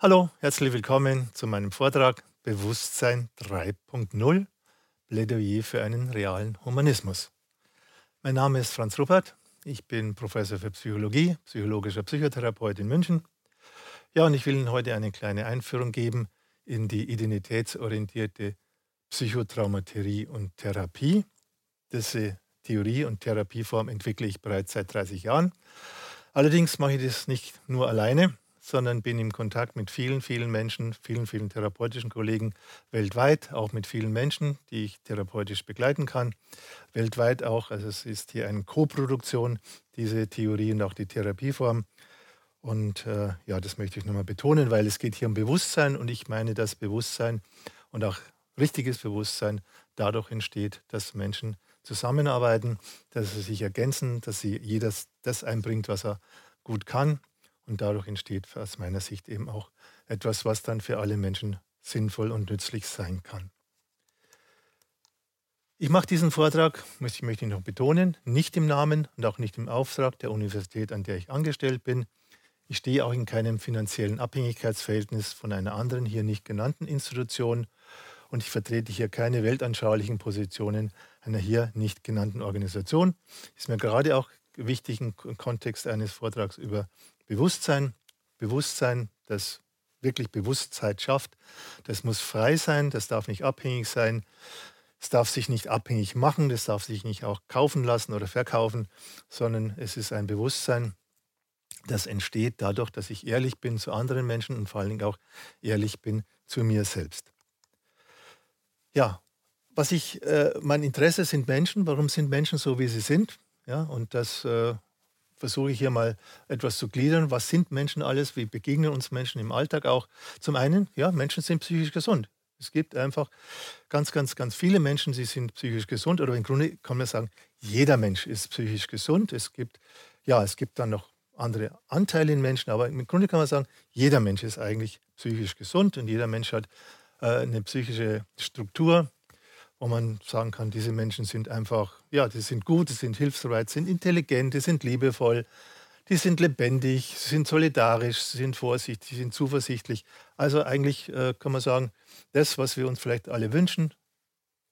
Hallo, herzlich willkommen zu meinem Vortrag Bewusstsein 3.0 Plädoyer für einen realen Humanismus. Mein Name ist Franz Ruppert, ich bin Professor für Psychologie, psychologischer Psychotherapeut in München. Ja, und ich will Ihnen heute eine kleine Einführung geben in die identitätsorientierte Psychotraumaterie und Therapie. Diese Theorie und Therapieform entwickle ich bereits seit 30 Jahren. Allerdings mache ich das nicht nur alleine, sondern bin im Kontakt mit vielen, vielen Menschen, vielen, vielen therapeutischen Kollegen weltweit, auch mit vielen Menschen, die ich therapeutisch begleiten kann. Weltweit auch, also es ist hier eine Koproduktion, diese Theorie und auch die Therapieform. Und äh, ja, das möchte ich nochmal betonen, weil es geht hier um Bewusstsein und ich meine, dass Bewusstsein und auch richtiges Bewusstsein dadurch entsteht, dass Menschen zusammenarbeiten, dass sie sich ergänzen, dass sie jeder das einbringt, was er gut kann und dadurch entsteht aus meiner Sicht eben auch etwas, was dann für alle Menschen sinnvoll und nützlich sein kann. Ich mache diesen Vortrag, ich möchte ich noch betonen, nicht im Namen und auch nicht im Auftrag der Universität, an der ich angestellt bin. Ich stehe auch in keinem finanziellen Abhängigkeitsverhältnis von einer anderen hier nicht genannten Institution und ich vertrete hier keine weltanschaulichen Positionen einer hier nicht genannten Organisation. Ist mir gerade auch wichtig im Kontext eines Vortrags über Bewusstsein, Bewusstsein, das wirklich Bewusstheit schafft, das muss frei sein, das darf nicht abhängig sein, es darf sich nicht abhängig machen, das darf sich nicht auch kaufen lassen oder verkaufen, sondern es ist ein Bewusstsein, das entsteht dadurch, dass ich ehrlich bin zu anderen Menschen und vor allen Dingen auch ehrlich bin zu mir selbst. Ja, was ich, äh, mein Interesse sind Menschen. Warum sind Menschen so, wie sie sind? Ja, und das äh, versuche ich hier mal etwas zu gliedern. Was sind Menschen alles? Wie begegnen uns Menschen im Alltag auch? Zum einen, ja, Menschen sind psychisch gesund. Es gibt einfach ganz, ganz, ganz viele Menschen, die sind psychisch gesund. Oder im Grunde kann man sagen, jeder Mensch ist psychisch gesund. Es gibt, ja, es gibt dann noch andere Anteile in Menschen, aber im Grunde kann man sagen, jeder Mensch ist eigentlich psychisch gesund und jeder Mensch hat äh, eine psychische Struktur, wo man sagen kann, diese Menschen sind einfach, ja, die sind gut, die sind hilfsbereit, sind intelligent, die sind liebevoll, die sind lebendig, sie sind solidarisch, sie sind vorsichtig, sie sind zuversichtlich. Also eigentlich äh, kann man sagen, das, was wir uns vielleicht alle wünschen,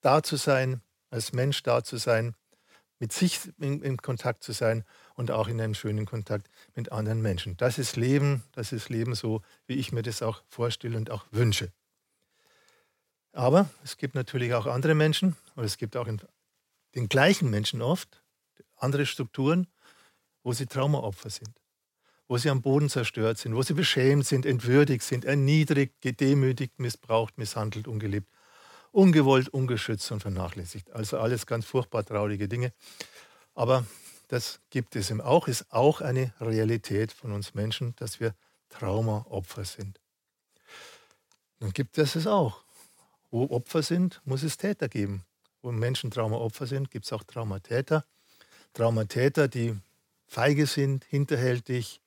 da zu sein, als Mensch da zu sein, mit sich in, in Kontakt zu sein und auch in einem schönen Kontakt mit anderen Menschen. Das ist Leben, das ist Leben so, wie ich mir das auch vorstelle und auch wünsche. Aber es gibt natürlich auch andere Menschen, oder es gibt auch den gleichen Menschen oft, andere Strukturen, wo sie Traumaopfer sind, wo sie am Boden zerstört sind, wo sie beschämt sind, entwürdigt sind, erniedrigt, gedemütigt, missbraucht, misshandelt, ungelebt, ungewollt, ungeschützt und vernachlässigt. Also alles ganz furchtbar traurige Dinge. Aber das gibt es eben auch, ist auch eine Realität von uns Menschen, dass wir Traumaopfer sind. Dann gibt es es auch. Wo Opfer sind, muss es Täter geben. Wo Menschen Traumaopfer sind, gibt es auch Traumatäter. Traumatäter, die feige sind, hinterhältig,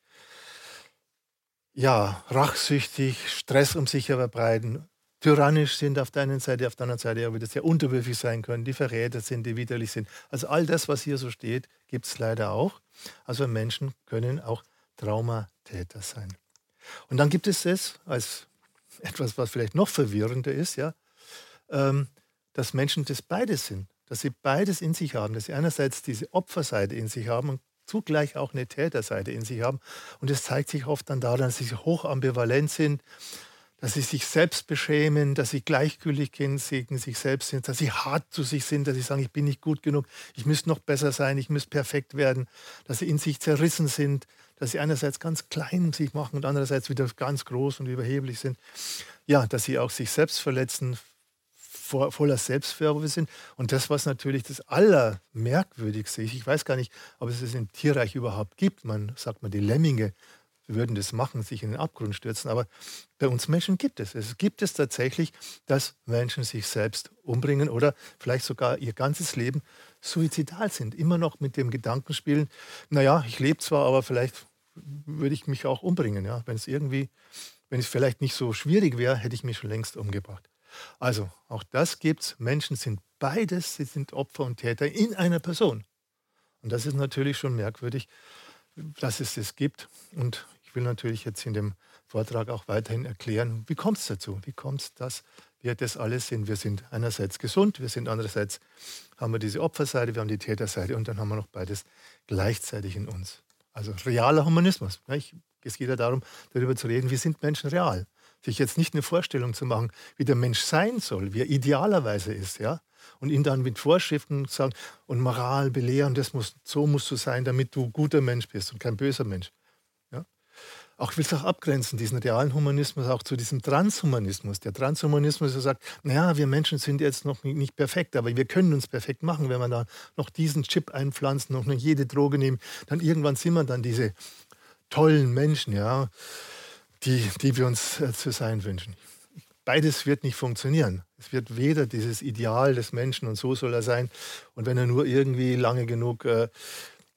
ja, rachsüchtig, Stress um sich verbreiten, tyrannisch sind auf der einen Seite, auf der anderen Seite aber wieder sehr unterwürfig sein können, die Verräter sind, die widerlich sind. Also all das, was hier so steht, gibt es leider auch. Also Menschen können auch Traumatäter sein. Und dann gibt es es als etwas, was vielleicht noch verwirrender ist, ja, dass Menschen das beides sind, dass sie beides in sich haben, dass sie einerseits diese Opferseite in sich haben und zugleich auch eine Täterseite in sich haben. Und es zeigt sich oft dann daran, dass sie hoch ambivalent sind, dass sie sich selbst beschämen, dass sie gleichgültig gegen sich selbst sind, dass sie hart zu sich sind, dass sie sagen, ich bin nicht gut genug, ich müsste noch besser sein, ich müsste perfekt werden, dass sie in sich zerrissen sind, dass sie einerseits ganz klein sich machen und andererseits wieder ganz groß und überheblich sind. Ja, dass sie auch sich selbst verletzen, voller Selbstverwürfe sind. Und das, was natürlich das Allermerkwürdigste ist, ich weiß gar nicht, ob es es im Tierreich überhaupt gibt. Man sagt mal, die Lemminge würden das machen, sich in den Abgrund stürzen. Aber bei uns Menschen gibt es. Es gibt es tatsächlich, dass Menschen sich selbst umbringen oder vielleicht sogar ihr ganzes Leben suizidal sind. Immer noch mit dem Gedanken spielen, naja, ich lebe zwar, aber vielleicht würde ich mich auch umbringen. Ja? Wenn es irgendwie, wenn es vielleicht nicht so schwierig wäre, hätte ich mich schon längst umgebracht. Also, auch das gibt es. Menschen sind beides, sie sind Opfer und Täter in einer Person. Und das ist natürlich schon merkwürdig, dass es das gibt. Und ich will natürlich jetzt in dem Vortrag auch weiterhin erklären, wie kommt es dazu? Wie kommt es, dass wir das alles sind? Wir sind einerseits gesund, wir sind andererseits, haben wir diese Opferseite, wir haben die Täterseite und dann haben wir noch beides gleichzeitig in uns. Also realer Humanismus. Es geht ja darum, darüber zu reden, wie sind Menschen real? Sich jetzt nicht eine Vorstellung zu machen, wie der Mensch sein soll, wie er idealerweise ist, ja, und ihn dann mit Vorschriften sagen und Moral belehren, das muss, so musst du sein, damit du guter Mensch bist und kein böser Mensch. Auch will es auch abgrenzen, diesen realen Humanismus auch zu diesem Transhumanismus. Der Transhumanismus, der sagt, naja, wir Menschen sind jetzt noch nicht perfekt, aber wir können uns perfekt machen, wenn wir da noch diesen Chip einpflanzen, noch jede Droge nehmen, dann irgendwann sind wir dann diese tollen Menschen, ja, die, die wir uns äh, zu sein wünschen beides wird nicht funktionieren. Es wird weder dieses Ideal des Menschen und so soll er sein. Und wenn er nur irgendwie lange genug äh,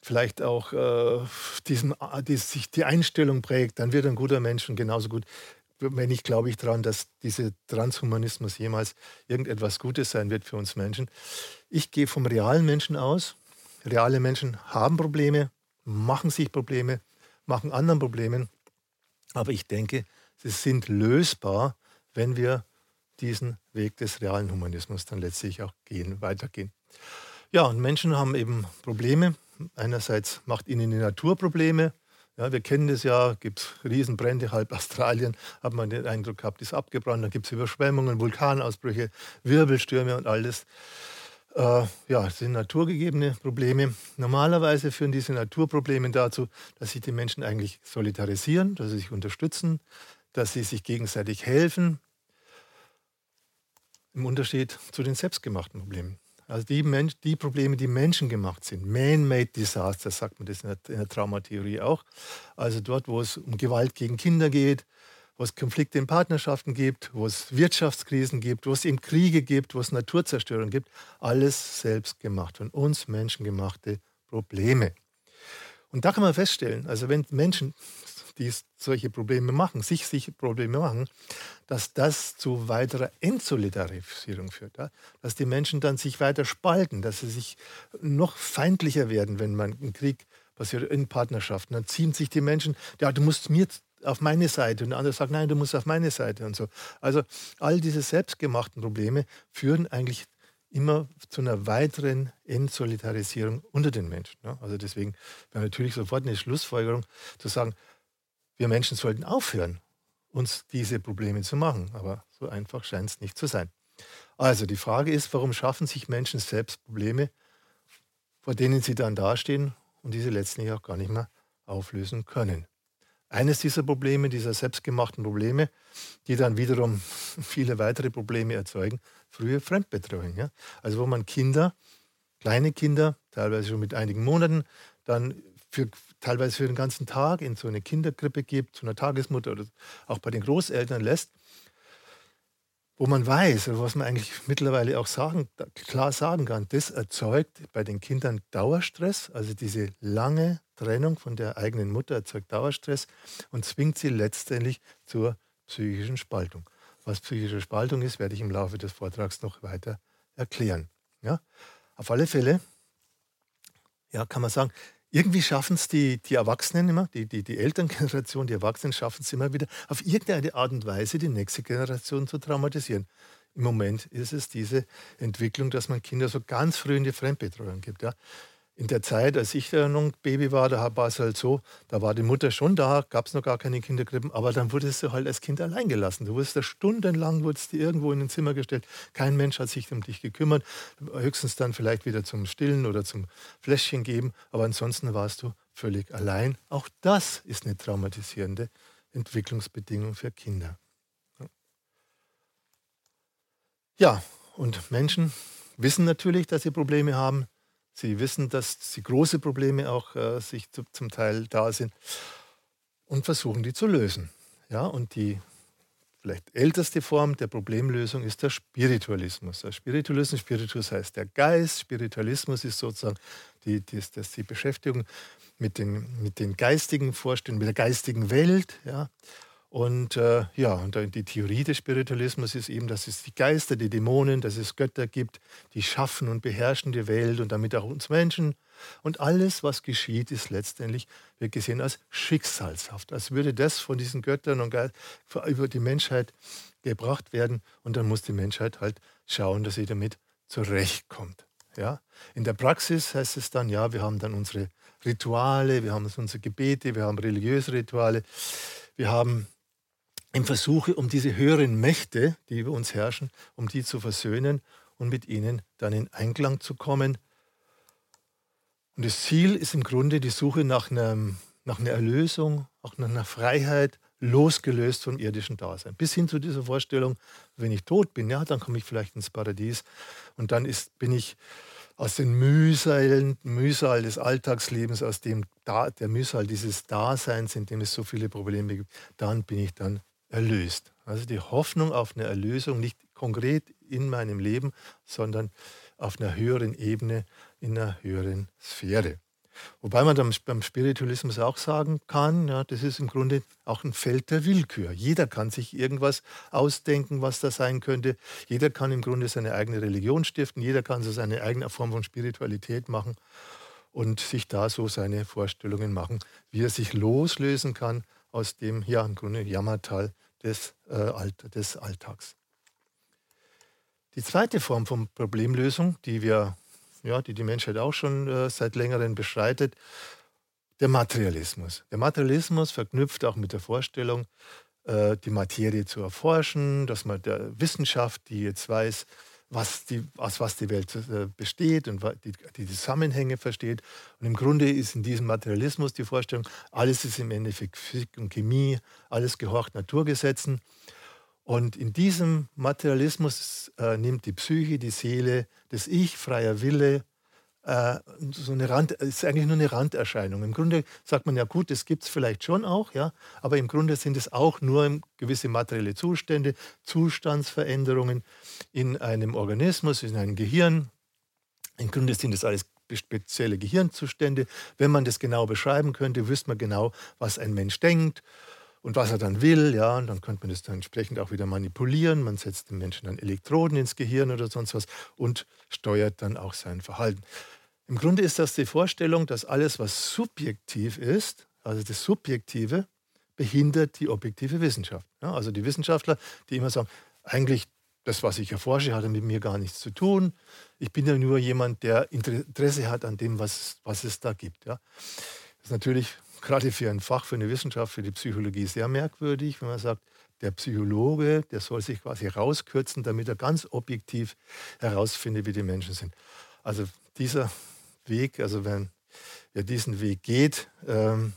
vielleicht auch äh, diesem, äh, die, sich die Einstellung prägt, dann wird er ein guter Mensch und genauso gut. Wenn ich glaube ich daran, dass dieser Transhumanismus jemals irgendetwas Gutes sein wird für uns Menschen. Ich gehe vom realen Menschen aus. Reale Menschen haben Probleme, machen sich Probleme, machen anderen Probleme. Aber ich denke, sie sind lösbar wenn wir diesen Weg des realen Humanismus dann letztlich auch gehen, weitergehen. Ja, und Menschen haben eben Probleme. Einerseits macht ihnen die Natur Probleme. Ja, wir kennen das ja, gibt es Riesenbrände, halb Australien, hat man den Eindruck gehabt, ist abgebrannt. Dann gibt es Überschwemmungen, Vulkanausbrüche, Wirbelstürme und alles. Äh, ja, das sind naturgegebene Probleme. Normalerweise führen diese Naturprobleme dazu, dass sich die Menschen eigentlich solidarisieren, dass sie sich unterstützen, dass sie sich gegenseitig helfen, im Unterschied zu den selbstgemachten Problemen. Also die, Mensch, die Probleme, die menschengemacht sind, man-made disasters, sagt man das in der, in der Traumatheorie auch. Also dort, wo es um Gewalt gegen Kinder geht, wo es Konflikte in Partnerschaften gibt, wo es Wirtschaftskrisen gibt, wo es eben Kriege gibt, wo es Naturzerstörung gibt, alles selbstgemacht, von uns menschengemachte Probleme. Und da kann man feststellen, also wenn Menschen die solche Probleme machen, sich, sich Probleme machen, dass das zu weiterer Entsolidarisierung führt. Ja? Dass die Menschen dann sich weiter spalten, dass sie sich noch feindlicher werden, wenn man einen Krieg passiert in Partnerschaften. Dann ziehen sich die Menschen, ja, du musst mir auf meine Seite und der andere sagt, nein, du musst auf meine Seite und so. Also all diese selbstgemachten Probleme führen eigentlich immer zu einer weiteren Entsolidarisierung unter den Menschen. Ne? Also deswegen wäre natürlich sofort eine Schlussfolgerung zu sagen, wir Menschen sollten aufhören, uns diese Probleme zu machen. Aber so einfach scheint es nicht zu sein. Also die Frage ist, warum schaffen sich Menschen selbst Probleme, vor denen sie dann dastehen und diese letztlich auch gar nicht mehr auflösen können. Eines dieser Probleme, dieser selbstgemachten Probleme, die dann wiederum viele weitere Probleme erzeugen, frühe Fremdbetreuung. Ja? Also wo man Kinder, kleine Kinder, teilweise schon mit einigen Monaten, dann für, teilweise für den ganzen Tag in so eine Kinderkrippe gibt, zu einer Tagesmutter oder auch bei den Großeltern lässt, wo man weiß, was man eigentlich mittlerweile auch sagen, klar sagen kann, das erzeugt bei den Kindern Dauerstress, also diese lange Trennung von der eigenen Mutter erzeugt Dauerstress und zwingt sie letztendlich zur psychischen Spaltung. Was psychische Spaltung ist, werde ich im Laufe des Vortrags noch weiter erklären. Ja? Auf alle Fälle ja, kann man sagen, irgendwie schaffen es die, die Erwachsenen immer, die, die, die Elterngeneration, die Erwachsenen schaffen es immer wieder, auf irgendeine Art und Weise die nächste Generation zu traumatisieren. Im Moment ist es diese Entwicklung, dass man Kinder so ganz früh in die Fremdbetreuung gibt. Ja in der Zeit, als ich da noch Baby war, da war es halt so, da war die Mutter schon da, gab es noch gar keine Kinderkrippen, aber dann wurdest du halt als Kind allein gelassen. Du wurdest da stundenlang wurdest du irgendwo in ein Zimmer gestellt. Kein Mensch hat sich um dich gekümmert. Höchstens dann vielleicht wieder zum Stillen oder zum Fläschchen geben, aber ansonsten warst du völlig allein. Auch das ist eine traumatisierende Entwicklungsbedingung für Kinder. Ja, und Menschen wissen natürlich, dass sie Probleme haben. Sie wissen, dass sie große Probleme auch äh, sich zu, zum Teil da sind und versuchen, die zu lösen. Ja, und die vielleicht älteste Form der Problemlösung ist der Spiritualismus. Der Spiritualismus, Spiritus heißt der Geist, Spiritualismus ist sozusagen die, die, das die Beschäftigung mit den, mit den geistigen Vorstellungen, mit der geistigen Welt. Ja. Und äh, ja, und die Theorie des Spiritualismus ist eben, dass es die Geister, die Dämonen, dass es Götter gibt, die schaffen und beherrschen die Welt und damit auch uns Menschen. Und alles, was geschieht, ist letztendlich, wird gesehen als schicksalshaft, als würde das von diesen Göttern und über die Menschheit gebracht werden. Und dann muss die Menschheit halt schauen, dass sie damit zurechtkommt. Ja? In der Praxis heißt es dann, ja, wir haben dann unsere Rituale, wir haben unsere Gebete, wir haben religiöse Rituale, wir haben im Versuche, um diese höheren Mächte, die über uns herrschen, um die zu versöhnen und mit ihnen dann in Einklang zu kommen. Und das Ziel ist im Grunde die Suche nach, einem, nach einer Erlösung, auch nach einer Freiheit, losgelöst vom irdischen Dasein. Bis hin zu dieser Vorstellung, wenn ich tot bin, ja, dann komme ich vielleicht ins Paradies und dann ist, bin ich aus den Mühsalen, Mühsal des Alltagslebens, aus dem da, der Mühsal dieses Daseins, in dem es so viele Probleme gibt, dann bin ich dann erlöst. Also die Hoffnung auf eine Erlösung, nicht konkret in meinem Leben, sondern auf einer höheren Ebene, in einer höheren Sphäre. Wobei man dann beim Spiritualismus auch sagen kann, ja, das ist im Grunde auch ein Feld der Willkür. Jeder kann sich irgendwas ausdenken, was da sein könnte. Jeder kann im Grunde seine eigene Religion stiften. Jeder kann so seine eigene Form von Spiritualität machen und sich da so seine Vorstellungen machen, wie er sich loslösen kann aus dem, ja, im Grunde Jammertal des, äh, des Alltags. Die zweite Form von Problemlösung, die wir, ja, die die Menschheit auch schon äh, seit längerem beschreitet, der Materialismus. Der Materialismus verknüpft auch mit der Vorstellung, äh, die Materie zu erforschen, dass man der Wissenschaft, die jetzt weiß, was die, aus was die Welt äh, besteht und die, Zusammenhänge versteht. Und im Grunde ist in diesem Materialismus die Vorstellung, alles ist im Endeffekt Physik und Chemie, alles gehorcht Naturgesetzen. Und in diesem Materialismus äh, nimmt die Psyche, die Seele, das Ich, freier Wille, äh, so eine Rand, ist eigentlich nur eine Randerscheinung. Im Grunde sagt man ja gut, das gibt es vielleicht schon auch, ja, aber im Grunde sind es auch nur gewisse materielle Zustände, Zustandsveränderungen in einem Organismus, in einem Gehirn. Im Grunde sind das alles spezielle Gehirnzustände. Wenn man das genau beschreiben könnte, wüsste man genau, was ein Mensch denkt und was er dann will, ja, und dann könnte man das dann entsprechend auch wieder manipulieren. Man setzt dem Menschen dann Elektroden ins Gehirn oder sonst was und steuert dann auch sein Verhalten. Im Grunde ist das die Vorstellung, dass alles, was subjektiv ist, also das Subjektive, behindert die objektive Wissenschaft. Ja, also die Wissenschaftler, die immer sagen, eigentlich das, was ich erforsche, hat mit mir gar nichts zu tun. Ich bin ja nur jemand, der Interesse hat an dem, was, was es da gibt. Ja. Das ist natürlich gerade für ein Fach, für eine Wissenschaft, für die Psychologie sehr merkwürdig, wenn man sagt, der Psychologe, der soll sich quasi rauskürzen, damit er ganz objektiv herausfindet, wie die Menschen sind. Also dieser Weg, also wenn wer diesen Weg geht, ähm,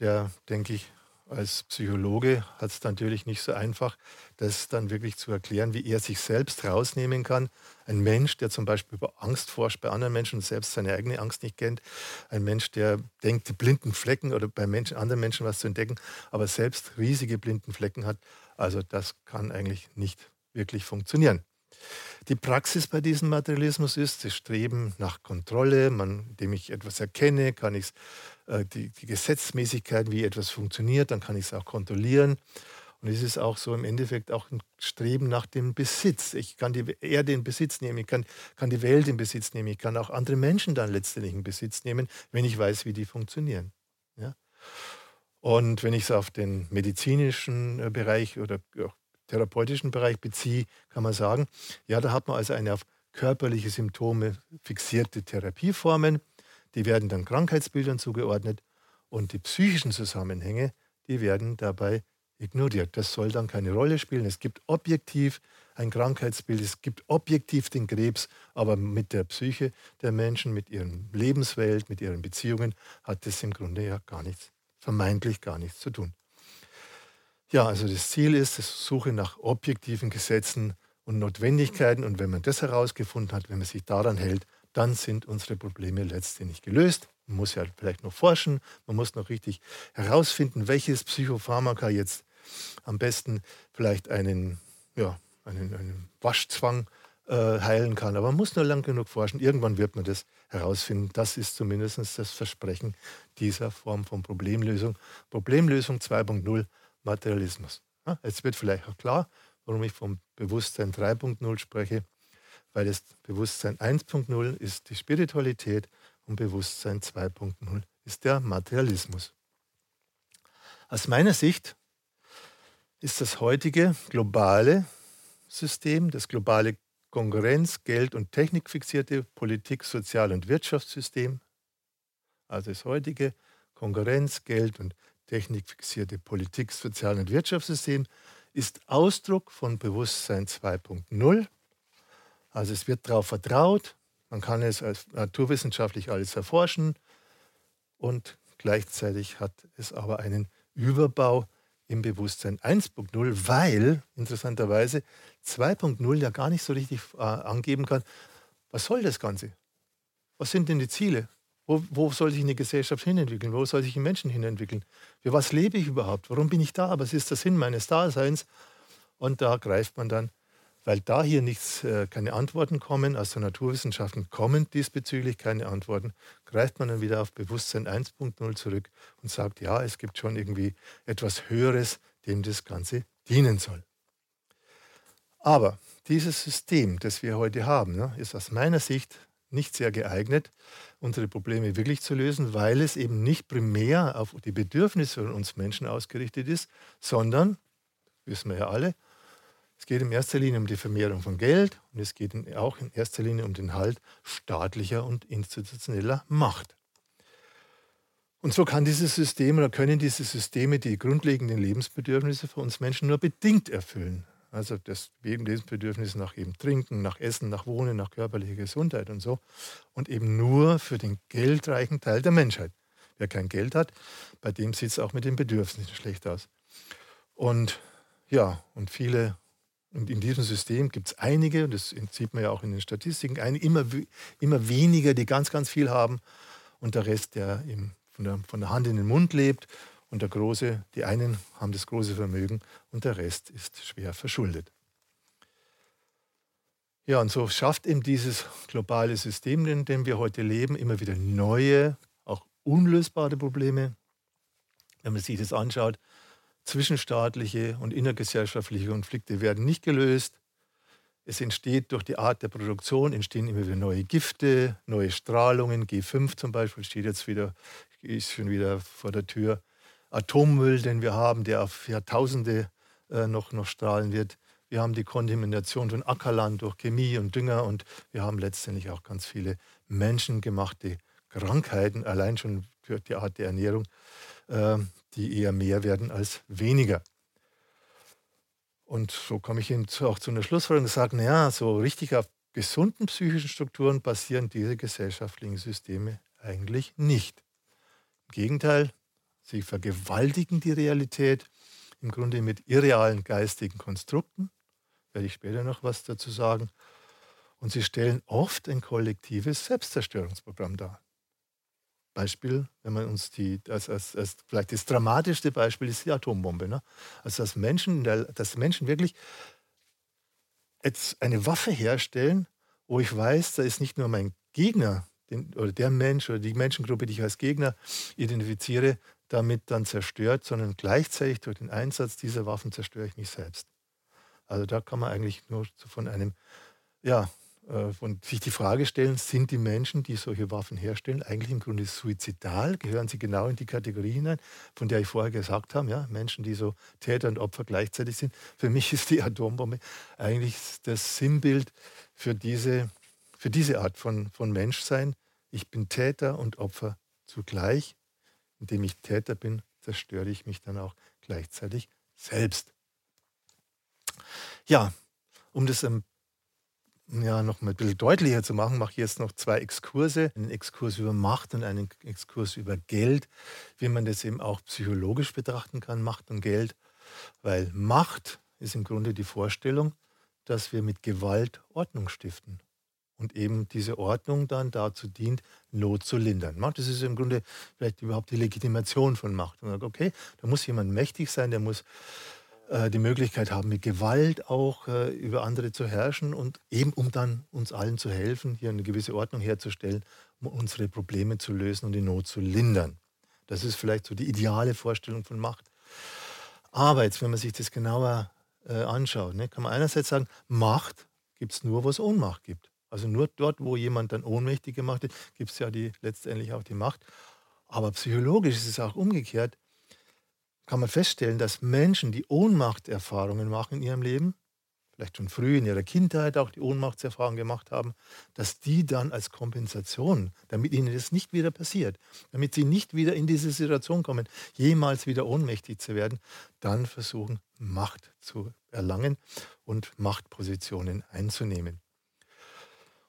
der, denke ich, als Psychologe hat es natürlich nicht so einfach, das dann wirklich zu erklären, wie er sich selbst rausnehmen kann. Ein Mensch, der zum Beispiel über Angst forscht bei anderen Menschen und selbst seine eigene Angst nicht kennt. Ein Mensch, der denkt, blinden Flecken oder bei Menschen, anderen Menschen was zu entdecken, aber selbst riesige blinden Flecken hat. Also das kann eigentlich nicht wirklich funktionieren. Die Praxis bei diesem Materialismus ist das Streben nach Kontrolle. Man, indem ich etwas erkenne, kann ich äh, die, die Gesetzmäßigkeit, wie etwas funktioniert, dann kann ich es auch kontrollieren. Und es ist auch so im Endeffekt auch ein Streben nach dem Besitz. Ich kann die Erde in Besitz nehmen, ich kann, kann die Welt in Besitz nehmen, ich kann auch andere Menschen dann letztendlich in Besitz nehmen, wenn ich weiß, wie die funktionieren. Ja? Und wenn ich es auf den medizinischen äh, Bereich oder auch therapeutischen Bereich beziehe, kann man sagen, ja, da hat man also eine auf körperliche Symptome fixierte Therapieformen, die werden dann Krankheitsbildern zugeordnet und die psychischen Zusammenhänge, die werden dabei ignoriert. Das soll dann keine Rolle spielen. Es gibt objektiv ein Krankheitsbild, es gibt objektiv den Krebs, aber mit der Psyche der Menschen, mit ihren Lebenswelt, mit ihren Beziehungen hat das im Grunde ja gar nichts, vermeintlich gar nichts zu tun. Ja, also das Ziel ist, die Suche nach objektiven Gesetzen und Notwendigkeiten. Und wenn man das herausgefunden hat, wenn man sich daran hält, dann sind unsere Probleme letztendlich gelöst. Man muss ja vielleicht noch forschen, man muss noch richtig herausfinden, welches Psychopharmaka jetzt am besten vielleicht einen, ja, einen, einen Waschzwang äh, heilen kann. Aber man muss nur lang genug forschen. Irgendwann wird man das herausfinden. Das ist zumindest das Versprechen dieser Form von Problemlösung. Problemlösung 2.0 Materialismus. Jetzt wird vielleicht auch klar, warum ich vom Bewusstsein 3.0 spreche, weil das Bewusstsein 1.0 ist die Spiritualität und Bewusstsein 2.0 ist der Materialismus. Aus meiner Sicht ist das heutige globale System, das globale Konkurrenz-, Geld- und Technikfixierte Politik-, Sozial- und Wirtschaftssystem, also das heutige Konkurrenz-, Geld- und Technikfixierte Politik-, Sozial- und Wirtschaftssystem, ist Ausdruck von Bewusstsein 2.0. Also es wird darauf vertraut, man kann es als naturwissenschaftlich alles erforschen und gleichzeitig hat es aber einen Überbau im Bewusstsein 1.0, weil interessanterweise 2.0 ja gar nicht so richtig äh, angeben kann, was soll das Ganze? Was sind denn die Ziele? Wo, wo, soll sich eine Gesellschaft hinentwickeln? Wo soll sich ein Menschen hinentwickeln? Für was lebe ich überhaupt? Warum bin ich da? Was ist der Sinn meines Daseins? Und da greift man dann, weil da hier nichts, äh, keine Antworten kommen, aus den Naturwissenschaften kommen diesbezüglich keine Antworten, greift man dann wieder auf Bewusstsein 1.0 zurück und sagt, ja, es gibt schon irgendwie etwas Höheres, dem das Ganze dienen soll. Aber dieses System, das wir heute haben, ne, ist aus meiner Sicht nicht sehr geeignet, unsere Probleme wirklich zu lösen, weil es eben nicht primär auf die Bedürfnisse von uns Menschen ausgerichtet ist, sondern, wissen wir ja alle, es geht in erster Linie um die Vermehrung von Geld und es geht auch in erster Linie um den Halt staatlicher und institutioneller Macht. Und so kann dieses System oder können diese Systeme die grundlegenden Lebensbedürfnisse für uns Menschen nur bedingt erfüllen. Also das Lebensbedürfnis nach eben Trinken, nach Essen, nach Wohnen, nach körperlicher Gesundheit und so. Und eben nur für den geldreichen Teil der Menschheit. Wer kein Geld hat, bei dem sieht es auch mit den Bedürfnissen schlecht aus. Und ja, und viele, und in diesem System gibt es einige, das sieht man ja auch in den Statistiken, einige, immer, immer weniger, die ganz, ganz viel haben. Und der Rest, der eben von der, von der Hand in den Mund lebt und der große, die einen haben das große Vermögen und der Rest ist schwer verschuldet. Ja, und so schafft eben dieses globale System, in dem wir heute leben, immer wieder neue, auch unlösbare Probleme. Wenn man sich das anschaut, zwischenstaatliche und innergesellschaftliche Konflikte werden nicht gelöst. Es entsteht durch die Art der Produktion, entstehen immer wieder neue Gifte, neue Strahlungen. G5 zum Beispiel steht jetzt wieder, ist schon wieder vor der Tür. Atommüll, den wir haben, der auf Jahrtausende äh, noch, noch strahlen wird. Wir haben die Kontamination von Ackerland durch Chemie und Dünger und wir haben letztendlich auch ganz viele menschengemachte Krankheiten, allein schon durch die Art der Ernährung, äh, die eher mehr werden als weniger. Und so komme ich auch zu einer Schlussfolgerung und sage, naja, so richtig auf gesunden psychischen Strukturen basieren diese gesellschaftlichen Systeme eigentlich nicht. Im Gegenteil, Sie vergewaltigen die Realität im Grunde mit irrealen geistigen Konstrukten. Werde ich später noch was dazu sagen. Und sie stellen oft ein kollektives Selbstzerstörungsprogramm dar. Beispiel, wenn man uns die, als, als, als vielleicht das dramatischste Beispiel ist die Atombombe. Ne? Also dass Menschen, dass Menschen wirklich jetzt eine Waffe herstellen, wo ich weiß, da ist nicht nur mein Gegner den, oder der Mensch oder die Menschengruppe, die ich als Gegner identifiziere, damit dann zerstört, sondern gleichzeitig durch den Einsatz dieser Waffen zerstöre ich mich selbst. Also da kann man eigentlich nur von einem, ja, äh, von sich die Frage stellen, sind die Menschen, die solche Waffen herstellen, eigentlich im Grunde suizidal? Gehören sie genau in die Kategorie hinein, von der ich vorher gesagt habe, ja, Menschen, die so Täter und Opfer gleichzeitig sind? Für mich ist die Atombombe eigentlich das Sinnbild für diese, für diese Art von, von Menschsein. Ich bin Täter und Opfer zugleich indem ich Täter bin, zerstöre ich mich dann auch gleichzeitig selbst. Ja, um das ähm, ja, noch mal ein bisschen deutlicher zu machen, mache ich jetzt noch zwei Exkurse. Einen Exkurs über Macht und einen Exkurs über Geld, wie man das eben auch psychologisch betrachten kann, Macht und Geld. Weil Macht ist im Grunde die Vorstellung, dass wir mit Gewalt Ordnung stiften und eben diese Ordnung dann dazu dient, Not zu lindern. Das ist im Grunde vielleicht überhaupt die Legitimation von Macht. Und sagt, okay, da muss jemand mächtig sein, der muss äh, die Möglichkeit haben, mit Gewalt auch äh, über andere zu herrschen und eben um dann uns allen zu helfen, hier eine gewisse Ordnung herzustellen, um unsere Probleme zu lösen und die Not zu lindern. Das ist vielleicht so die ideale Vorstellung von Macht. Aber jetzt, wenn man sich das genauer äh, anschaut, ne, kann man einerseits sagen, Macht gibt es nur, wo es Ohnmacht gibt. Also nur dort, wo jemand dann ohnmächtig gemacht wird, gibt es ja die, letztendlich auch die Macht. Aber psychologisch ist es auch umgekehrt. Kann man feststellen, dass Menschen, die Ohnmachterfahrungen machen in ihrem Leben, vielleicht schon früh in ihrer Kindheit auch die Ohnmachtserfahrung gemacht haben, dass die dann als Kompensation, damit ihnen das nicht wieder passiert, damit sie nicht wieder in diese Situation kommen, jemals wieder ohnmächtig zu werden, dann versuchen, Macht zu erlangen und Machtpositionen einzunehmen.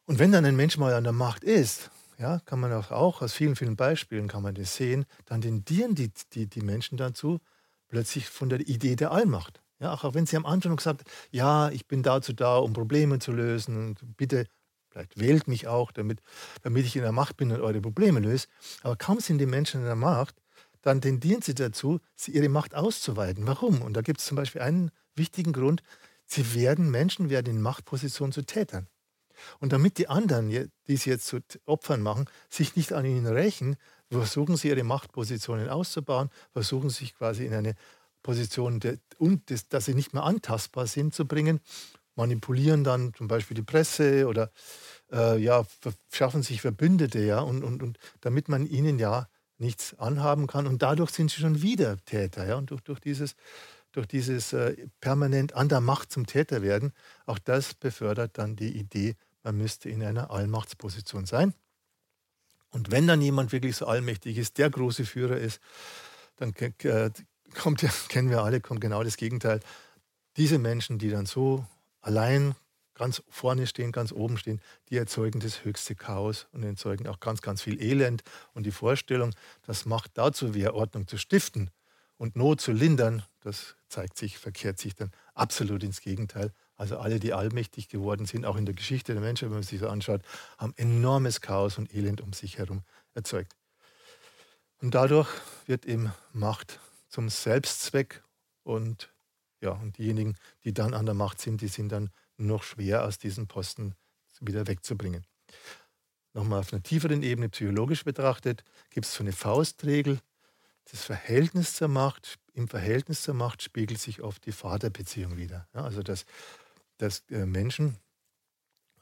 Und wenn dann ein Mensch mal an der Macht ist, ja, kann man auch, auch aus vielen, vielen Beispielen kann man das sehen, dann tendieren die, die, die Menschen dazu, plötzlich von der Idee der Allmacht. Ja, auch wenn sie am Anfang noch gesagt ja, ich bin dazu da, um Probleme zu lösen und bitte, vielleicht wählt mich auch, damit, damit ich in der Macht bin und eure Probleme löse. Aber kaum sind die Menschen in der Macht, dann tendieren sie dazu, sie ihre Macht auszuweiten. Warum? Und da gibt es zum Beispiel einen wichtigen Grund. Sie werden, Menschen werden in Machtpositionen zu Tätern. Und damit die anderen, die sie jetzt zu Opfern machen, sich nicht an ihnen rächen, versuchen sie ihre Machtpositionen auszubauen, versuchen sich quasi in eine Position, der, und das, dass sie nicht mehr antastbar sind, zu bringen, manipulieren dann zum Beispiel die Presse oder äh, ja, schaffen sich Verbündete, ja, und, und, und damit man ihnen ja nichts anhaben kann. Und dadurch sind sie schon wieder Täter, ja, und durch, durch dieses, durch dieses äh, permanent an der Macht zum Täter werden, auch das befördert dann die Idee, man müsste in einer Allmachtsposition sein. Und wenn dann jemand wirklich so allmächtig ist, der große Führer ist, dann äh, kommt ja, kennen wir alle, kommt genau das Gegenteil. Diese Menschen, die dann so allein ganz vorne stehen, ganz oben stehen, die erzeugen das höchste Chaos und erzeugen auch ganz, ganz viel Elend. Und die Vorstellung, dass Macht dazu wäre, Ordnung zu stiften und Not zu lindern, das zeigt sich, verkehrt sich dann absolut ins Gegenteil. Also alle, die allmächtig geworden sind, auch in der Geschichte der Menschen, wenn man sich so anschaut, haben enormes Chaos und Elend um sich herum erzeugt. Und dadurch wird eben Macht zum Selbstzweck und ja, und diejenigen, die dann an der Macht sind, die sind dann noch schwer aus diesen Posten wieder wegzubringen. Nochmal auf einer tieferen Ebene psychologisch betrachtet, gibt es so eine Faustregel. Das Verhältnis zur Macht, im Verhältnis zur Macht spiegelt sich oft die Vaterbeziehung wieder. Ja, also dass, dass äh, Menschen,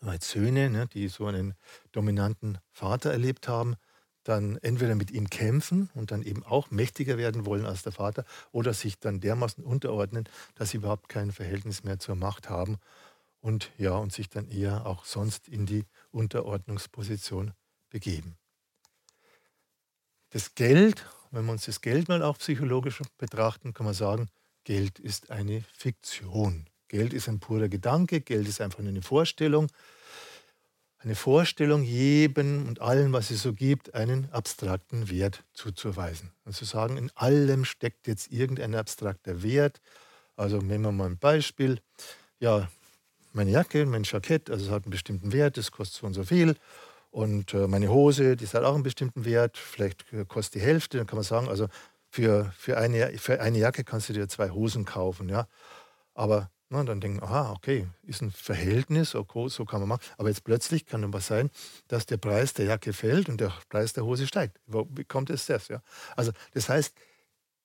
als Söhne, ne, die so einen dominanten Vater erlebt haben, dann entweder mit ihm kämpfen und dann eben auch mächtiger werden wollen als der Vater oder sich dann dermaßen unterordnen, dass sie überhaupt kein Verhältnis mehr zur Macht haben und ja, und sich dann eher auch sonst in die Unterordnungsposition begeben. Das Geld, wenn wir uns das Geld mal auch psychologisch betrachten, kann man sagen, Geld ist eine Fiktion. Geld ist ein purer Gedanke, Geld ist einfach eine Vorstellung eine Vorstellung, jedem und allem, was es so gibt, einen abstrakten Wert zuzuweisen. Und zu sagen, in allem steckt jetzt irgendein abstrakter Wert. Also nehmen wir mal ein Beispiel. Ja, meine Jacke, mein Jackett, also es hat einen bestimmten Wert, das kostet so und so viel. Und äh, meine Hose, die hat auch einen bestimmten Wert, vielleicht äh, kostet die Hälfte. Dann kann man sagen, also für, für, eine, für eine Jacke kannst du dir zwei Hosen kaufen. Ja? Aber na, dann denken, aha, okay, ist ein Verhältnis, okay, so kann man machen. Aber jetzt plötzlich kann aber sein, dass der Preis der Jacke fällt und der Preis der Hose steigt. Wie kommt es das? Ja? Also das heißt,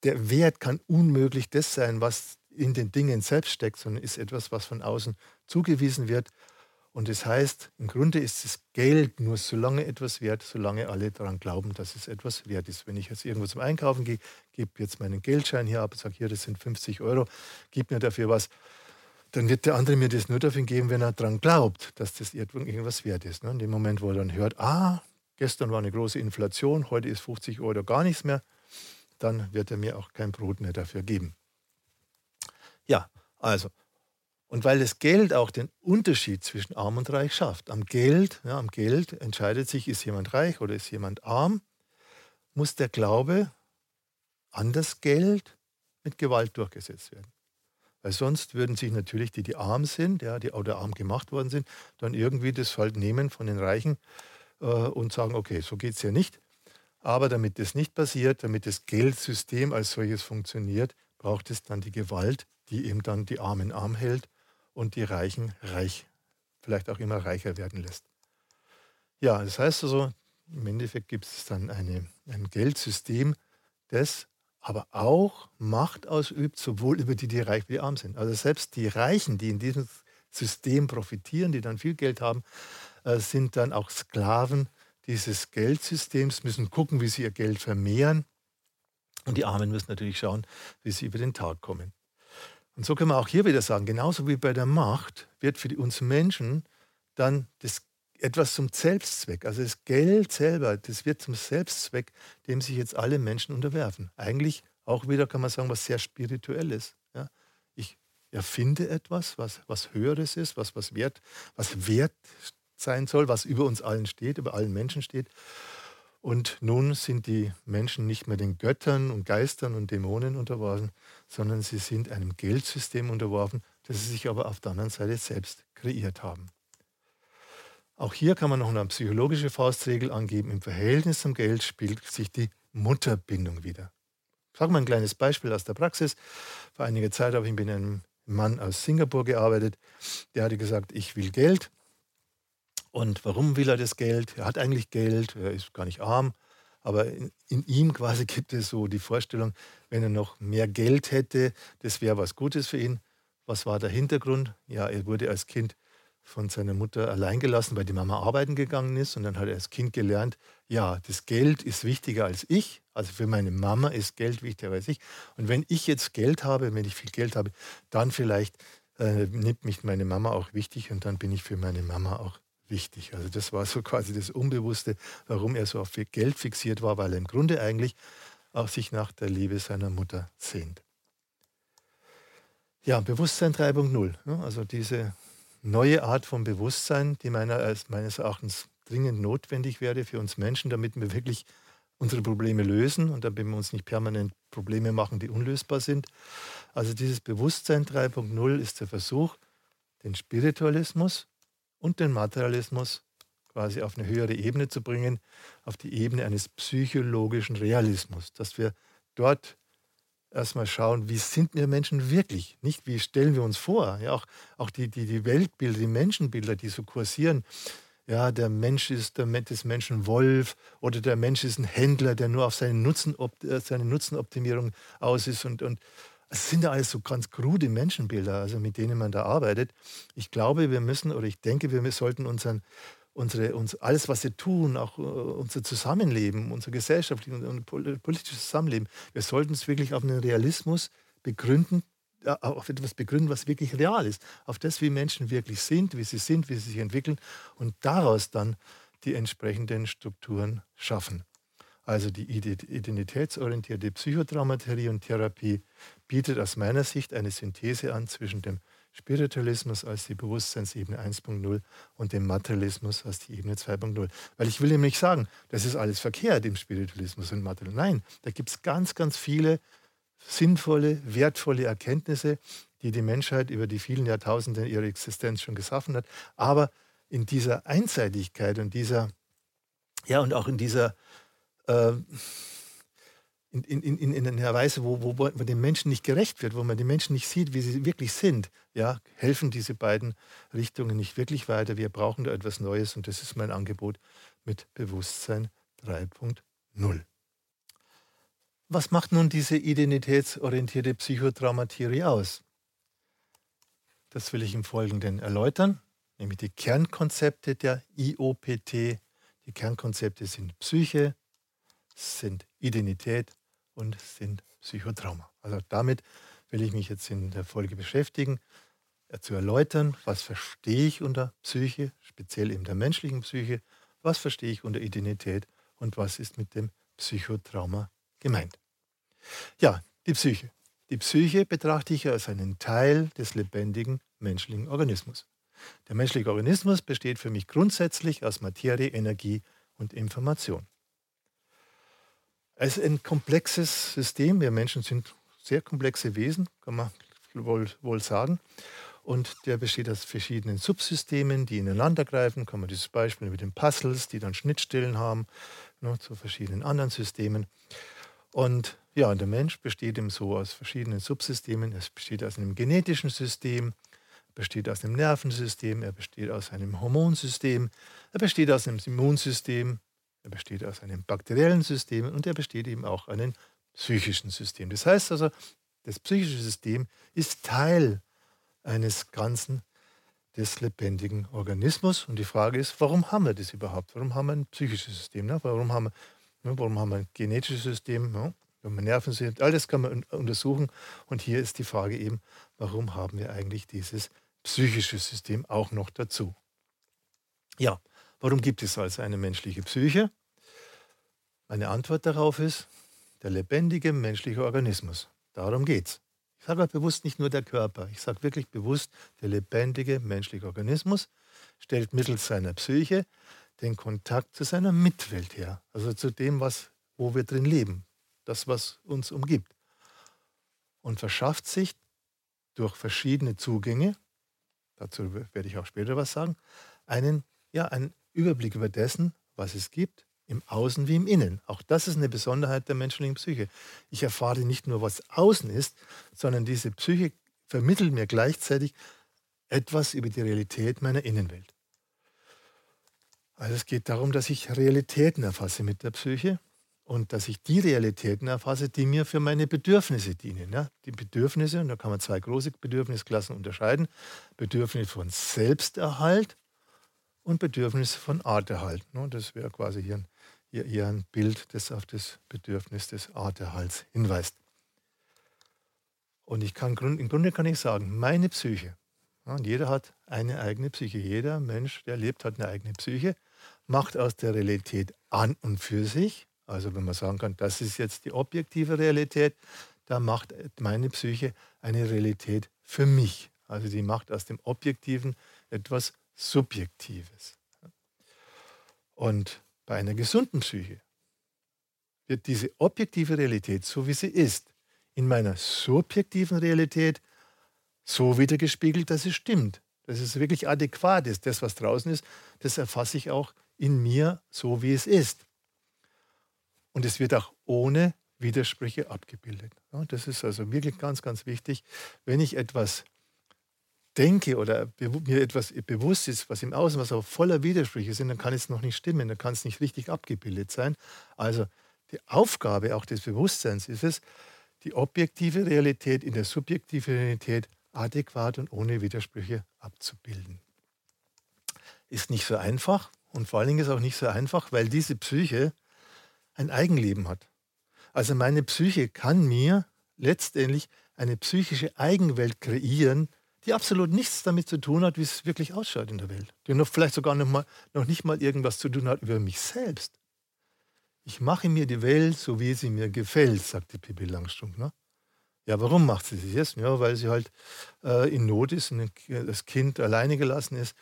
der Wert kann unmöglich das sein, was in den Dingen selbst steckt, sondern ist etwas, was von außen zugewiesen wird. Und das heißt, im Grunde ist das Geld nur so lange etwas wert, solange alle daran glauben, dass es etwas wert ist. Wenn ich jetzt irgendwo zum Einkaufen gehe, gebe jetzt meinen Geldschein hier ab und sage, hier, das sind 50 Euro, gib mir dafür was dann wird der andere mir das nur dafür geben, wenn er daran glaubt, dass das irgendwas wert ist. Ne? In dem Moment, wo er dann hört, ah, gestern war eine große Inflation, heute ist 50 Euro gar nichts mehr, dann wird er mir auch kein Brot mehr dafür geben. Ja, also, und weil das Geld auch den Unterschied zwischen arm und reich schafft. Am Geld, ja, am Geld entscheidet sich, ist jemand reich oder ist jemand arm, muss der Glaube an das Geld mit Gewalt durchgesetzt werden. Weil sonst würden sich natürlich die, die arm sind, ja, die oder arm gemacht worden sind, dann irgendwie das halt nehmen von den Reichen äh, und sagen, okay, so geht es ja nicht. Aber damit das nicht passiert, damit das Geldsystem als solches funktioniert, braucht es dann die Gewalt, die eben dann die Armen arm hält und die Reichen reich, vielleicht auch immer reicher werden lässt. Ja, das heißt also, im Endeffekt gibt es dann eine, ein Geldsystem, das aber auch Macht ausübt, sowohl über die, die reich wie arm sind. Also selbst die Reichen, die in diesem System profitieren, die dann viel Geld haben, äh, sind dann auch Sklaven dieses Geldsystems, müssen gucken, wie sie ihr Geld vermehren. Und die Armen müssen natürlich schauen, wie sie über den Tag kommen. Und so können wir auch hier wieder sagen, genauso wie bei der Macht wird für uns Menschen dann das etwas zum Selbstzweck. Also das Geld selber, das wird zum Selbstzweck, dem sich jetzt alle Menschen unterwerfen. Eigentlich auch wieder kann man sagen, was sehr spirituelles. Ja? Ich erfinde etwas, was, was Höheres ist, was, was, wert, was wert sein soll, was über uns allen steht, über allen Menschen steht. Und nun sind die Menschen nicht mehr den Göttern und Geistern und Dämonen unterworfen, sondern sie sind einem Geldsystem unterworfen, das sie sich aber auf der anderen Seite selbst kreiert haben. Auch hier kann man noch eine psychologische Faustregel angeben. Im Verhältnis zum Geld spielt sich die Mutterbindung wieder. Ich sage mal ein kleines Beispiel aus der Praxis. Vor einiger Zeit habe ich mit einem Mann aus Singapur gearbeitet. Der hatte gesagt, ich will Geld. Und warum will er das Geld? Er hat eigentlich Geld, er ist gar nicht arm. Aber in, in ihm quasi gibt es so die Vorstellung, wenn er noch mehr Geld hätte, das wäre was Gutes für ihn. Was war der Hintergrund? Ja, er wurde als Kind von seiner Mutter allein gelassen, weil die Mama arbeiten gegangen ist. Und dann hat er als Kind gelernt, ja, das Geld ist wichtiger als ich. Also für meine Mama ist Geld wichtiger als ich. Und wenn ich jetzt Geld habe, wenn ich viel Geld habe, dann vielleicht äh, nimmt mich meine Mama auch wichtig und dann bin ich für meine Mama auch wichtig. Also das war so quasi das Unbewusste, warum er so auf Geld fixiert war, weil er im Grunde eigentlich auch sich nach der Liebe seiner Mutter sehnt. Ja, Bewusstsein 3.0. Ne? Also diese neue Art von Bewusstsein, die meiner, meines Erachtens dringend notwendig wäre für uns Menschen, damit wir wirklich unsere Probleme lösen und damit wir uns nicht permanent Probleme machen, die unlösbar sind. Also dieses Bewusstsein 3.0 ist der Versuch, den Spiritualismus und den Materialismus quasi auf eine höhere Ebene zu bringen, auf die Ebene eines psychologischen Realismus, dass wir dort erstmal schauen, wie sind wir Menschen wirklich? Nicht, wie stellen wir uns vor? Ja, auch auch die, die, die Weltbilder, die Menschenbilder, die so kursieren. Ja, der Mensch ist der des Menschen Wolf oder der Mensch ist ein Händler, der nur auf seine, Nutzen, äh, seine Nutzenoptimierung aus ist. Und, und es sind ja alles so ganz krude Menschenbilder, also mit denen man da arbeitet. Ich glaube, wir müssen oder ich denke, wir sollten unseren unsere, uns, alles, was wir tun, auch uh, unser Zusammenleben, unser gesellschaftliches und politisches Zusammenleben, wir sollten es wirklich auf einen Realismus begründen, äh, auf etwas begründen, was wirklich real ist, auf das, wie Menschen wirklich sind, wie sie sind, wie sie sich entwickeln und daraus dann die entsprechenden Strukturen schaffen. Also die identitätsorientierte Psychotraumaterie und Therapie bietet aus meiner Sicht eine Synthese an zwischen dem Spiritualismus als die Bewusstseinsebene 1.0 und dem Materialismus als die Ebene 2.0. Weil ich will ihm nicht sagen, das ist alles verkehrt im Spiritualismus und Materialismus. Nein, da gibt es ganz, ganz viele sinnvolle, wertvolle Erkenntnisse, die die Menschheit über die vielen Jahrtausende ihrer Existenz schon geschaffen hat. Aber in dieser Einseitigkeit und dieser, ja, und auch in dieser äh, in, in, in, in einer Weise, wo, wo, wo dem Menschen nicht gerecht wird, wo man die Menschen nicht sieht, wie sie wirklich sind, ja, helfen diese beiden Richtungen nicht wirklich weiter. Wir brauchen da etwas Neues und das ist mein Angebot mit Bewusstsein 3.0. Was macht nun diese identitätsorientierte Psychotraumatheorie aus? Das will ich im Folgenden erläutern, nämlich die Kernkonzepte der IOPT. Die Kernkonzepte sind Psyche, sind Identität und sind Psychotrauma. Also damit will ich mich jetzt in der Folge beschäftigen, zu erläutern, was verstehe ich unter Psyche, speziell in der menschlichen Psyche, was verstehe ich unter Identität und was ist mit dem Psychotrauma gemeint. Ja, die Psyche. Die Psyche betrachte ich als einen Teil des lebendigen menschlichen Organismus. Der menschliche Organismus besteht für mich grundsätzlich aus Materie, Energie und Information. Es ist ein komplexes System. Wir Menschen sind sehr komplexe Wesen, kann man wohl, wohl sagen. Und der besteht aus verschiedenen Subsystemen, die ineinander greifen. Kann man dieses Beispiel mit den Puzzles, die dann Schnittstellen haben ne, zu verschiedenen anderen Systemen. Und ja, der Mensch besteht eben so aus verschiedenen Subsystemen. Es besteht aus einem genetischen System, besteht aus einem Nervensystem, er besteht aus einem Hormonsystem, er besteht aus einem Immunsystem, er besteht aus einem bakteriellen System und er besteht eben auch aus einem psychischen System. Das heißt also, das psychische System ist Teil eines Ganzen des lebendigen Organismus. Und die Frage ist, warum haben wir das überhaupt? Warum haben wir ein psychisches System? Ne? Warum, haben wir, ne? warum haben wir ein genetisches System? Ne? Wenn wir Nervensystem, all das kann man untersuchen. Und hier ist die Frage eben, warum haben wir eigentlich dieses psychische System auch noch dazu? Ja, warum gibt es also eine menschliche Psyche? Meine Antwort darauf ist der lebendige menschliche Organismus. Darum geht's. Ich sage bewusst nicht nur der Körper, ich sage wirklich bewusst, der lebendige menschliche Organismus stellt mittels seiner Psyche den Kontakt zu seiner Mitwelt her, also zu dem, was, wo wir drin leben, das, was uns umgibt. Und verschafft sich durch verschiedene Zugänge, dazu werde ich auch später was sagen, einen, ja, einen Überblick über dessen, was es gibt, im Außen wie im Innen. Auch das ist eine Besonderheit der menschlichen Psyche. Ich erfahre nicht nur, was außen ist, sondern diese Psyche vermittelt mir gleichzeitig etwas über die Realität meiner Innenwelt. Also es geht darum, dass ich Realitäten erfasse mit der Psyche und dass ich die Realitäten erfasse, die mir für meine Bedürfnisse dienen. Ja? Die Bedürfnisse, und da kann man zwei große Bedürfnisklassen unterscheiden, Bedürfnisse von Selbsterhalt und Bedürfnisse von Arterhalt. Ne? Das wäre quasi hier ein ihr eher ein Bild, das auf das Bedürfnis des Arterhalts hinweist. Und ich kann, im Grunde kann ich sagen, meine Psyche, und jeder hat eine eigene Psyche, jeder Mensch, der lebt, hat eine eigene Psyche, macht aus der Realität an und für sich, also wenn man sagen kann, das ist jetzt die objektive Realität, da macht meine Psyche eine Realität für mich. Also die macht aus dem Objektiven etwas Subjektives. Und bei einer gesunden Psyche wird diese objektive Realität, so wie sie ist, in meiner subjektiven Realität so wiedergespiegelt, dass es stimmt, dass es wirklich adäquat ist. Das, was draußen ist, das erfasse ich auch in mir so, wie es ist. Und es wird auch ohne Widersprüche abgebildet. das ist also wirklich ganz, ganz wichtig. Wenn ich etwas denke oder mir etwas bewusst ist, was im Außen, was auch voller Widersprüche sind, dann kann es noch nicht stimmen, dann kann es nicht richtig abgebildet sein. Also die Aufgabe auch des Bewusstseins ist es, die objektive Realität in der subjektiven Realität adäquat und ohne Widersprüche abzubilden. Ist nicht so einfach und vor allen Dingen ist auch nicht so einfach, weil diese Psyche ein Eigenleben hat. Also meine Psyche kann mir letztendlich eine psychische Eigenwelt kreieren, die absolut nichts damit zu tun hat, wie es wirklich ausschaut in der Welt. Die noch vielleicht sogar noch, mal, noch nicht mal irgendwas zu tun hat über mich selbst. Ich mache mir die Welt so, wie sie mir gefällt, sagte Pippi Langstrumpf. Ne? Ja, warum macht sie das jetzt? Ja, weil sie halt äh, in Not ist und das Kind alleine gelassen ist.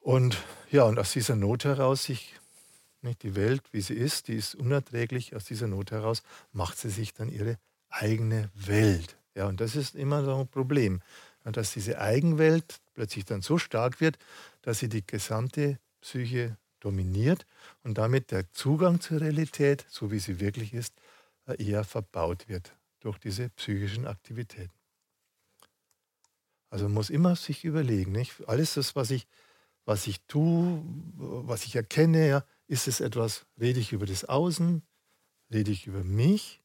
Und ja, und aus dieser Not heraus sich nicht die Welt, wie sie ist, die ist unerträglich. Aus dieser Not heraus macht sie sich dann ihre eigene Welt. Ja, und das ist immer so ein Problem, dass diese Eigenwelt plötzlich dann so stark wird, dass sie die gesamte Psyche dominiert und damit der Zugang zur Realität, so wie sie wirklich ist, eher verbaut wird durch diese psychischen Aktivitäten. Also man muss immer sich überlegen, nicht? alles das, was ich, was ich tue, was ich erkenne, ja, ist es etwas, rede ich über das Außen, rede ich über mich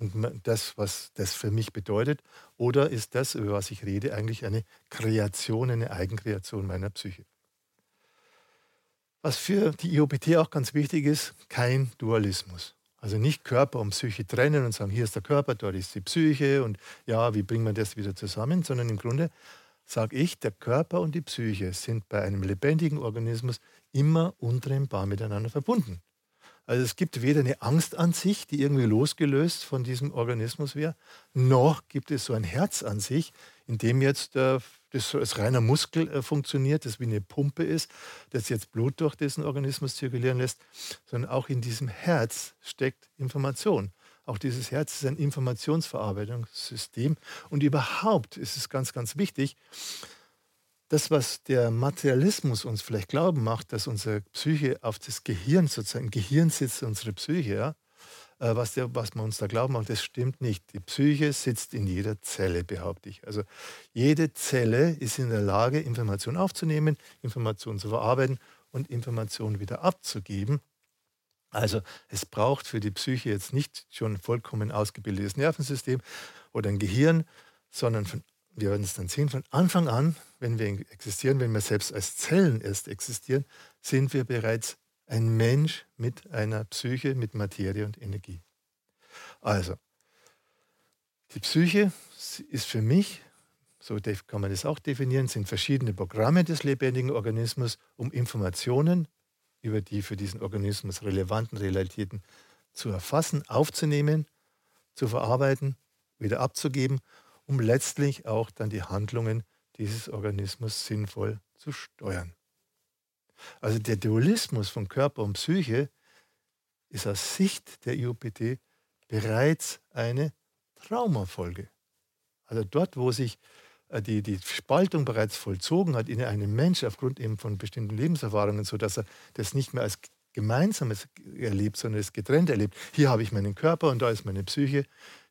und das, was das für mich bedeutet? Oder ist das, über was ich rede, eigentlich eine Kreation, eine Eigenkreation meiner Psyche? Was für die IOPT auch ganz wichtig ist, kein Dualismus. Also nicht Körper und Psyche trennen und sagen, hier ist der Körper, dort ist die Psyche und ja, wie bringen wir das wieder zusammen, sondern im Grunde sage ich, der Körper und die Psyche sind bei einem lebendigen Organismus immer untrennbar miteinander verbunden. Also es gibt weder eine Angst an sich, die irgendwie losgelöst von diesem Organismus wäre, noch gibt es so ein Herz an sich, in dem jetzt äh, das als reiner Muskel äh, funktioniert, das wie eine Pumpe ist, das jetzt Blut durch diesen Organismus zirkulieren lässt, sondern auch in diesem Herz steckt Information. Auch dieses Herz ist ein Informationsverarbeitungssystem und überhaupt ist es ganz, ganz wichtig, das, was der Materialismus uns vielleicht glauben macht, dass unsere Psyche auf das Gehirn sozusagen, Gehirn sitzt unsere Psyche, ja, äh, was, der, was man uns da glauben macht, das stimmt nicht. Die Psyche sitzt in jeder Zelle, behaupte ich. Also jede Zelle ist in der Lage, Informationen aufzunehmen, Informationen zu verarbeiten und Informationen wieder abzugeben. Also es braucht für die Psyche jetzt nicht schon ein vollkommen ausgebildetes Nervensystem oder ein Gehirn, sondern von, wir werden es dann sehen, von Anfang an, wenn wir existieren, wenn wir selbst als Zellen erst existieren, sind wir bereits ein Mensch mit einer Psyche, mit Materie und Energie. Also, die Psyche ist für mich, so kann man das auch definieren, sind verschiedene Programme des lebendigen Organismus, um Informationen über die für diesen Organismus relevanten Realitäten zu erfassen, aufzunehmen, zu verarbeiten, wieder abzugeben, um letztlich auch dann die Handlungen dieses Organismus sinnvoll zu steuern. Also der Dualismus von Körper und Psyche ist aus Sicht der IUPT bereits eine Traumafolge. Also dort, wo sich äh, die, die Spaltung bereits vollzogen hat in einem Mensch aufgrund eben von bestimmten Lebenserfahrungen, sodass er das nicht mehr als Gemeinsames erlebt, sondern es getrennt erlebt. Hier habe ich meinen Körper und da ist meine Psyche,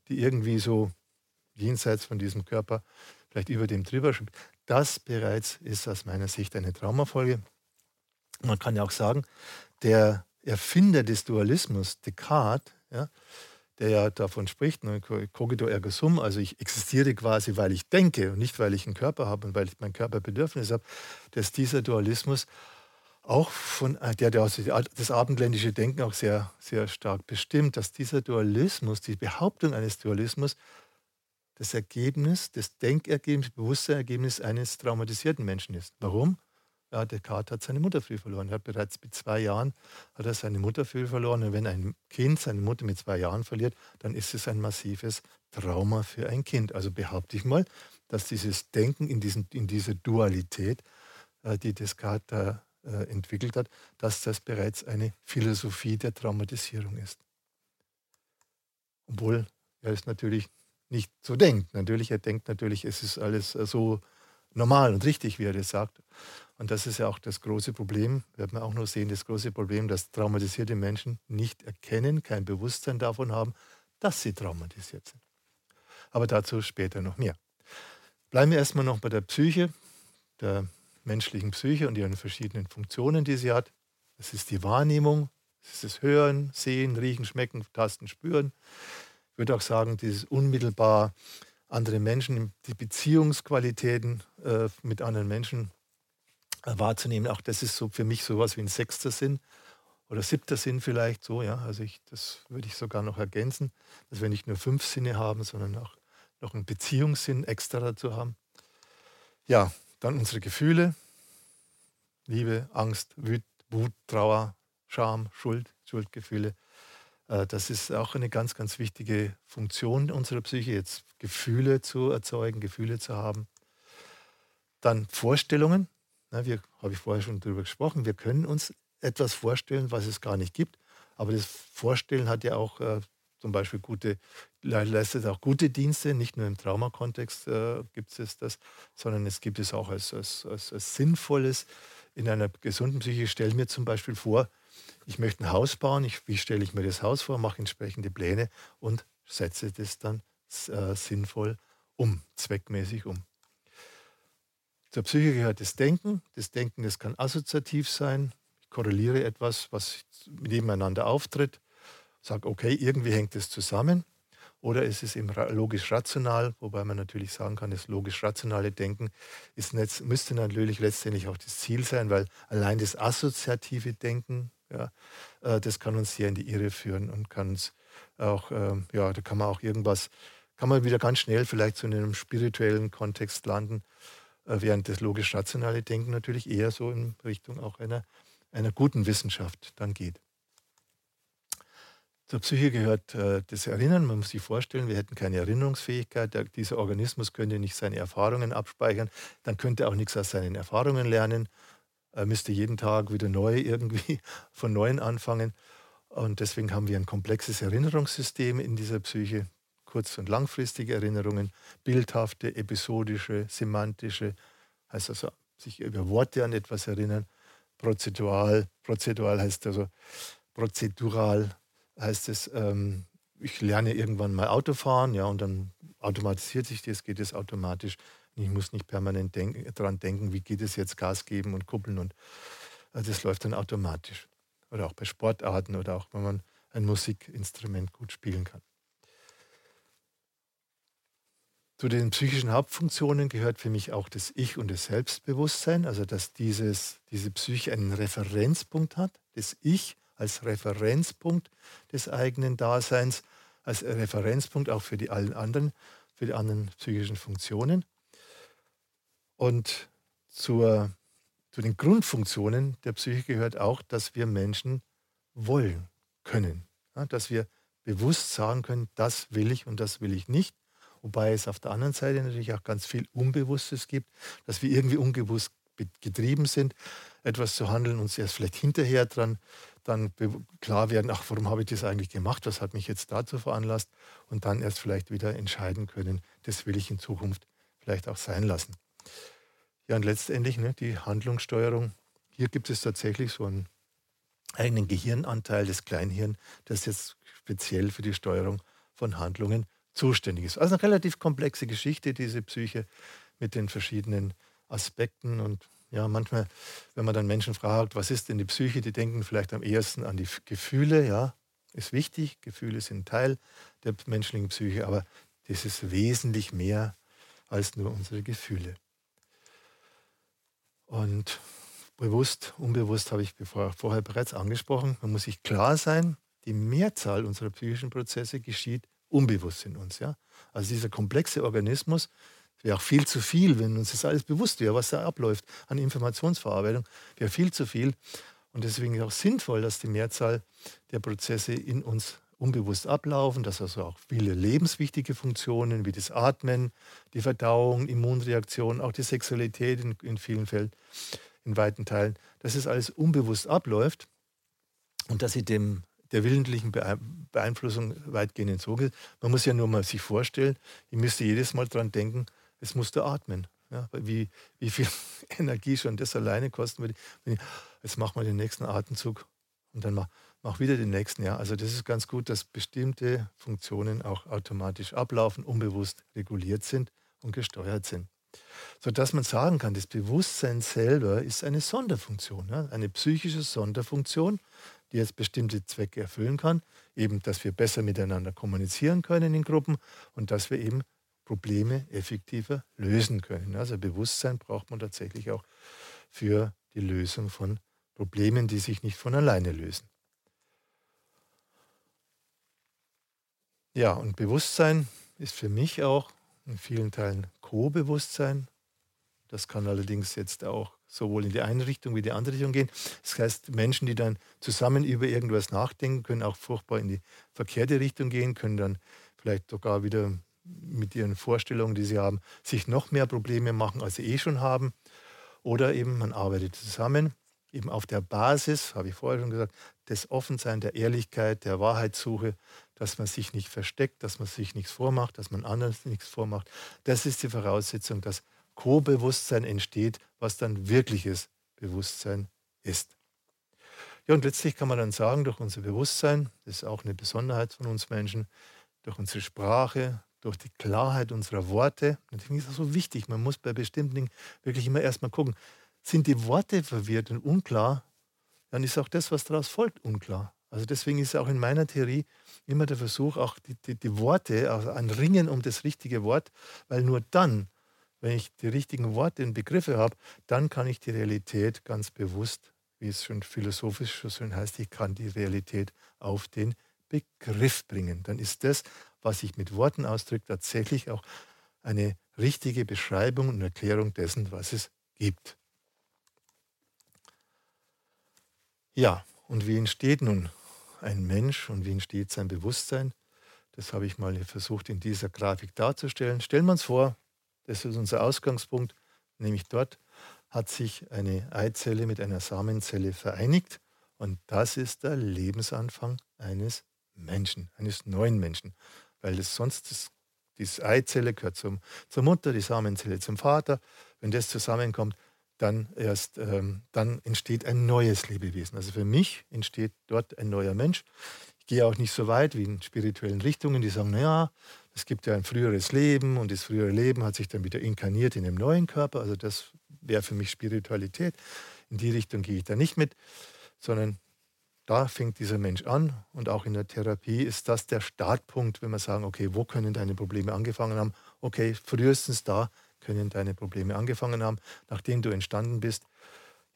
die irgendwie so jenseits von diesem Körper vielleicht über dem drüber. Das bereits ist aus meiner Sicht eine Traumafolge. Man kann ja auch sagen, der Erfinder des Dualismus, Descartes, ja, der ja davon spricht, ne, cogito ergo sum, also ich existiere quasi, weil ich denke und nicht, weil ich einen Körper habe und weil ich mein Körperbedürfnis habe, dass dieser Dualismus auch von, äh, der, der das abendländische Denken auch sehr, sehr stark bestimmt, dass dieser Dualismus, die Behauptung eines Dualismus, das Ergebnis, das Denkergebnis, Bewusstseinergebnis eines traumatisierten Menschen ist. Warum? Ja, Descartes hat seine Mutter früh verloren. Er hat bereits mit zwei Jahren hat er seine Mutter früh verloren. Und wenn ein Kind seine Mutter mit zwei Jahren verliert, dann ist es ein massives Trauma für ein Kind. Also behaupte ich mal, dass dieses Denken in, diesen, in dieser Dualität, äh, die Descartes äh, entwickelt hat, dass das bereits eine Philosophie der Traumatisierung ist. Obwohl er es natürlich nicht so denkt. Natürlich, er denkt natürlich, es ist alles äh, so normal und richtig, wie er das sagt. Und das ist ja auch das große Problem, wird man auch noch sehen, das große Problem, dass traumatisierte Menschen nicht erkennen, kein Bewusstsein davon haben, dass sie traumatisiert sind. Aber dazu später noch mehr. Bleiben wir erstmal noch bei der Psyche, der menschlichen Psyche und ihren verschiedenen Funktionen, die sie hat. Es ist die Wahrnehmung, es ist das Hören, Sehen, Riechen, Schmecken, Tasten, Spüren. Ich würde auch sagen, dieses unmittelbar andere Menschen, die Beziehungsqualitäten äh, mit anderen Menschen äh, wahrzunehmen. Auch das ist so für mich sowas wie ein sechster Sinn oder siebter Sinn vielleicht so. Ja, also ich, das würde ich sogar noch ergänzen, dass wir nicht nur fünf Sinne haben, sondern auch noch einen Beziehungssinn extra dazu haben. Ja, dann unsere Gefühle: Liebe, Angst, Wut Trauer, Scham, Schuld, Schuldgefühle. Äh, das ist auch eine ganz, ganz wichtige Funktion unserer Psyche, jetzt Gefühle zu erzeugen, Gefühle zu haben. Dann Vorstellungen, wir, habe ich vorher schon darüber gesprochen, wir können uns etwas vorstellen, was es gar nicht gibt. Aber das Vorstellen hat ja auch äh, zum Beispiel gute, leistet auch gute Dienste, nicht nur im Traumakontext äh, gibt es das, sondern es gibt es auch als, als, als, als sinnvolles. In einer gesunden Psyche stelle mir zum Beispiel vor, ich möchte ein Haus bauen, ich, wie stelle ich mir das Haus vor, mache entsprechende Pläne und setze das dann äh, sinnvoll um, zweckmäßig um. Zur Psyche gehört das Denken. Das Denken, das kann assoziativ sein. Ich korreliere etwas, was nebeneinander auftritt, sage, okay, irgendwie hängt es zusammen. Oder ist es eben logisch-rational, wobei man natürlich sagen kann, das logisch-rationale Denken ist nicht, müsste natürlich letztendlich auch das Ziel sein, weil allein das assoziative Denken, ja, äh, das kann uns sehr in die Irre führen und kann uns auch, ähm, ja, da kann man auch irgendwas, kann man wieder ganz schnell vielleicht zu einem spirituellen Kontext landen, äh, während das logisch-rationale Denken natürlich eher so in Richtung auch einer, einer guten Wissenschaft dann geht. Zur Psyche gehört äh, das Erinnern. Man muss sich vorstellen, wir hätten keine Erinnerungsfähigkeit. Dieser Organismus könnte nicht seine Erfahrungen abspeichern. Dann könnte er auch nichts aus seinen Erfahrungen lernen. Er müsste jeden Tag wieder neu irgendwie von Neuem anfangen. Und deswegen haben wir ein komplexes Erinnerungssystem in dieser Psyche kurz- und langfristige Erinnerungen, bildhafte, episodische, semantische, heißt also sich über Worte an etwas erinnern, prozedural, prozedural heißt also prozedural heißt es, ähm, ich lerne irgendwann mal Autofahren, ja, und dann automatisiert sich das, geht es automatisch. Ich muss nicht permanent denk daran denken, wie geht es jetzt Gas geben und kuppeln und äh, das läuft dann automatisch. oder auch bei Sportarten oder auch wenn man ein Musikinstrument gut spielen kann. Zu den psychischen Hauptfunktionen gehört für mich auch das Ich und das Selbstbewusstsein, also dass dieses, diese Psyche einen Referenzpunkt hat, das Ich als Referenzpunkt des eigenen Daseins, als Referenzpunkt auch für die allen anderen, für die anderen psychischen Funktionen. Und zur, zu den Grundfunktionen der Psyche gehört auch, dass wir Menschen wollen können, ja, dass wir bewusst sagen können, das will ich und das will ich nicht. Wobei es auf der anderen Seite natürlich auch ganz viel Unbewusstes gibt, dass wir irgendwie unbewusst getrieben sind, etwas zu handeln und erst vielleicht hinterher dran dann klar werden, ach, warum habe ich das eigentlich gemacht, was hat mich jetzt dazu veranlasst? Und dann erst vielleicht wieder entscheiden können, das will ich in Zukunft vielleicht auch sein lassen. Ja, und letztendlich ne, die Handlungssteuerung. Hier gibt es tatsächlich so einen eigenen Gehirnanteil, des Kleinhirn, das jetzt speziell für die Steuerung von Handlungen zuständig ist. Also eine relativ komplexe Geschichte, diese Psyche mit den verschiedenen Aspekten. Und ja, manchmal, wenn man dann Menschen fragt, was ist denn die Psyche, die denken vielleicht am ehesten an die Gefühle. Ja, ist wichtig. Gefühle sind Teil der menschlichen Psyche, aber das ist wesentlich mehr als nur unsere Gefühle. Und bewusst, unbewusst habe ich vorher bereits angesprochen, man muss sich klar sein, die Mehrzahl unserer psychischen Prozesse geschieht unbewusst in uns. Ja? Also dieser komplexe Organismus wäre auch viel zu viel, wenn uns das alles bewusst wäre, was da abläuft an Informationsverarbeitung, wäre viel zu viel. Und deswegen ist es auch sinnvoll, dass die Mehrzahl der Prozesse in uns unbewusst ablaufen, dass also auch viele lebenswichtige Funktionen wie das Atmen, die Verdauung, Immunreaktion, auch die Sexualität in, in vielen Fällen, in weiten Teilen, dass es alles unbewusst abläuft und dass sie dem der willentlichen Beeinflussung weitgehend entzogen ist. Man muss ja nur mal sich vorstellen, ich müsste jedes Mal dran denken, es musste atmen. Ja, wie, wie viel Energie schon das alleine kosten würde. Jetzt mach mal den nächsten Atemzug und dann mach, mach wieder den nächsten. Ja, also das ist ganz gut, dass bestimmte Funktionen auch automatisch ablaufen, unbewusst reguliert sind und gesteuert sind. Sodass man sagen kann, das Bewusstsein selber ist eine Sonderfunktion, eine psychische Sonderfunktion, die jetzt bestimmte Zwecke erfüllen kann. Eben, dass wir besser miteinander kommunizieren können in Gruppen und dass wir eben Probleme effektiver lösen können. Also Bewusstsein braucht man tatsächlich auch für die Lösung von Problemen, die sich nicht von alleine lösen. Ja, und Bewusstsein ist für mich auch in vielen Teilen Co-Bewusstsein. Das kann allerdings jetzt auch sowohl in die eine Richtung wie die andere Richtung gehen. Das heißt, Menschen, die dann zusammen über irgendwas nachdenken, können auch furchtbar in die verkehrte Richtung gehen, können dann vielleicht sogar wieder mit ihren Vorstellungen, die sie haben, sich noch mehr Probleme machen, als sie eh schon haben. Oder eben man arbeitet zusammen, eben auf der Basis, habe ich vorher schon gesagt, des Offensein, der Ehrlichkeit, der Wahrheitssuche, dass man sich nicht versteckt, dass man sich nichts vormacht, dass man anderen nichts vormacht. Das ist die Voraussetzung, dass Co-Bewusstsein entsteht, was dann wirkliches Bewusstsein ist. Ja, und letztlich kann man dann sagen, durch unser Bewusstsein, das ist auch eine Besonderheit von uns Menschen, durch unsere Sprache, durch die Klarheit unserer Worte. Natürlich ist das so wichtig. Man muss bei bestimmten Dingen wirklich immer erstmal gucken, sind die Worte verwirrt und unklar, dann ist auch das, was daraus folgt, unklar. Also deswegen ist auch in meiner Theorie immer der Versuch, auch die, die, die Worte, also ein Ringen um das richtige Wort, weil nur dann wenn ich die richtigen Worte und Begriffe habe, dann kann ich die Realität ganz bewusst, wie es schon philosophisch so schön heißt, ich kann die Realität auf den Begriff bringen. Dann ist das, was ich mit Worten ausdrücke, tatsächlich auch eine richtige Beschreibung und Erklärung dessen, was es gibt. Ja, und wie entsteht nun ein Mensch und wie entsteht sein Bewusstsein? Das habe ich mal versucht in dieser Grafik darzustellen. Stellen wir uns vor, das ist unser Ausgangspunkt, nämlich dort hat sich eine Eizelle mit einer Samenzelle vereinigt und das ist der Lebensanfang eines Menschen, eines neuen Menschen, weil es sonst das, die Eizelle gehört zum, zur Mutter, die Samenzelle zum Vater. Wenn das zusammenkommt, dann erst ähm, dann entsteht ein neues Lebewesen. Also für mich entsteht dort ein neuer Mensch. Ich gehe auch nicht so weit wie in spirituellen Richtungen, die sagen, naja, es gibt ja ein früheres Leben und das frühere Leben hat sich dann wieder inkarniert in einem neuen Körper. Also das wäre für mich Spiritualität. In die Richtung gehe ich da nicht mit, sondern da fängt dieser Mensch an und auch in der Therapie ist das der Startpunkt, wenn wir sagen, okay, wo können deine Probleme angefangen haben? Okay, frühestens da können deine Probleme angefangen haben, nachdem du entstanden bist,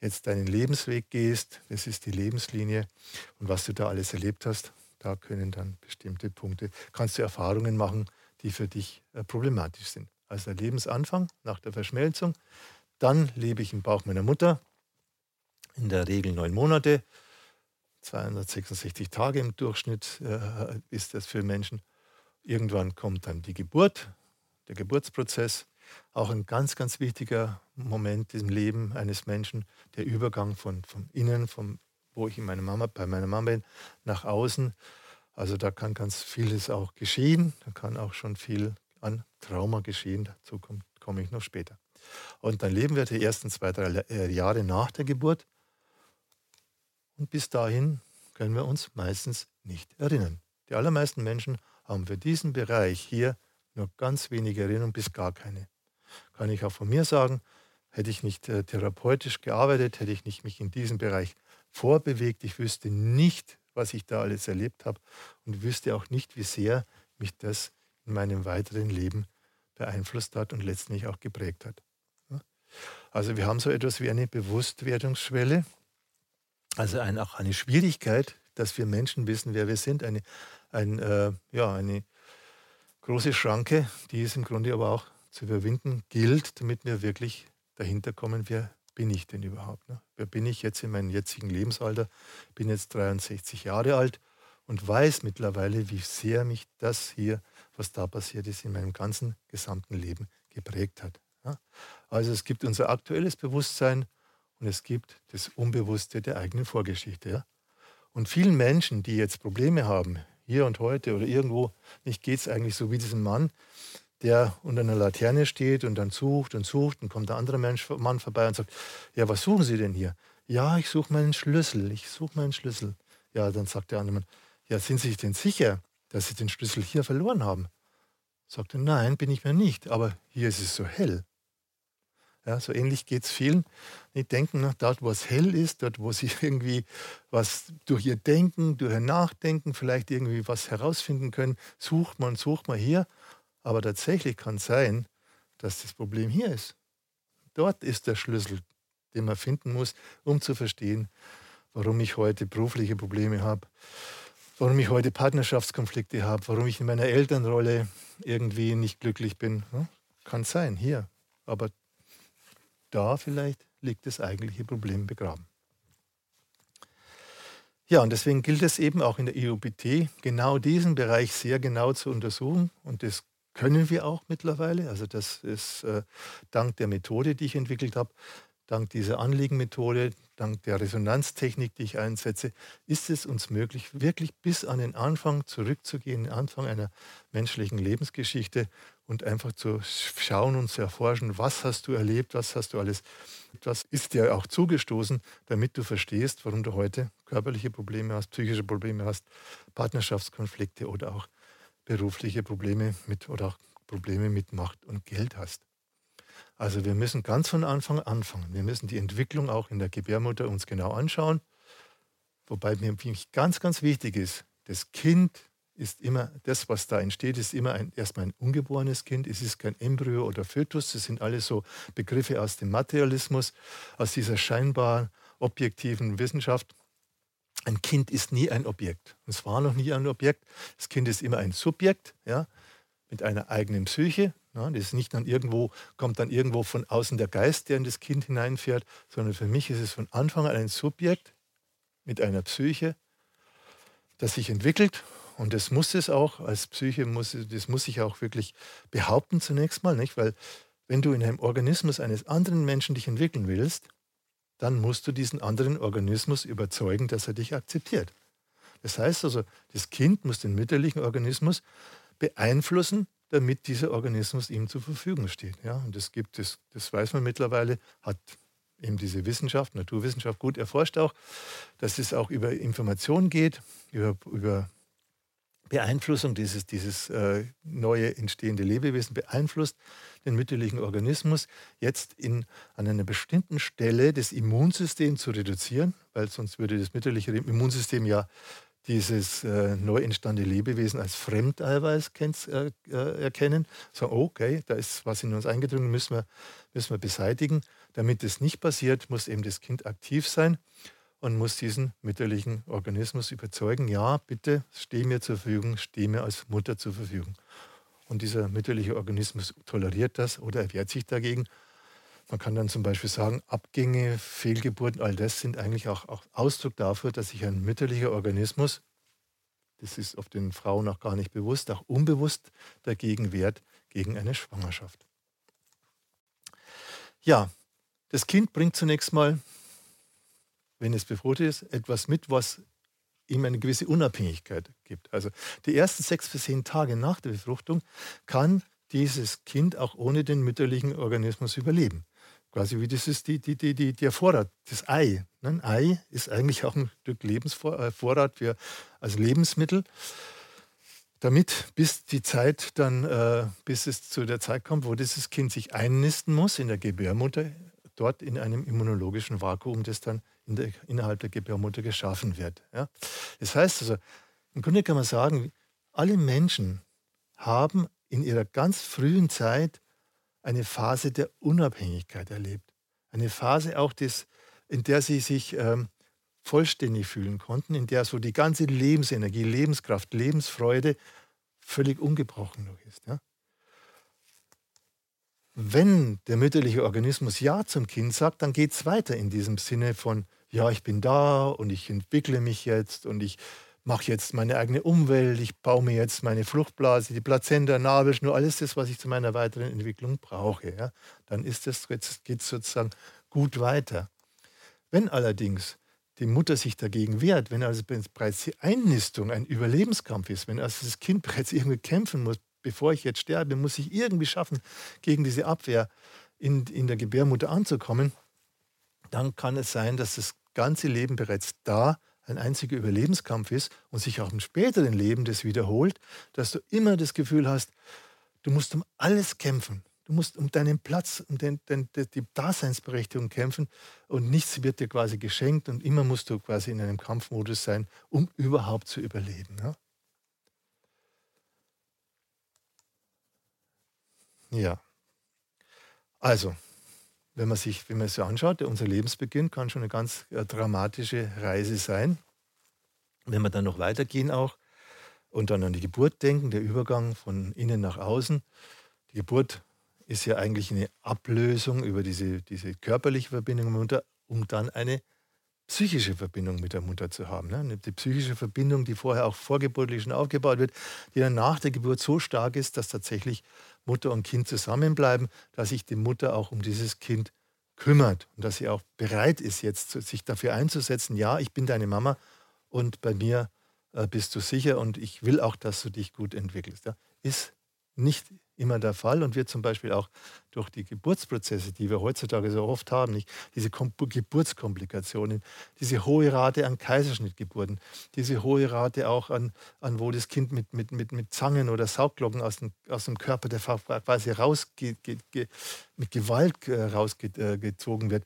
jetzt deinen Lebensweg gehst, das ist die Lebenslinie und was du da alles erlebt hast, da können dann bestimmte Punkte, kannst du Erfahrungen machen, die für dich äh, problematisch sind. Also der Lebensanfang nach der Verschmelzung, dann lebe ich im Bauch meiner Mutter, in der Regel neun Monate, 266 Tage im Durchschnitt äh, ist das für Menschen. Irgendwann kommt dann die Geburt, der Geburtsprozess, auch ein ganz, ganz wichtiger Moment im Leben eines Menschen, der Übergang von, vom Innen, vom, wo ich in meiner Mama, bei meiner Mama bin, nach außen. Also da kann ganz vieles auch geschehen, da kann auch schon viel an Trauma geschehen, dazu komme komm ich noch später. Und dann leben wir die ersten zwei, drei Jahre nach der Geburt und bis dahin können wir uns meistens nicht erinnern. Die allermeisten Menschen haben für diesen Bereich hier nur ganz wenige Erinnerungen bis gar keine. Kann ich auch von mir sagen, hätte ich nicht äh, therapeutisch gearbeitet, hätte ich nicht mich in diesem Bereich vorbewegt, ich wüsste nicht, was ich da alles erlebt habe und wüsste auch nicht, wie sehr mich das in meinem weiteren Leben beeinflusst hat und letztlich auch geprägt hat. Also wir haben so etwas wie eine Bewusstwerdungsschwelle, also ein, auch eine Schwierigkeit, dass wir Menschen wissen, wer wir sind. Eine, ein, äh, ja, eine große Schranke, die es im Grunde aber auch zu überwinden gilt, damit wir wirklich dahinter kommen, wer bin ich denn überhaupt? Ne? Wer bin ich jetzt in meinem jetzigen Lebensalter? Bin jetzt 63 Jahre alt und weiß mittlerweile, wie sehr mich das hier, was da passiert ist, in meinem ganzen gesamten Leben geprägt hat. Ja? Also es gibt unser aktuelles Bewusstsein und es gibt das Unbewusste der eigenen Vorgeschichte. Ja? Und vielen Menschen, die jetzt Probleme haben, hier und heute oder irgendwo, nicht geht es eigentlich so wie diesem Mann, der unter einer Laterne steht und dann sucht und sucht und kommt der andere Mensch, Mann vorbei und sagt, ja, was suchen Sie denn hier? Ja, ich suche meinen Schlüssel, ich suche meinen Schlüssel. Ja, dann sagt der andere Mann, ja, sind Sie sich denn sicher, dass Sie den Schlüssel hier verloren haben? Sagt er, nein, bin ich mir nicht, aber hier ist es so hell. Ja, so ähnlich geht es vielen. Die denken, dort, wo es hell ist, dort, wo sie irgendwie was durch ihr Denken, durch ihr Nachdenken vielleicht irgendwie was herausfinden können, sucht man, sucht man hier. Aber tatsächlich kann es sein, dass das Problem hier ist. Dort ist der Schlüssel, den man finden muss, um zu verstehen, warum ich heute berufliche Probleme habe, warum ich heute Partnerschaftskonflikte habe, warum ich in meiner Elternrolle irgendwie nicht glücklich bin. Kann sein, hier. Aber da vielleicht liegt das eigentliche Problem begraben. Ja, und deswegen gilt es eben auch in der IOPT, genau diesen Bereich sehr genau zu untersuchen. Und das können wir auch mittlerweile. Also das ist äh, dank der Methode, die ich entwickelt habe, dank dieser Anliegenmethode, dank der Resonanztechnik, die ich einsetze, ist es uns möglich, wirklich bis an den Anfang zurückzugehen, den Anfang einer menschlichen Lebensgeschichte und einfach zu schauen und zu erforschen, was hast du erlebt, was hast du alles, was ist dir auch zugestoßen, damit du verstehst, warum du heute körperliche Probleme hast, psychische Probleme hast, Partnerschaftskonflikte oder auch berufliche Probleme mit oder auch Probleme mit Macht und Geld hast. Also wir müssen ganz von Anfang anfangen. Wir müssen die Entwicklung auch in der Gebärmutter uns genau anschauen. Wobei mir ganz, ganz wichtig ist, das Kind ist immer, das, was da entsteht, ist immer ein, erstmal ein ungeborenes Kind. Es ist kein Embryo oder Fötus. Das sind alles so Begriffe aus dem Materialismus, aus dieser scheinbar objektiven Wissenschaft. Ein Kind ist nie ein Objekt. Es war noch nie ein Objekt. Das Kind ist immer ein Subjekt, ja, mit einer eigenen Psyche. Ja, das ist nicht dann irgendwo, kommt dann irgendwo von außen der Geist, der in das Kind hineinfährt, sondern für mich ist es von Anfang an ein Subjekt mit einer Psyche, das sich entwickelt und das muss es auch, als Psyche muss, das muss ich auch wirklich behaupten zunächst mal, nicht? Weil wenn du in einem Organismus eines anderen Menschen dich entwickeln willst, dann musst du diesen anderen Organismus überzeugen, dass er dich akzeptiert. Das heißt also, das Kind muss den mütterlichen Organismus beeinflussen, damit dieser Organismus ihm zur Verfügung steht. Ja, und das gibt es, das weiß man mittlerweile, hat eben diese Wissenschaft, Naturwissenschaft gut erforscht auch, dass es auch über Informationen geht, über, über Beeinflussung dieses, dieses äh, neue entstehende Lebewesen beeinflusst den mütterlichen Organismus jetzt in, an einer bestimmten Stelle des Immunsystems zu reduzieren, weil sonst würde das mütterliche Immunsystem ja dieses äh, neu entstandene Lebewesen als Fremdeiweiß äh, äh, erkennen. So, okay, da ist was in uns eingedrungen, müssen wir, müssen wir beseitigen. Damit das nicht passiert, muss eben das Kind aktiv sein und muss diesen mütterlichen Organismus überzeugen, ja, bitte steh mir zur Verfügung, steh mir als Mutter zur Verfügung. Und dieser mütterliche Organismus toleriert das oder er wehrt sich dagegen. Man kann dann zum Beispiel sagen, Abgänge, Fehlgeburten, all das sind eigentlich auch, auch Ausdruck dafür, dass sich ein mütterlicher Organismus, das ist auf den Frauen auch gar nicht bewusst, auch unbewusst dagegen wehrt, gegen eine Schwangerschaft. Ja, das Kind bringt zunächst mal, wenn es befruchtet ist, etwas mit, was ihm eine gewisse Unabhängigkeit gibt. Also die ersten sechs bis zehn Tage nach der Befruchtung kann dieses Kind auch ohne den mütterlichen Organismus überleben. Quasi wie das ist die, die, die, die, der Vorrat, das Ei. Ein Ei ist eigentlich auch ein Stück Lebensvorrat für, als Lebensmittel, damit bis die Zeit dann, äh, bis es zu der Zeit kommt, wo dieses Kind sich einnisten muss in der Gebärmutter, dort in einem immunologischen Vakuum, das dann in der, innerhalb der Gebärmutter geschaffen wird. Ja? Das heißt also, im Grunde kann man sagen, alle Menschen haben in ihrer ganz frühen Zeit eine Phase der Unabhängigkeit erlebt. Eine Phase auch, des, in der sie sich ähm, vollständig fühlen konnten, in der so die ganze Lebensenergie, Lebenskraft, Lebensfreude völlig ungebrochen noch ist. Ja? Wenn der mütterliche Organismus Ja zum Kind sagt, dann geht es weiter in diesem Sinne von, ja, ich bin da und ich entwickle mich jetzt und ich mache jetzt meine eigene Umwelt, ich baue mir jetzt meine Fruchtblase, die Plazenta, Nabelschnur, alles das, was ich zu meiner weiteren Entwicklung brauche. Ja? Dann ist das, jetzt geht es sozusagen gut weiter. Wenn allerdings die Mutter sich dagegen wehrt, wenn also bereits die Einnistung ein Überlebenskampf ist, wenn also das Kind bereits irgendwie kämpfen muss, bevor ich jetzt sterbe, muss ich irgendwie schaffen, gegen diese Abwehr in, in der Gebärmutter anzukommen, dann kann es sein, dass das ganze Leben bereits da ein einziger Überlebenskampf ist und sich auch im späteren Leben das wiederholt, dass du immer das Gefühl hast, du musst um alles kämpfen. Du musst um deinen Platz, um den, den, die Daseinsberechtigung kämpfen und nichts wird dir quasi geschenkt und immer musst du quasi in einem Kampfmodus sein, um überhaupt zu überleben. Ja? Ja. Also, wenn man sich, wenn man es so anschaut, unser Lebensbeginn kann schon eine ganz äh, dramatische Reise sein. Wenn wir dann noch weitergehen auch und dann an die Geburt denken, der Übergang von innen nach außen. Die Geburt ist ja eigentlich eine Ablösung über diese, diese körperliche Verbindung mit Mutter, um dann eine psychische Verbindung mit der Mutter zu haben. Ne? Die psychische Verbindung, die vorher auch vorgeburtlich schon aufgebaut wird, die dann nach der Geburt so stark ist, dass tatsächlich Mutter und Kind zusammenbleiben, dass sich die Mutter auch um dieses Kind kümmert und dass sie auch bereit ist, jetzt sich dafür einzusetzen, ja, ich bin deine Mama und bei mir äh, bist du sicher und ich will auch, dass du dich gut entwickelst. Ja? Ist nicht immer der Fall und wird zum Beispiel auch durch die Geburtsprozesse, die wir heutzutage so oft haben, nicht? diese Kom Geburtskomplikationen, diese hohe Rate an Kaiserschnittgeburten, diese hohe Rate auch an, an wo das Kind mit, mit, mit, mit Zangen oder Saugglocken aus dem, aus dem Körper der Frau quasi rausge, ge, ge, mit Gewalt äh, rausgezogen wird.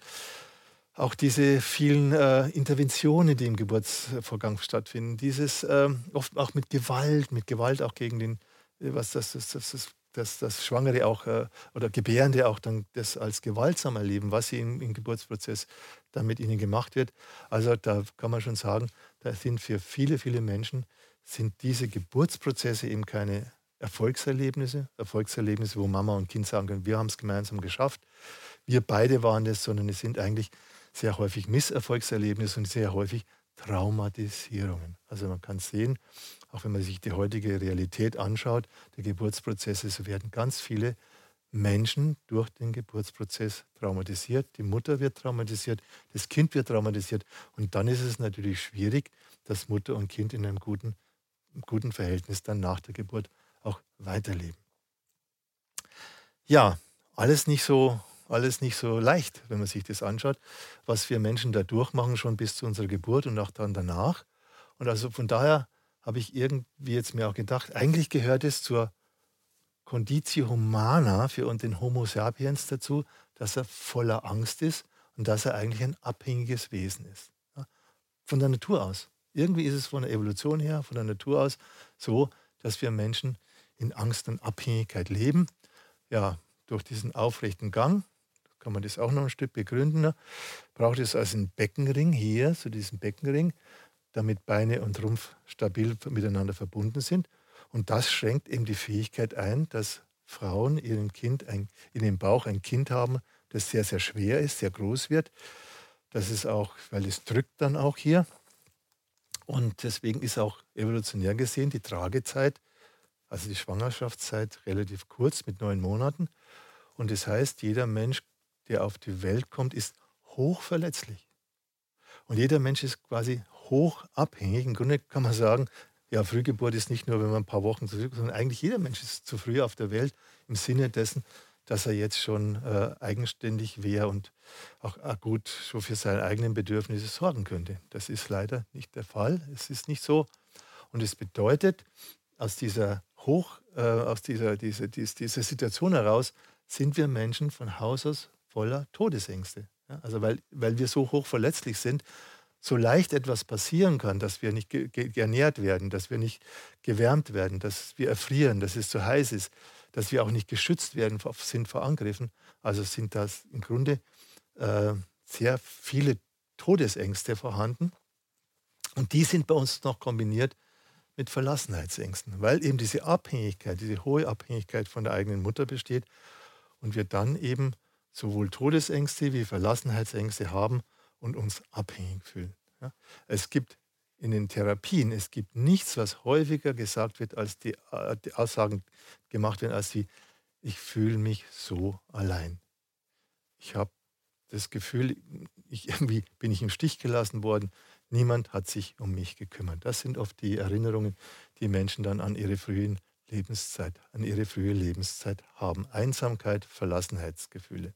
Auch diese vielen äh, Interventionen, die im Geburtsvorgang stattfinden, dieses äh, oft auch mit Gewalt, mit Gewalt auch gegen den, äh, was das, das, das, das dass das Schwangere auch äh, oder Gebärende auch dann das als gewaltsam erleben, was sie im, im, Geburtsprozess dann mit ihnen gemacht wird. Also da kann man schon sagen, da sind für viele, viele Menschen sind diese Geburtsprozesse eben keine Erfolgserlebnisse, Erfolgserlebnisse, wo Mama und Kind sagen können, wir haben es gemeinsam geschafft, wir beide waren es, sondern es sind eigentlich sehr häufig Misserfolgserlebnisse und sehr häufig Traumatisierungen. Also man kann sehen, auch wenn man sich die heutige Realität anschaut, der Geburtsprozesse, so werden ganz viele Menschen durch den Geburtsprozess traumatisiert. Die Mutter wird traumatisiert, das Kind wird traumatisiert. Und dann ist es natürlich schwierig, dass Mutter und Kind in einem guten, guten Verhältnis dann nach der Geburt auch weiterleben. Ja, alles nicht so alles nicht so leicht, wenn man sich das anschaut, was wir Menschen da durchmachen, schon bis zu unserer Geburt und auch dann danach. Und also von daher habe ich irgendwie jetzt mir auch gedacht, eigentlich gehört es zur Conditio Humana für den Homo sapiens dazu, dass er voller Angst ist und dass er eigentlich ein abhängiges Wesen ist. Von der Natur aus. Irgendwie ist es von der Evolution her, von der Natur aus so, dass wir Menschen in Angst und Abhängigkeit leben. Ja, durch diesen aufrechten Gang, kann man das auch noch ein Stück begründen, ne? braucht es also einen Beckenring hier, so diesen Beckenring, damit Beine und Rumpf stabil miteinander verbunden sind. Und das schränkt eben die Fähigkeit ein, dass Frauen ihrem Kind ein, in dem Bauch ein Kind haben, das sehr, sehr schwer ist, sehr groß wird. Das ist auch, weil es drückt dann auch hier. Und deswegen ist auch evolutionär gesehen die Tragezeit, also die Schwangerschaftszeit, relativ kurz mit neun Monaten. Und das heißt, jeder Mensch, der auf die Welt kommt, ist hochverletzlich. Und jeder Mensch ist quasi hochabhängig. Im Grunde kann man sagen, ja, Frühgeburt ist nicht nur, wenn man ein paar Wochen zurück, sondern eigentlich jeder Mensch ist zu früh auf der Welt im Sinne dessen, dass er jetzt schon äh, eigenständig wäre und auch äh, gut schon für seine eigenen Bedürfnisse sorgen könnte. Das ist leider nicht der Fall. Es ist nicht so. Und es bedeutet, aus dieser Hoch, äh, aus dieser, dieser, dieser, dieser Situation heraus sind wir Menschen von Haus aus voller Todesängste. Ja, also weil, weil wir so hoch verletzlich sind, so leicht etwas passieren kann, dass wir nicht ge ernährt werden, dass wir nicht gewärmt werden, dass wir erfrieren, dass es zu heiß ist, dass wir auch nicht geschützt werden sind vor Angriffen. Also sind das im Grunde äh, sehr viele Todesängste vorhanden. Und die sind bei uns noch kombiniert mit Verlassenheitsängsten, weil eben diese Abhängigkeit, diese hohe Abhängigkeit von der eigenen Mutter besteht und wir dann eben sowohl Todesängste wie Verlassenheitsängste haben und uns abhängig fühlen. Ja? Es gibt in den Therapien, es gibt nichts, was häufiger gesagt wird, als die, äh, die Aussagen gemacht werden, als wie, ich fühle mich so allein. Ich habe das Gefühl, ich, irgendwie bin ich im Stich gelassen worden. Niemand hat sich um mich gekümmert. Das sind oft die Erinnerungen, die Menschen dann an ihre frühen Lebenszeit, an ihre frühe Lebenszeit haben. Einsamkeit, Verlassenheitsgefühle.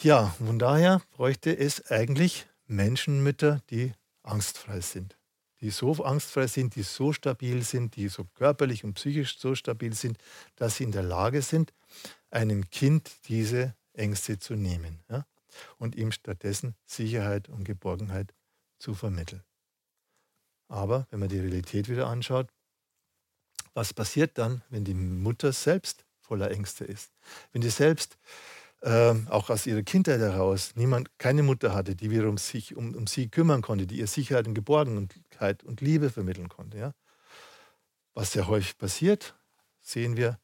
Ja, von daher bräuchte es eigentlich Menschenmütter, die angstfrei sind. Die so angstfrei sind, die so stabil sind, die so körperlich und psychisch so stabil sind, dass sie in der Lage sind, einem Kind diese Ängste zu nehmen ja? und ihm stattdessen Sicherheit und Geborgenheit zu vermitteln. Aber wenn man die Realität wieder anschaut, was passiert dann, wenn die Mutter selbst voller Ängste ist? Wenn die selbst äh, auch aus ihrer Kindheit heraus niemand, keine Mutter hatte, die wiederum sich um, um sie kümmern konnte, die ihr Sicherheit und Geborgenheit und Liebe vermitteln konnte. Ja? Was sehr häufig passiert, sehen wir,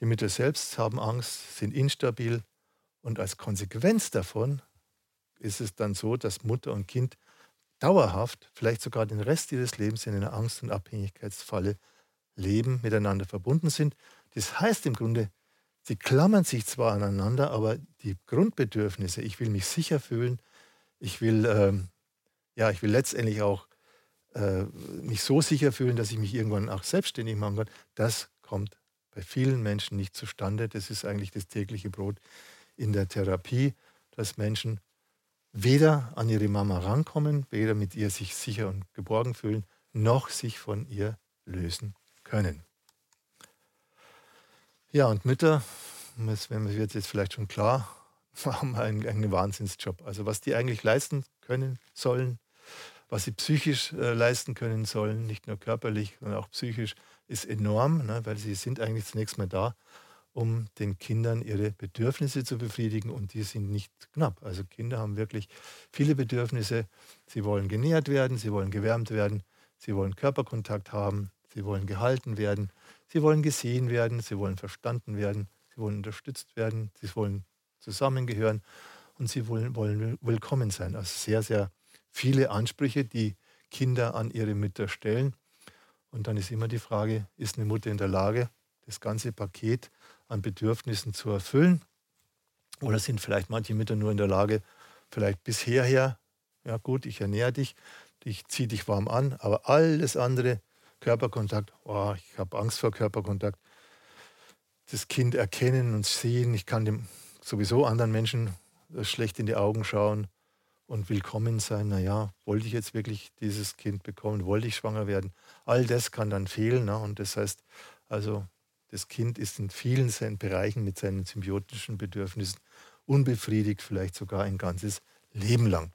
die Mütter selbst haben Angst, sind instabil und als Konsequenz davon ist es dann so, dass Mutter und Kind dauerhaft, vielleicht sogar den Rest ihres Lebens in einer Angst- und Abhängigkeitsfalle leben, miteinander verbunden sind. Das heißt im Grunde, sie klammern sich zwar aneinander, aber die Grundbedürfnisse, ich will mich sicher fühlen, ich will, ähm, ja, ich will letztendlich auch äh, mich so sicher fühlen, dass ich mich irgendwann auch selbstständig machen kann, das kommt bei vielen Menschen nicht zustande. Das ist eigentlich das tägliche Brot in der Therapie, dass Menschen weder an ihre Mama rankommen, weder mit ihr sich sicher und geborgen fühlen, noch sich von ihr lösen können. Ja, und Mütter, das wird jetzt vielleicht schon klar, haben einen, einen Wahnsinnsjob. Also was die eigentlich leisten können sollen, was sie psychisch äh, leisten können sollen, nicht nur körperlich, sondern auch psychisch, ist enorm, ne, weil sie sind eigentlich zunächst mal da, um den Kindern ihre Bedürfnisse zu befriedigen und die sind nicht knapp. Also Kinder haben wirklich viele Bedürfnisse. Sie wollen genährt werden, sie wollen gewärmt werden, sie wollen Körperkontakt haben, sie wollen gehalten werden, sie wollen gesehen werden, sie wollen verstanden werden, sie wollen unterstützt werden, sie wollen zusammengehören und sie wollen, wollen willkommen sein. Also sehr, sehr viele Ansprüche, die Kinder an ihre Mütter stellen. Und dann ist immer die Frage, ist eine Mutter in der Lage, das ganze Paket an Bedürfnissen zu erfüllen? Oder sind vielleicht manche Mütter nur in der Lage, vielleicht bisher her, ja gut, ich ernähre dich, ich ziehe dich warm an, aber alles andere, Körperkontakt, oh, ich habe Angst vor Körperkontakt, das Kind erkennen und sehen, ich kann dem sowieso anderen Menschen schlecht in die Augen schauen und willkommen sein. Naja, wollte ich jetzt wirklich dieses Kind bekommen? Wollte ich schwanger werden? All das kann dann fehlen. Ne? Und das heißt, also das Kind ist in vielen seinen Bereichen mit seinen symbiotischen Bedürfnissen unbefriedigt, vielleicht sogar ein ganzes Leben lang.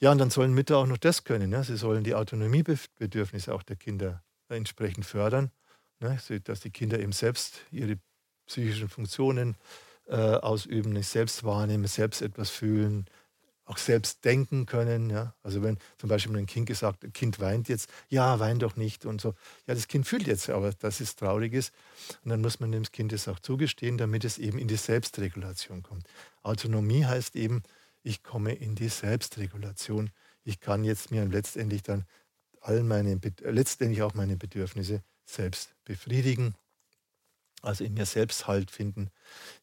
Ja, und dann sollen Mütter auch noch das können. Ne? Sie sollen die Autonomiebedürfnisse auch der Kinder entsprechend fördern, ne? dass die Kinder eben selbst ihre psychischen Funktionen äh, ausüben, selbst wahrnehmen, selbst etwas fühlen, auch selbst denken können. Ja? Also wenn zum Beispiel ein Kind gesagt, ein Kind weint jetzt, ja, wein doch nicht und so. Ja, das Kind fühlt jetzt, aber dass es traurig ist. Und dann muss man dem Kind das auch zugestehen, damit es eben in die Selbstregulation kommt. Autonomie heißt eben, ich komme in die Selbstregulation. Ich kann jetzt mir letztendlich dann all meine, letztendlich auch meine Bedürfnisse selbst befriedigen also in mir selbst Halt finden.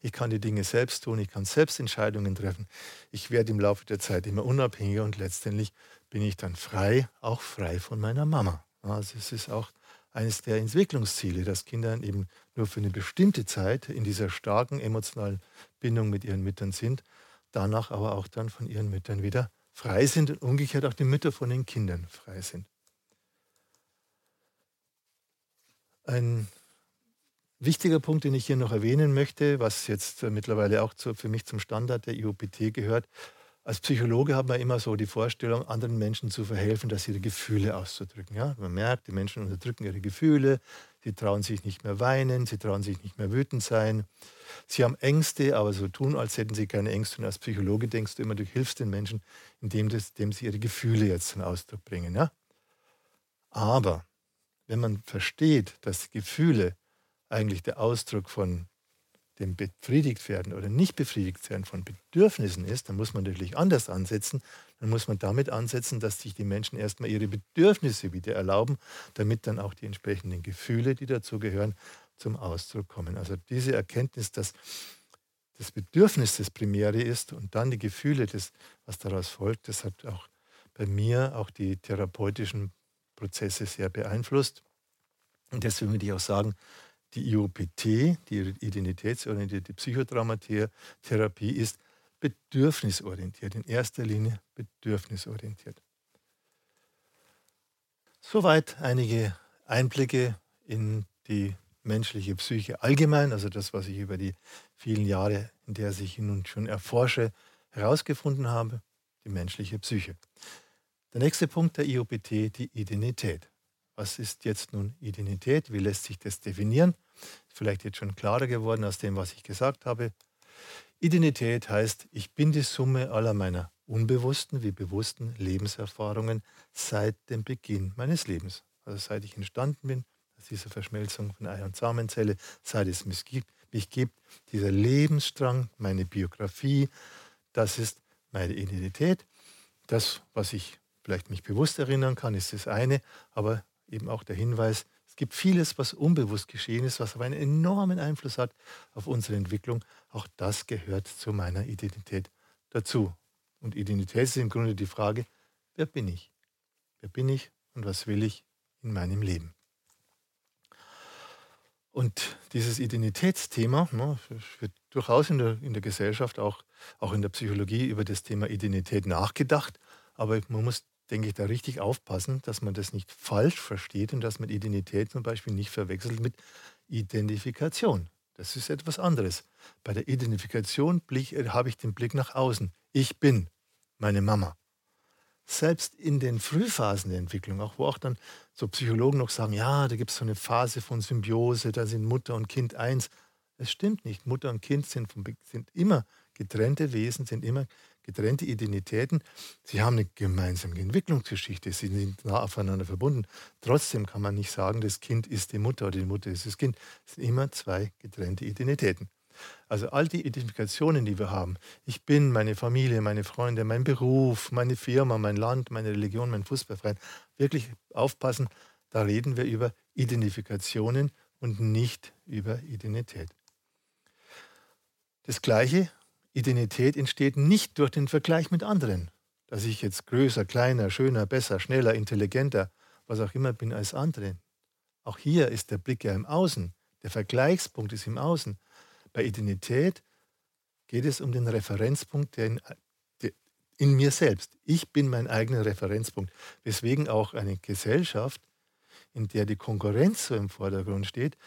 Ich kann die Dinge selbst tun, ich kann selbst Entscheidungen treffen. Ich werde im Laufe der Zeit immer unabhängiger und letztendlich bin ich dann frei, auch frei von meiner Mama. Also es ist auch eines der Entwicklungsziele, dass Kinder eben nur für eine bestimmte Zeit in dieser starken emotionalen Bindung mit ihren Müttern sind, danach aber auch dann von ihren Müttern wieder frei sind und umgekehrt auch die Mütter von den Kindern frei sind. Ein Wichtiger Punkt, den ich hier noch erwähnen möchte, was jetzt äh, mittlerweile auch zu, für mich zum Standard der IOPT gehört. Als Psychologe hat man immer so die Vorstellung, anderen Menschen zu verhelfen, dass ihre Gefühle auszudrücken. Ja? Man merkt, die Menschen unterdrücken ihre Gefühle, sie trauen sich nicht mehr weinen, sie trauen sich nicht mehr wütend sein. Sie haben Ängste, aber so tun, als hätten sie keine Ängste. Und als Psychologe denkst du immer, du hilfst den Menschen, indem, das, indem sie ihre Gefühle jetzt zum Ausdruck bringen. Ja? Aber wenn man versteht, dass Gefühle eigentlich der Ausdruck von dem befriedigt werden oder nicht befriedigt werden von Bedürfnissen ist, dann muss man natürlich anders ansetzen. Dann muss man damit ansetzen, dass sich die Menschen erstmal ihre Bedürfnisse wieder erlauben, damit dann auch die entsprechenden Gefühle, die dazu gehören, zum Ausdruck kommen. Also diese Erkenntnis, dass das Bedürfnis das Primäre ist und dann die Gefühle, das, was daraus folgt, das hat auch bei mir auch die therapeutischen Prozesse sehr beeinflusst. Und deswegen würde ich auch sagen, die IOPT, die identitätsorientierte Psychotraumatherapie, ist bedürfnisorientiert, in erster Linie bedürfnisorientiert. Soweit einige Einblicke in die menschliche Psyche allgemein, also das, was ich über die vielen Jahre, in der ich nun schon erforsche, herausgefunden habe, die menschliche Psyche. Der nächste Punkt der IOPT, die Identität. Was ist jetzt nun Identität? Wie lässt sich das definieren? Vielleicht jetzt schon klarer geworden aus dem, was ich gesagt habe. Identität heißt, ich bin die Summe aller meiner unbewussten wie bewussten Lebenserfahrungen seit dem Beginn meines Lebens. Also seit ich entstanden bin, aus dieser Verschmelzung von Ei- und Samenzelle, seit es mich gibt, mich gibt, dieser Lebensstrang, meine Biografie, das ist meine Identität. Das, was ich vielleicht mich bewusst erinnern kann, ist das eine, aber eben auch der Hinweis, es gibt vieles, was unbewusst geschehen ist, was aber einen enormen Einfluss hat auf unsere Entwicklung. Auch das gehört zu meiner Identität dazu. Und Identität ist im Grunde die Frage, wer bin ich? Wer bin ich und was will ich in meinem Leben? Und dieses Identitätsthema ne, wird durchaus in der, in der Gesellschaft, auch, auch in der Psychologie über das Thema Identität nachgedacht. Aber man muss denke ich, da richtig aufpassen, dass man das nicht falsch versteht und dass man Identität zum Beispiel nicht verwechselt mit Identifikation. Das ist etwas anderes. Bei der Identifikation äh, habe ich den Blick nach außen. Ich bin meine Mama. Selbst in den Frühphasen der Entwicklung, auch wo auch dann so Psychologen noch sagen, ja, da gibt es so eine Phase von Symbiose, da sind Mutter und Kind eins. Es stimmt nicht. Mutter und Kind sind, vom, sind immer getrennte Wesen, sind immer getrennte Identitäten. Sie haben eine gemeinsame Entwicklungsgeschichte, sie sind nah aufeinander verbunden. Trotzdem kann man nicht sagen, das Kind ist die Mutter oder die Mutter ist das Kind. Es sind immer zwei getrennte Identitäten. Also all die Identifikationen, die wir haben, ich bin meine Familie, meine Freunde, mein Beruf, meine Firma, mein Land, meine Religion, mein Fußballverein, wirklich aufpassen, da reden wir über Identifikationen und nicht über Identität. Das Gleiche Identität entsteht nicht durch den Vergleich mit anderen, dass ich jetzt größer, kleiner, schöner, besser, schneller, intelligenter, was auch immer bin als andere. Auch hier ist der Blick ja im Außen. Der Vergleichspunkt ist im Außen. Bei Identität geht es um den Referenzpunkt, der in, in mir selbst. Ich bin mein eigener Referenzpunkt. Weswegen auch eine Gesellschaft, in der die Konkurrenz so im Vordergrund steht,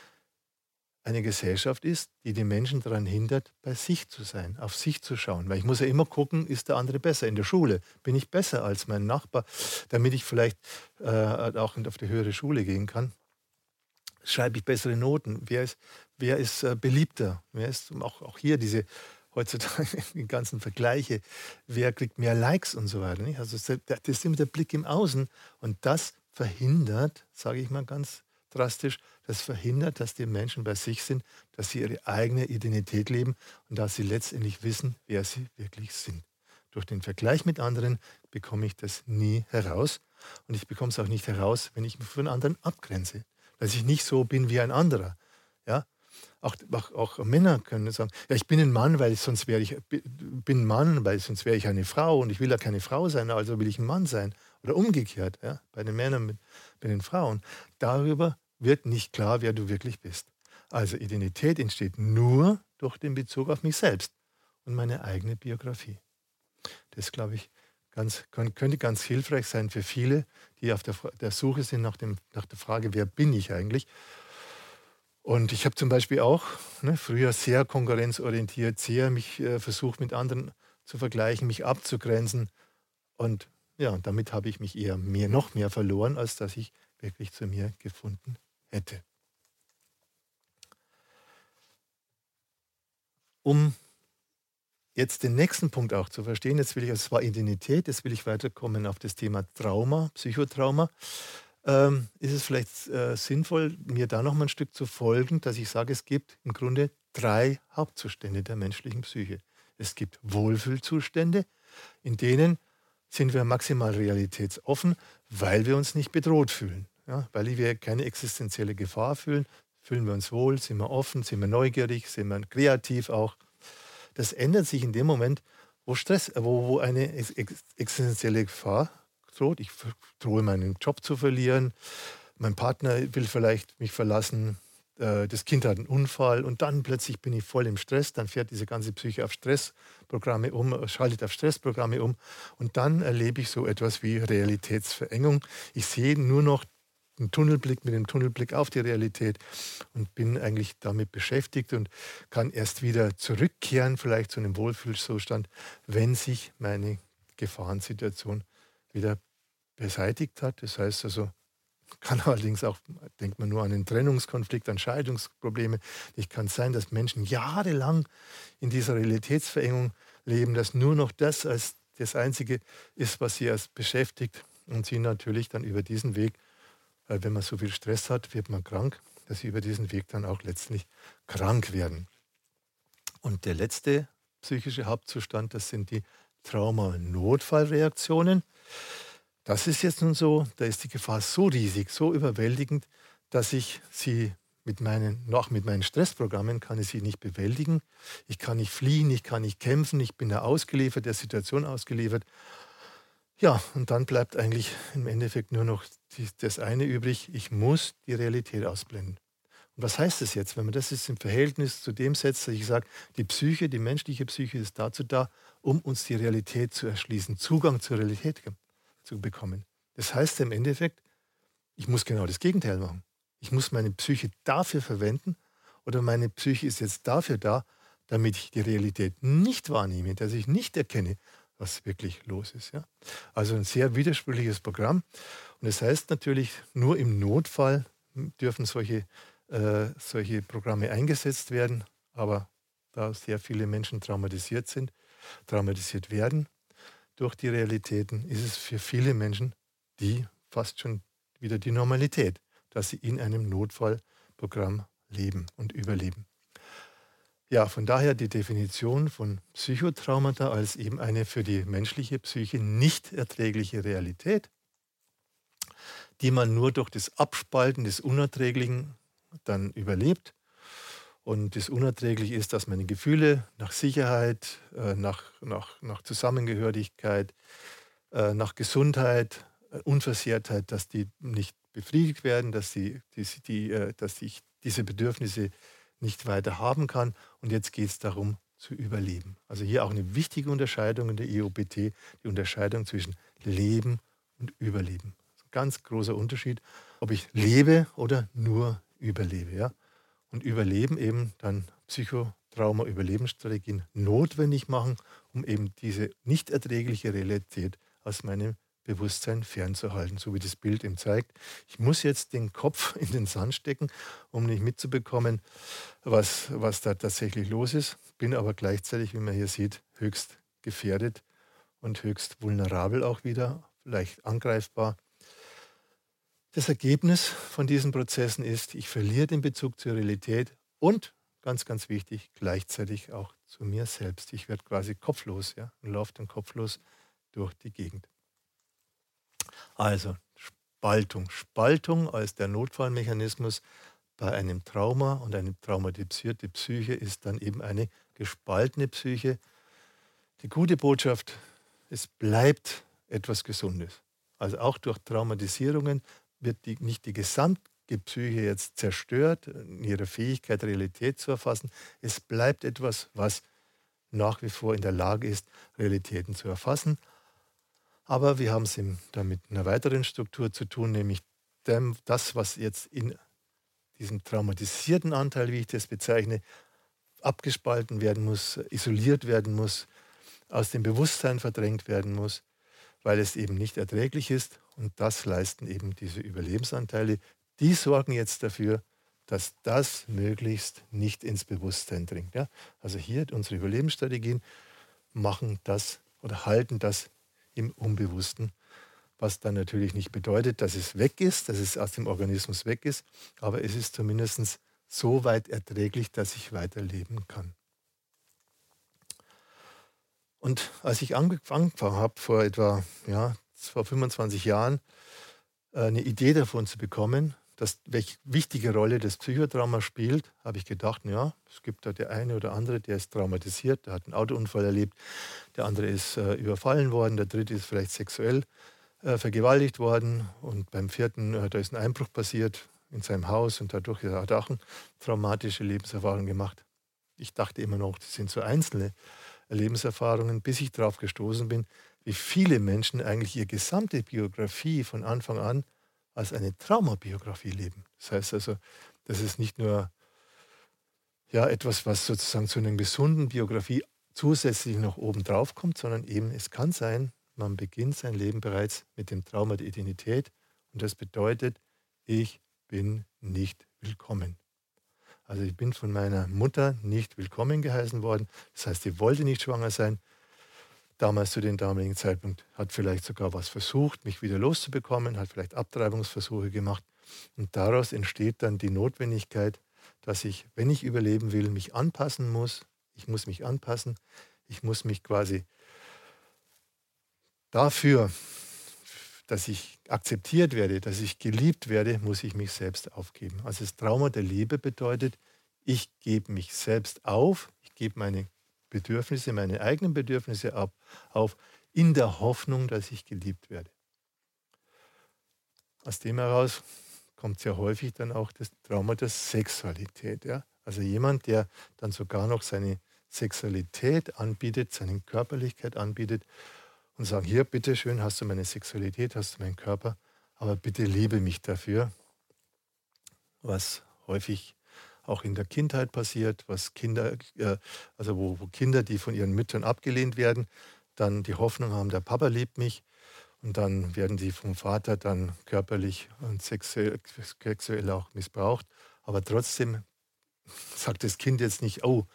eine Gesellschaft ist, die die Menschen daran hindert, bei sich zu sein, auf sich zu schauen. Weil ich muss ja immer gucken, ist der andere besser. In der Schule bin ich besser als mein Nachbar, damit ich vielleicht äh, auch auf die höhere Schule gehen kann. Schreibe ich bessere Noten? Wer ist, wer ist äh, beliebter? Wer ist auch, auch hier diese heutzutage die ganzen Vergleiche, wer kriegt mehr Likes und so weiter. Nicht? Also das ist immer der Blick im Außen und das verhindert, sage ich mal ganz drastisch, das verhindert, dass die Menschen bei sich sind, dass sie ihre eigene Identität leben und dass sie letztendlich wissen, wer sie wirklich sind. Durch den Vergleich mit anderen bekomme ich das nie heraus und ich bekomme es auch nicht heraus, wenn ich mich von anderen abgrenze, dass ich nicht so bin wie ein anderer. Ja, auch, auch, auch, Männer können sagen, ja, ich bin ein Mann, weil sonst wäre ich bin Mann, weil sonst wäre ich eine Frau und ich will ja keine Frau sein, also will ich ein Mann sein. Oder umgekehrt, ja, bei den Männern mit, bei den Frauen. Darüber wird nicht klar, wer du wirklich bist. Also Identität entsteht nur durch den Bezug auf mich selbst und meine eigene Biografie. Das, glaube ich, ganz, könnte ganz hilfreich sein für viele, die auf der, der Suche sind nach, dem, nach der Frage, wer bin ich eigentlich? Und ich habe zum Beispiel auch ne, früher sehr konkurrenzorientiert, sehr mich äh, versucht mit anderen zu vergleichen, mich abzugrenzen. Und ja, damit habe ich mich eher mehr, noch mehr verloren, als dass ich wirklich zu mir gefunden hätte. Um jetzt den nächsten Punkt auch zu verstehen, jetzt will ich, es war Identität, jetzt will ich weiterkommen auf das Thema Trauma, Psychotrauma ähm, ist es vielleicht äh, sinnvoll, mir da noch mal ein Stück zu folgen, dass ich sage, es gibt im Grunde drei Hauptzustände der menschlichen Psyche. Es gibt Wohlfühlzustände, in denen sind wir maximal realitätsoffen, weil wir uns nicht bedroht fühlen. Ja, weil wir keine existenzielle Gefahr fühlen, fühlen wir uns wohl, sind wir offen, sind wir neugierig, sind wir kreativ auch. Das ändert sich in dem Moment, wo Stress, wo, wo eine existenzielle Gefahr droht. Ich drohe meinen Job zu verlieren. Mein Partner will vielleicht mich verlassen. Äh, das Kind hat einen Unfall und dann plötzlich bin ich voll im Stress. Dann fährt diese ganze Psyche auf Stressprogramme um, schaltet auf Stressprogramme um. Und dann erlebe ich so etwas wie Realitätsverengung. Ich sehe nur noch einen Tunnelblick mit dem Tunnelblick auf die Realität und bin eigentlich damit beschäftigt und kann erst wieder zurückkehren, vielleicht zu einem Wohlfühlzustand, wenn sich meine Gefahrensituation wieder beseitigt hat. Das heißt also, kann allerdings auch, denkt man nur an den Trennungskonflikt, an Scheidungsprobleme. Es kann sein, dass Menschen jahrelang in dieser Realitätsverengung leben, dass nur noch das als das Einzige ist, was sie erst beschäftigt und sie natürlich dann über diesen Weg, wenn man so viel Stress hat, wird man krank, dass sie über diesen Weg dann auch letztlich krank werden. Und der letzte psychische Hauptzustand, das sind die Trauma-Notfallreaktionen. Das ist jetzt nun so, da ist die Gefahr so riesig, so überwältigend, dass ich sie mit meinen, noch mit meinen Stressprogrammen kann ich sie nicht bewältigen. Ich kann nicht fliehen, ich kann nicht kämpfen, ich bin da ausgeliefert, der Situation ausgeliefert. Ja, und dann bleibt eigentlich im Endeffekt nur noch die, das eine übrig, ich muss die Realität ausblenden. Und was heißt das jetzt, wenn man das jetzt im Verhältnis zu dem setzt, dass ich sage, die Psyche, die menschliche Psyche ist dazu da, um uns die Realität zu erschließen, Zugang zur Realität zu bekommen. Das heißt im Endeffekt, ich muss genau das Gegenteil machen. Ich muss meine Psyche dafür verwenden oder meine Psyche ist jetzt dafür da, damit ich die Realität nicht wahrnehme, dass ich nicht erkenne, was wirklich los ist. Ja? Also ein sehr widersprüchliches Programm. Und das heißt natürlich, nur im Notfall dürfen solche, äh, solche Programme eingesetzt werden. Aber da sehr viele Menschen traumatisiert sind, traumatisiert werden, durch die Realitäten ist es für viele Menschen die fast schon wieder die Normalität, dass sie in einem Notfallprogramm leben und überleben. Ja, von daher die Definition von Psychotraumata als eben eine für die menschliche Psyche nicht erträgliche Realität, die man nur durch das Abspalten des Unerträglichen dann überlebt. Und das Unerträgliche ist, dass meine Gefühle nach Sicherheit, äh, nach, nach, nach Zusammengehörigkeit, äh, nach Gesundheit, äh, Unversehrtheit, dass die nicht befriedigt werden, dass, die, die, die, dass ich diese Bedürfnisse nicht weiter haben kann. Und jetzt geht es darum, zu überleben. Also hier auch eine wichtige Unterscheidung in der EOBT, die Unterscheidung zwischen Leben und Überleben. Ganz großer Unterschied, ob ich lebe oder nur überlebe. Ja? Und Überleben eben dann Psychotrauma-Überlebensstrategien notwendig machen, um eben diese nicht erträgliche Realität aus meinem Bewusstsein fernzuhalten, so wie das Bild eben zeigt. Ich muss jetzt den Kopf in den Sand stecken, um nicht mitzubekommen, was, was da tatsächlich los ist, bin aber gleichzeitig, wie man hier sieht, höchst gefährdet und höchst vulnerabel auch wieder, leicht angreifbar. Das Ergebnis von diesen Prozessen ist, ich verliere den Bezug zur Realität und, ganz, ganz wichtig, gleichzeitig auch zu mir selbst. Ich werde quasi kopflos ja, und laufe dann kopflos durch die Gegend. Also Spaltung. Spaltung als der Notfallmechanismus bei einem Trauma und eine traumatisierte Psyche ist dann eben eine gespaltene Psyche. Die gute Botschaft, es bleibt etwas Gesundes. Also auch durch Traumatisierungen wird die, nicht die gesamte Psyche jetzt zerstört, in ihrer Fähigkeit, Realität zu erfassen. Es bleibt etwas, was nach wie vor in der Lage ist, Realitäten zu erfassen, aber wir haben es da mit einer weiteren Struktur zu tun, nämlich dem, das, was jetzt in diesem traumatisierten Anteil, wie ich das bezeichne, abgespalten werden muss, isoliert werden muss, aus dem Bewusstsein verdrängt werden muss, weil es eben nicht erträglich ist. Und das leisten eben diese Überlebensanteile. Die sorgen jetzt dafür, dass das möglichst nicht ins Bewusstsein dringt. Ja? Also hier unsere Überlebensstrategien machen das oder halten das im Unbewussten, was dann natürlich nicht bedeutet, dass es weg ist, dass es aus dem Organismus weg ist, aber es ist zumindest so weit erträglich, dass ich weiterleben kann. Und als ich angefangen habe, vor etwa ja, vor 25 Jahren, äh, eine Idee davon zu bekommen, dass, welche wichtige Rolle das Psychotrauma spielt, habe ich gedacht, ja, es gibt da der eine oder andere, der ist traumatisiert, der hat einen Autounfall erlebt, der andere ist äh, überfallen worden, der dritte ist vielleicht sexuell äh, vergewaltigt worden und beim vierten, äh, da ist ein Einbruch passiert in seinem Haus und dadurch hat er auch eine traumatische Lebenserfahrung gemacht. Ich dachte immer noch, das sind so einzelne Lebenserfahrungen, bis ich darauf gestoßen bin, wie viele Menschen eigentlich ihre gesamte Biografie von Anfang an als eine Traumabiografie leben. Das heißt also, das ist nicht nur ja, etwas, was sozusagen zu einer gesunden Biografie zusätzlich noch oben drauf kommt, sondern eben es kann sein, man beginnt sein Leben bereits mit dem Trauma der Identität und das bedeutet, ich bin nicht willkommen. Also ich bin von meiner Mutter nicht willkommen geheißen worden. Das heißt, sie wollte nicht schwanger sein damals zu dem damaligen Zeitpunkt, hat vielleicht sogar was versucht, mich wieder loszubekommen, hat vielleicht Abtreibungsversuche gemacht. Und daraus entsteht dann die Notwendigkeit, dass ich, wenn ich überleben will, mich anpassen muss. Ich muss mich anpassen. Ich muss mich quasi dafür, dass ich akzeptiert werde, dass ich geliebt werde, muss ich mich selbst aufgeben. Also das Trauma der Liebe bedeutet, ich gebe mich selbst auf, ich gebe meine Bedürfnisse, meine eigenen Bedürfnisse ab, auf, in der Hoffnung, dass ich geliebt werde. Aus dem heraus kommt sehr häufig dann auch das Trauma der Sexualität. Ja? Also jemand, der dann sogar noch seine Sexualität anbietet, seine Körperlichkeit anbietet und sagt, hier, bitteschön, hast du meine Sexualität, hast du meinen Körper, aber bitte liebe mich dafür, was häufig auch in der Kindheit passiert, was Kinder, äh, also wo, Kinder, die von ihren Müttern abgelehnt werden, dann die Hoffnung haben, der Papa liebt mich und dann werden sie vom Vater dann körperlich und sexuell auch missbraucht. Aber trotzdem sagt das Kind jetzt nicht, oh,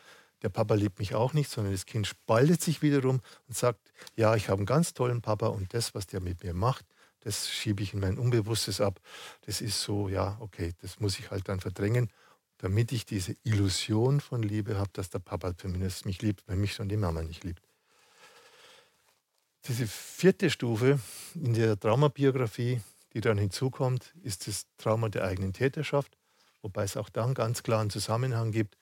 der Papa liebt mich auch nicht, sondern das Kind spaltet sich wiederum und sagt, ja, ich habe einen ganz tollen Papa und das, was der mit mir macht, das schiebe ich in mein Unbewusstes ab. Das ist so, ja, okay, das muss ich halt dann verdrängen damit ich diese Illusion von Liebe habe, dass der Papa zumindest mich liebt, wenn mich schon die Mama nicht liebt. Diese vierte Stufe in der Traumabiografie, die dann hinzukommt, ist das Trauma der eigenen Täterschaft, wobei es auch da einen ganz klaren Zusammenhang gibt.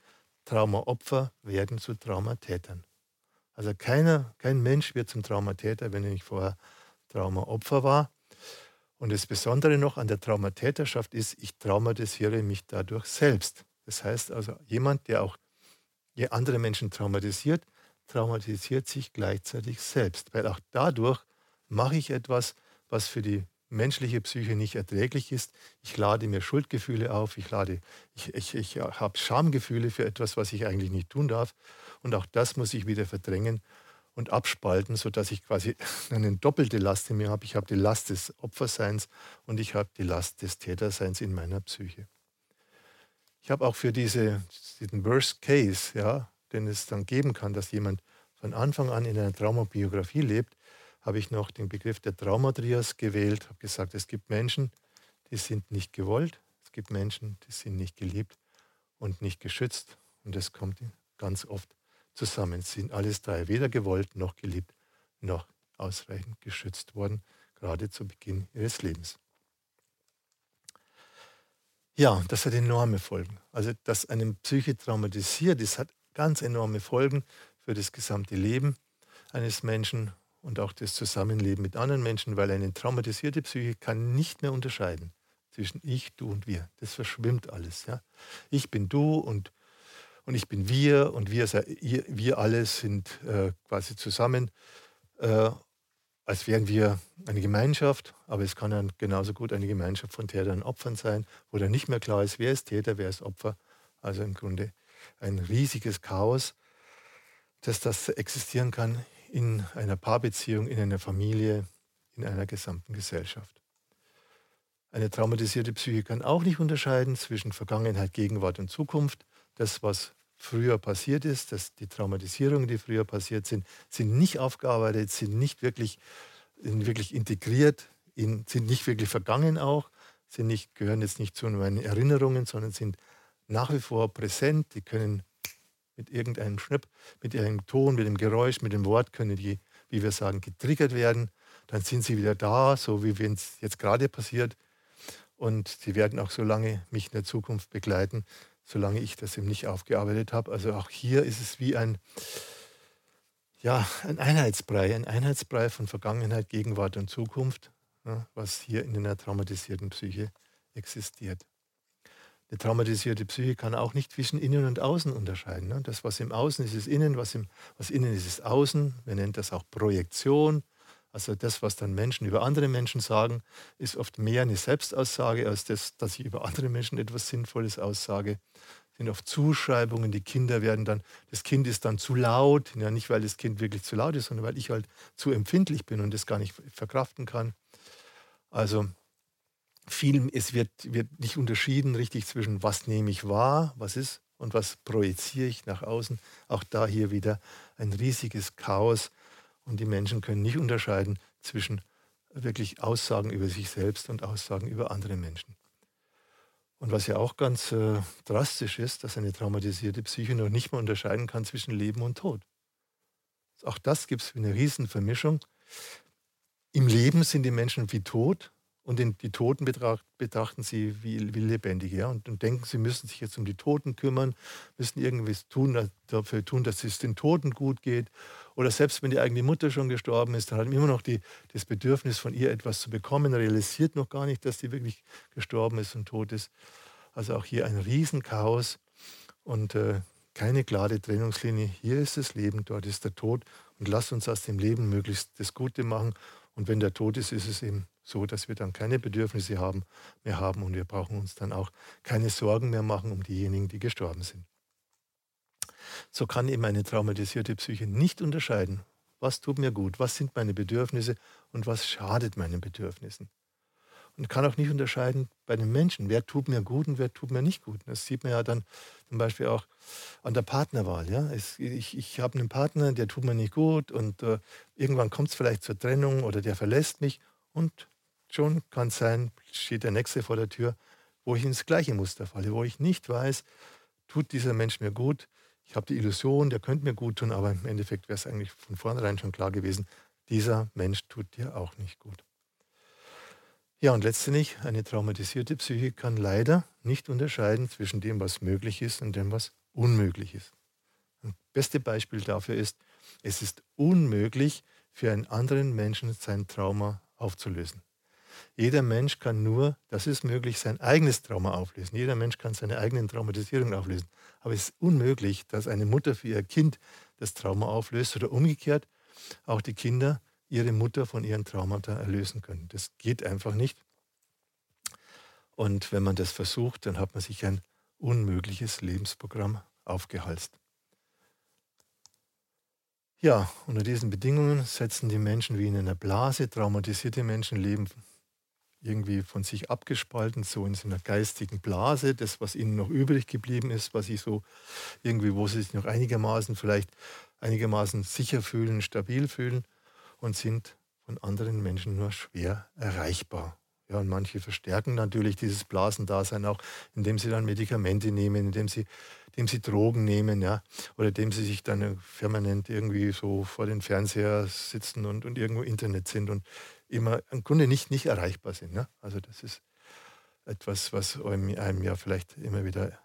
Traumaopfer werden zu Traumatätern. Also keiner, kein Mensch wird zum Traumatäter, wenn er nicht vorher Traumaopfer war. Und das Besondere noch an der Traumatäterschaft ist, ich traumatisiere mich dadurch selbst. Das heißt also, jemand, der auch andere Menschen traumatisiert, traumatisiert sich gleichzeitig selbst, weil auch dadurch mache ich etwas, was für die menschliche Psyche nicht erträglich ist. Ich lade mir Schuldgefühle auf, ich, lade, ich, ich, ich habe Schamgefühle für etwas, was ich eigentlich nicht tun darf. Und auch das muss ich wieder verdrängen und abspalten, sodass ich quasi eine doppelte Last in mir habe. Ich habe die Last des Opferseins und ich habe die Last des Täterseins in meiner Psyche. Ich habe auch für diese, diesen Worst Case, ja, den es dann geben kann, dass jemand von Anfang an in einer Traumabiografie lebt, habe ich noch den Begriff der Traumatrias gewählt, habe gesagt, es gibt Menschen, die sind nicht gewollt, es gibt Menschen, die sind nicht geliebt und nicht geschützt und das kommt ganz oft zusammen. Es sind alles drei weder gewollt noch geliebt noch ausreichend geschützt worden, gerade zu Beginn ihres Lebens. Ja, das hat enorme Folgen. Also, dass eine Psyche traumatisiert ist, hat ganz enorme Folgen für das gesamte Leben eines Menschen und auch das Zusammenleben mit anderen Menschen, weil eine traumatisierte Psyche kann nicht mehr unterscheiden zwischen ich, du und wir. Das verschwimmt alles. Ja? Ich bin du und, und ich bin wir und wir, wir alle sind äh, quasi zusammen, äh, als wären wir eine Gemeinschaft, aber es kann dann genauso gut eine Gemeinschaft von Tätern und Opfern sein, wo dann nicht mehr klar ist, wer ist Täter, wer ist Opfer. Also im Grunde ein riesiges Chaos, dass das existieren kann in einer Paarbeziehung, in einer Familie, in einer gesamten Gesellschaft. Eine traumatisierte Psyche kann auch nicht unterscheiden zwischen Vergangenheit, Gegenwart und Zukunft. Das, was früher passiert ist, dass die Traumatisierungen, die früher passiert sind, sind nicht aufgearbeitet, sind nicht wirklich, sind wirklich integriert, sind nicht wirklich vergangen auch, sind nicht, gehören jetzt nicht zu meinen Erinnerungen, sondern sind nach wie vor präsent. Die können mit irgendeinem Schnipp, mit irgendeinem Ton, mit dem Geräusch, mit dem Wort können die, wie wir sagen, getriggert werden. Dann sind sie wieder da, so wie wenn es jetzt gerade passiert. Und sie werden auch so lange mich in der Zukunft begleiten, solange ich das eben nicht aufgearbeitet habe. Also auch hier ist es wie ein, ja, ein Einheitsbrei, ein Einheitsbrei von Vergangenheit, Gegenwart und Zukunft, ja, was hier in einer traumatisierten Psyche existiert. Eine traumatisierte Psyche kann auch nicht zwischen Innen und Außen unterscheiden. Ne? Das, was im Außen ist, ist Innen, was, im, was innen ist, ist Außen. Wir nennen das auch Projektion. Also das, was dann Menschen über andere Menschen sagen, ist oft mehr eine Selbstaussage, als das, dass ich über andere Menschen etwas Sinnvolles aussage. Das sind oft Zuschreibungen. Die Kinder werden dann, das Kind ist dann zu laut. Ja, nicht, weil das Kind wirklich zu laut ist, sondern weil ich halt zu empfindlich bin und das gar nicht verkraften kann. Also viel, es wird, wird nicht unterschieden richtig zwischen was nehme ich wahr, was ist und was projiziere ich nach außen. Auch da hier wieder ein riesiges Chaos und die Menschen können nicht unterscheiden zwischen wirklich Aussagen über sich selbst und Aussagen über andere Menschen. Und was ja auch ganz äh, drastisch ist, dass eine traumatisierte Psyche noch nicht mal unterscheiden kann zwischen Leben und Tod. Auch das gibt es eine riesen Vermischung. Im Leben sind die Menschen wie tot und den, die Toten betracht, betrachten sie wie, wie Lebendige. Ja? Und, und, denken, sie müssen sich jetzt um die Toten kümmern, müssen irgendwas tun, dafür tun, dass es den Toten gut geht. Oder selbst wenn die eigene Mutter schon gestorben ist, dann hat man immer noch die, das Bedürfnis von ihr etwas zu bekommen, realisiert noch gar nicht, dass sie wirklich gestorben ist und tot ist. Also auch hier ein Riesenchaos und äh, keine klare Trennungslinie. Hier ist das Leben, dort ist der Tod. Und lasst uns aus dem Leben möglichst das Gute machen. Und wenn der Tod ist, ist es eben so dass wir dann keine Bedürfnisse haben, mehr haben und wir brauchen uns dann auch keine Sorgen mehr machen um diejenigen, die gestorben sind. So kann eben eine traumatisierte Psyche nicht unterscheiden, was tut mir gut, was sind meine Bedürfnisse und was schadet meinen Bedürfnissen. Und kann auch nicht unterscheiden bei den Menschen, wer tut mir gut und wer tut mir nicht gut. Das sieht man ja dann zum Beispiel auch an der Partnerwahl. Ja? Ich ich habe einen Partner, der tut mir nicht gut und äh, irgendwann kommt es vielleicht zur Trennung oder der verlässt mich und schon kann es sein, steht der Nächste vor der Tür, wo ich ins gleiche Muster falle, wo ich nicht weiß, tut dieser Mensch mir gut. Ich habe die Illusion, der könnte mir gut tun, aber im Endeffekt wäre es eigentlich von vornherein schon klar gewesen, dieser Mensch tut dir auch nicht gut. Ja, und letztendlich, eine traumatisierte Psyche kann leider nicht unterscheiden zwischen dem, was möglich ist und dem, was unmöglich ist. Das beste Beispiel dafür ist, es ist unmöglich für einen anderen Menschen sein Trauma aufzulösen. Jeder Mensch kann nur, das ist möglich, sein eigenes Trauma auflösen. Jeder Mensch kann seine eigenen Traumatisierungen auflösen. Aber es ist unmöglich, dass eine Mutter für ihr Kind das Trauma auflöst oder umgekehrt auch die Kinder ihre Mutter von ihren Traumata erlösen können. Das geht einfach nicht. Und wenn man das versucht, dann hat man sich ein unmögliches Lebensprogramm aufgehalst. Ja, unter diesen Bedingungen setzen die Menschen wie in einer Blase, traumatisierte Menschen leben irgendwie von sich abgespalten, so in so einer geistigen Blase, das, was ihnen noch übrig geblieben ist, was sie so irgendwie, wo sie sich noch einigermaßen vielleicht einigermaßen sicher fühlen, stabil fühlen und sind von anderen Menschen nur schwer erreichbar. Ja, und manche verstärken natürlich dieses Blasendasein auch, indem sie dann Medikamente nehmen, indem sie, indem sie Drogen nehmen, ja, oder indem sie sich dann permanent irgendwie so vor den Fernseher sitzen und, und irgendwo Internet sind und immer im Grunde nicht, nicht erreichbar sind. Ne? Also das ist etwas, was einem, ja vielleicht immer wieder,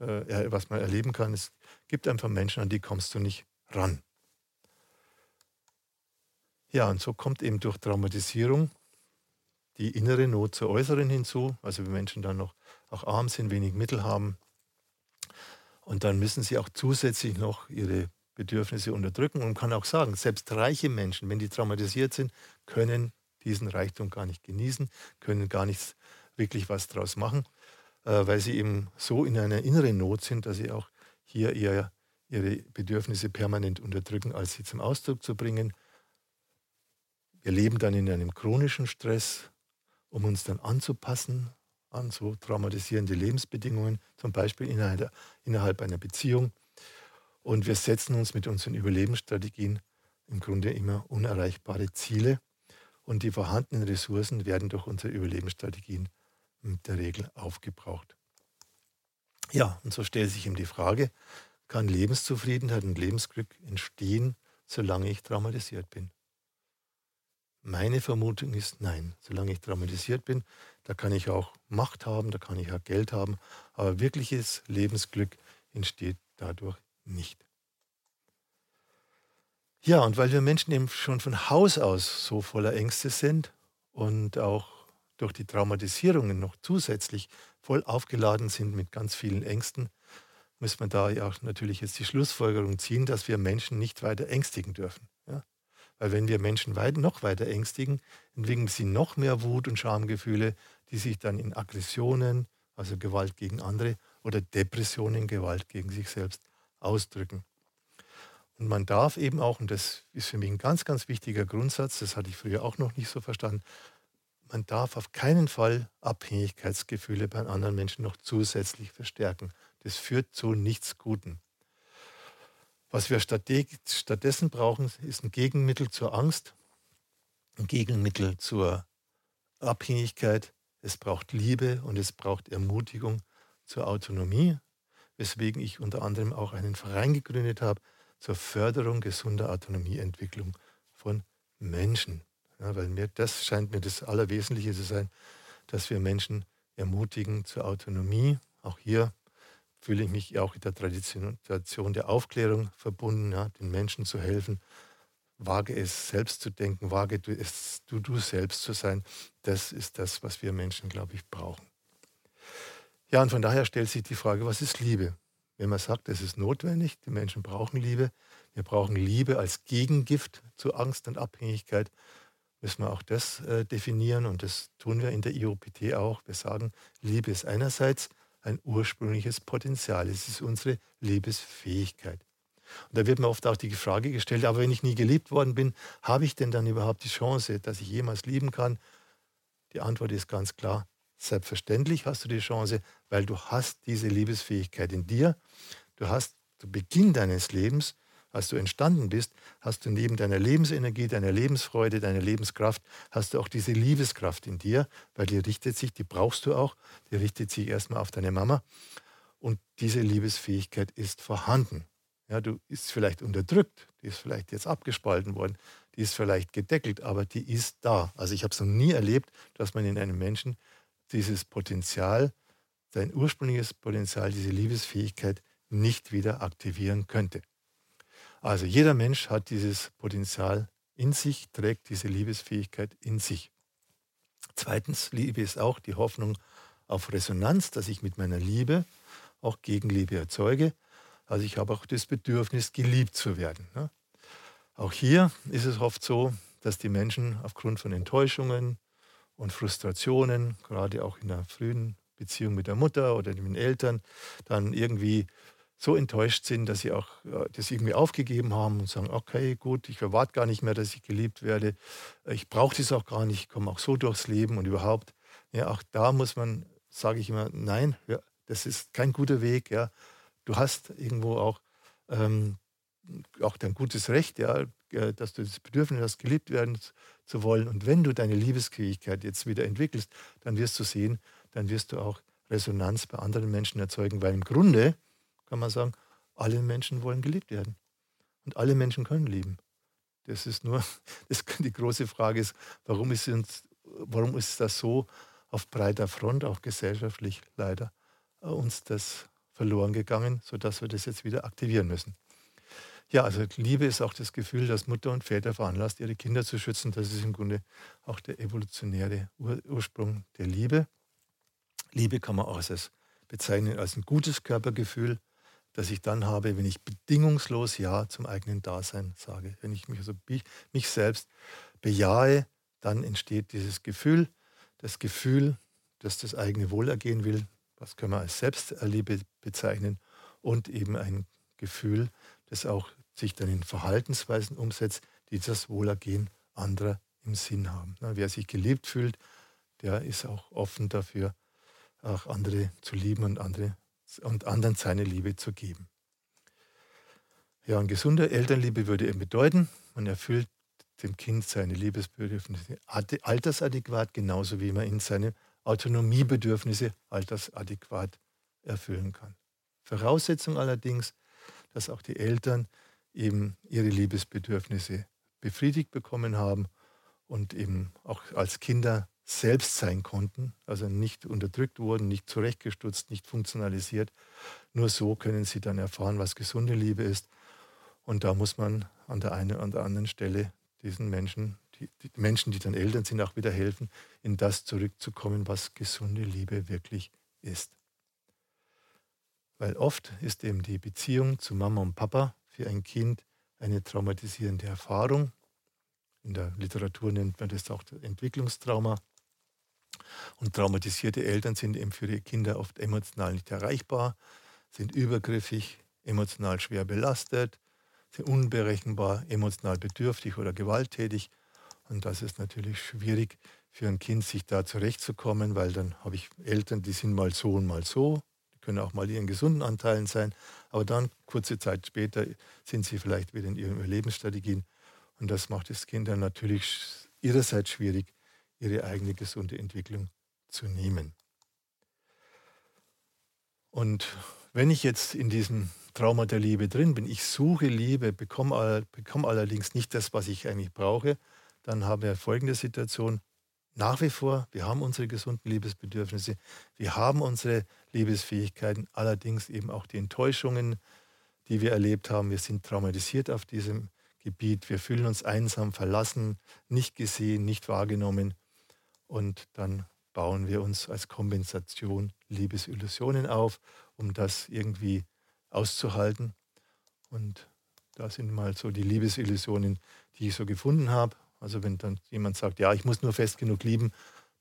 äh, was man erleben kann. Es gibt einfach Menschen, an die kommst du nicht ran. Ja, und so kommt eben durch Traumatisierung die innere Not zur äußeren hinzu. Also wenn Menschen dann noch auch arm sind, wenig Mittel haben. Und dann müssen sie auch zusätzlich noch ihre Bedürfnisse unterdrücken und man kann auch sagen, selbst reiche Menschen, wenn die traumatisiert sind, können diesen Reichtum gar nicht genießen, können gar nichts wirklich was draus machen, äh, weil sie eben so in einer inneren Not sind, dass sie auch hier eher ihre Bedürfnisse permanent unterdrücken, als sie zum Ausdruck zu bringen. Wir leben dann in einem chronischen Stress, um uns dann anzupassen an so traumatisierende Lebensbedingungen, zum Beispiel innerhalb einer Beziehung. Und wir setzen uns mit unseren Überlebensstrategien im Grunde immer unerreichbare Ziele. Und die vorhandenen Ressourcen werden durch unsere Überlebensstrategien mit der Regel aufgebraucht. Ja, und so stellt sich ihm die Frage, kann Lebenszufriedenheit und Lebensglück entstehen, solange ich traumatisiert bin? Meine Vermutung ist nein. Solange ich traumatisiert bin, da kann ich auch Macht haben, da kann ich auch Geld haben, aber wirkliches Lebensglück entsteht dadurch nicht. Ja, und weil wir Menschen eben schon von Haus aus so voller Ängste sind und auch durch die Traumatisierungen noch zusätzlich voll aufgeladen sind mit ganz vielen Ängsten, muss man da ja auch natürlich jetzt die Schlussfolgerung ziehen, dass wir Menschen nicht weiter ängstigen dürfen. Ja? Weil wenn wir Menschen weit, noch weiter ängstigen, entwickeln sie noch mehr Wut und Schamgefühle, die sich dann in Aggressionen, also Gewalt gegen andere, oder Depressionen, Gewalt gegen sich selbst ausdrücken. Und man darf eben auch, und das ist für mich ein ganz, ganz wichtiger Grundsatz, das hatte ich früher auch noch nicht so verstanden, man darf auf keinen Fall Abhängigkeitsgefühle bei anderen Menschen noch zusätzlich verstärken. Das führt zu nichts Guten. Was wir stattdessen brauchen, ist ein Gegenmittel zur Angst, ein Gegenmittel zur Abhängigkeit. Es braucht Liebe und es braucht Ermutigung zur Autonomie, weswegen ich unter anderem auch einen Verein gegründet habe zur Förderung gesunder Autonomieentwicklung von Menschen. Ja, weil mir das scheint mir das Allerwesentliche zu sein, dass wir Menschen ermutigen zur Autonomie. Auch hier fühle ich mich auch in der Tradition, Tradition der Aufklärung verbunden, ja, den Menschen zu helfen. Wage es selbst zu denken, wage es du, du selbst zu sein. Das ist das, was wir Menschen, glaube ich, brauchen. Ja, und von daher stellt sich die Frage, was ist Liebe? Wenn man sagt, es ist notwendig, die Menschen brauchen Liebe, wir brauchen Liebe als Gegengift zu Angst und Abhängigkeit, müssen wir auch das äh, definieren und das tun wir in der IOPT auch. Wir sagen, Liebe ist einerseits ein ursprüngliches Potenzial. Es ist unsere Liebesfähigkeit. Und da wird mir oft auch die Frage gestellt, aber wenn ich nie geliebt worden bin, habe ich denn dann überhaupt die Chance, dass ich jemals lieben kann? Die Antwort ist ganz klar, selbstverständlich hast du die Chance, weil du hast diese Liebesfähigkeit in dir. Du hast zu Beginn deines Lebens als du entstanden bist, hast du neben deiner Lebensenergie, deiner Lebensfreude, deiner Lebenskraft, hast du auch diese Liebeskraft in dir, weil die richtet sich, die brauchst du auch, die richtet sich erstmal auf deine Mama. Und diese Liebesfähigkeit ist vorhanden. Ja, du ist vielleicht unterdrückt, die ist vielleicht jetzt abgespalten worden, die ist vielleicht gedeckelt, aber die ist da. Also ich habe es noch nie erlebt, dass man in einem Menschen dieses Potenzial, sein ursprüngliches Potenzial, diese Liebesfähigkeit nicht wieder aktivieren könnte. Also jeder Mensch hat dieses Potenzial in sich, trägt diese Liebesfähigkeit in sich. Zweitens, Liebe ist auch die Hoffnung auf Resonanz, dass ich mit meiner Liebe auch Gegenliebe erzeuge. Also ich habe auch das Bedürfnis, geliebt zu werden. Ne? Auch hier ist es oft so, dass die Menschen aufgrund von Enttäuschungen und Frustrationen, gerade auch in der frühen Beziehung mit der Mutter oder mit den Eltern, dann irgendwie so enttäuscht sind, dass sie auch das irgendwie aufgegeben haben und sagen, okay, gut, ich erwarte gar nicht mehr, dass ich geliebt werde. Ich brauche das auch gar nicht, ich komme auch so durchs Leben und überhaupt. Ja, auch da muss man, sage ich immer, nein, ja, das ist kein guter Weg. Ja. Du hast irgendwo auch, ähm, auch dein gutes Recht, ja, dass du das Bedürfnis hast, geliebt werden zu wollen. Und wenn du deine Liebesfähigkeit jetzt wieder entwickelst, dann wirst du sehen, dann wirst du auch Resonanz bei anderen Menschen erzeugen, weil im Grunde kann man sagen, alle Menschen wollen geliebt werden. Und alle Menschen können lieben. Das ist nur, das, die große Frage ist, warum ist, uns, warum ist das so auf breiter Front, auch gesellschaftlich leider, äh, uns das verloren gegangen, sodass wir das jetzt wieder aktivieren müssen. Ja, also Liebe ist auch das Gefühl, dass Mutter und Väter veranlasst, ihre Kinder zu schützen. Das ist im Grunde auch der evolutionäre Ur Ursprung der Liebe. Liebe kann man auch als bezeichnen als ein gutes Körpergefühl, das ich dann habe, wenn ich bedingungslos Ja zum eigenen Dasein sage. Wenn ich mich, also mich selbst bejahe, dann entsteht dieses Gefühl, das Gefühl, dass das eigene Wohlergehen will, was können wir als Selbsterliebe bezeichnen, und eben ein Gefühl, das auch sich dann in Verhaltensweisen umsetzt, die das Wohlergehen anderer im Sinn haben. wer sich geliebt fühlt, der ist auch offen dafür, auch andere zu lieben und andere und anderen seine Liebe zu geben. Ja, und gesunde Elternliebe würde eben bedeuten, man erfüllt dem Kind seine Liebesbedürfnisse altersadäquat, genauso wie man ihn seine Autonomiebedürfnisse altersadäquat erfüllen kann. Voraussetzung allerdings, dass auch die Eltern eben ihre Liebesbedürfnisse befriedigt bekommen haben und eben auch als Kinder selbst sein konnten, also nicht unterdrückt wurden, nicht zurechtgestutzt, nicht funktionalisiert. Nur so können sie dann erfahren, was gesunde Liebe ist. Und da muss man an der einen oder anderen Stelle diesen Menschen, die, die Menschen, die dann Eltern sind, auch wieder helfen, in das zurückzukommen, was gesunde Liebe wirklich ist. Weil oft ist eben die Beziehung zu Mama und Papa für ein Kind eine traumatisierende Erfahrung. In der Literatur nennt man das auch Entwicklungstrauma. Und traumatisierte Eltern sind eben für ihre Kinder oft emotional nicht erreichbar, sind übergriffig, emotional schwer belastet, sind unberechenbar, emotional bedürftig oder gewalttätig. Und das ist natürlich schwierig für ein Kind, sich da zurechtzukommen, weil dann habe ich Eltern, die sind mal so und mal so, die können auch mal ihren gesunden Anteilen sein, aber dann kurze Zeit später sind sie vielleicht wieder in ihren Überlebensstrategien. Und das macht das Kind dann natürlich ihrerseits schwierig, ihre eigene gesunde Entwicklung zu nehmen. Und wenn ich jetzt in diesem Trauma der Liebe drin bin, ich suche Liebe, bekomme, bekomme allerdings nicht das, was ich eigentlich brauche, dann haben wir folgende Situation. Nach wie vor, wir haben unsere gesunden Liebesbedürfnisse, wir haben unsere Liebesfähigkeiten, allerdings eben auch die Enttäuschungen, die wir erlebt haben. Wir sind traumatisiert auf diesem Gebiet, wir fühlen uns einsam, verlassen, nicht gesehen, nicht wahrgenommen und dann bauen wir uns als Kompensation Liebesillusionen auf, um das irgendwie auszuhalten. Und da sind mal so die Liebesillusionen, die ich so gefunden habe. Also wenn dann jemand sagt, ja, ich muss nur fest genug lieben,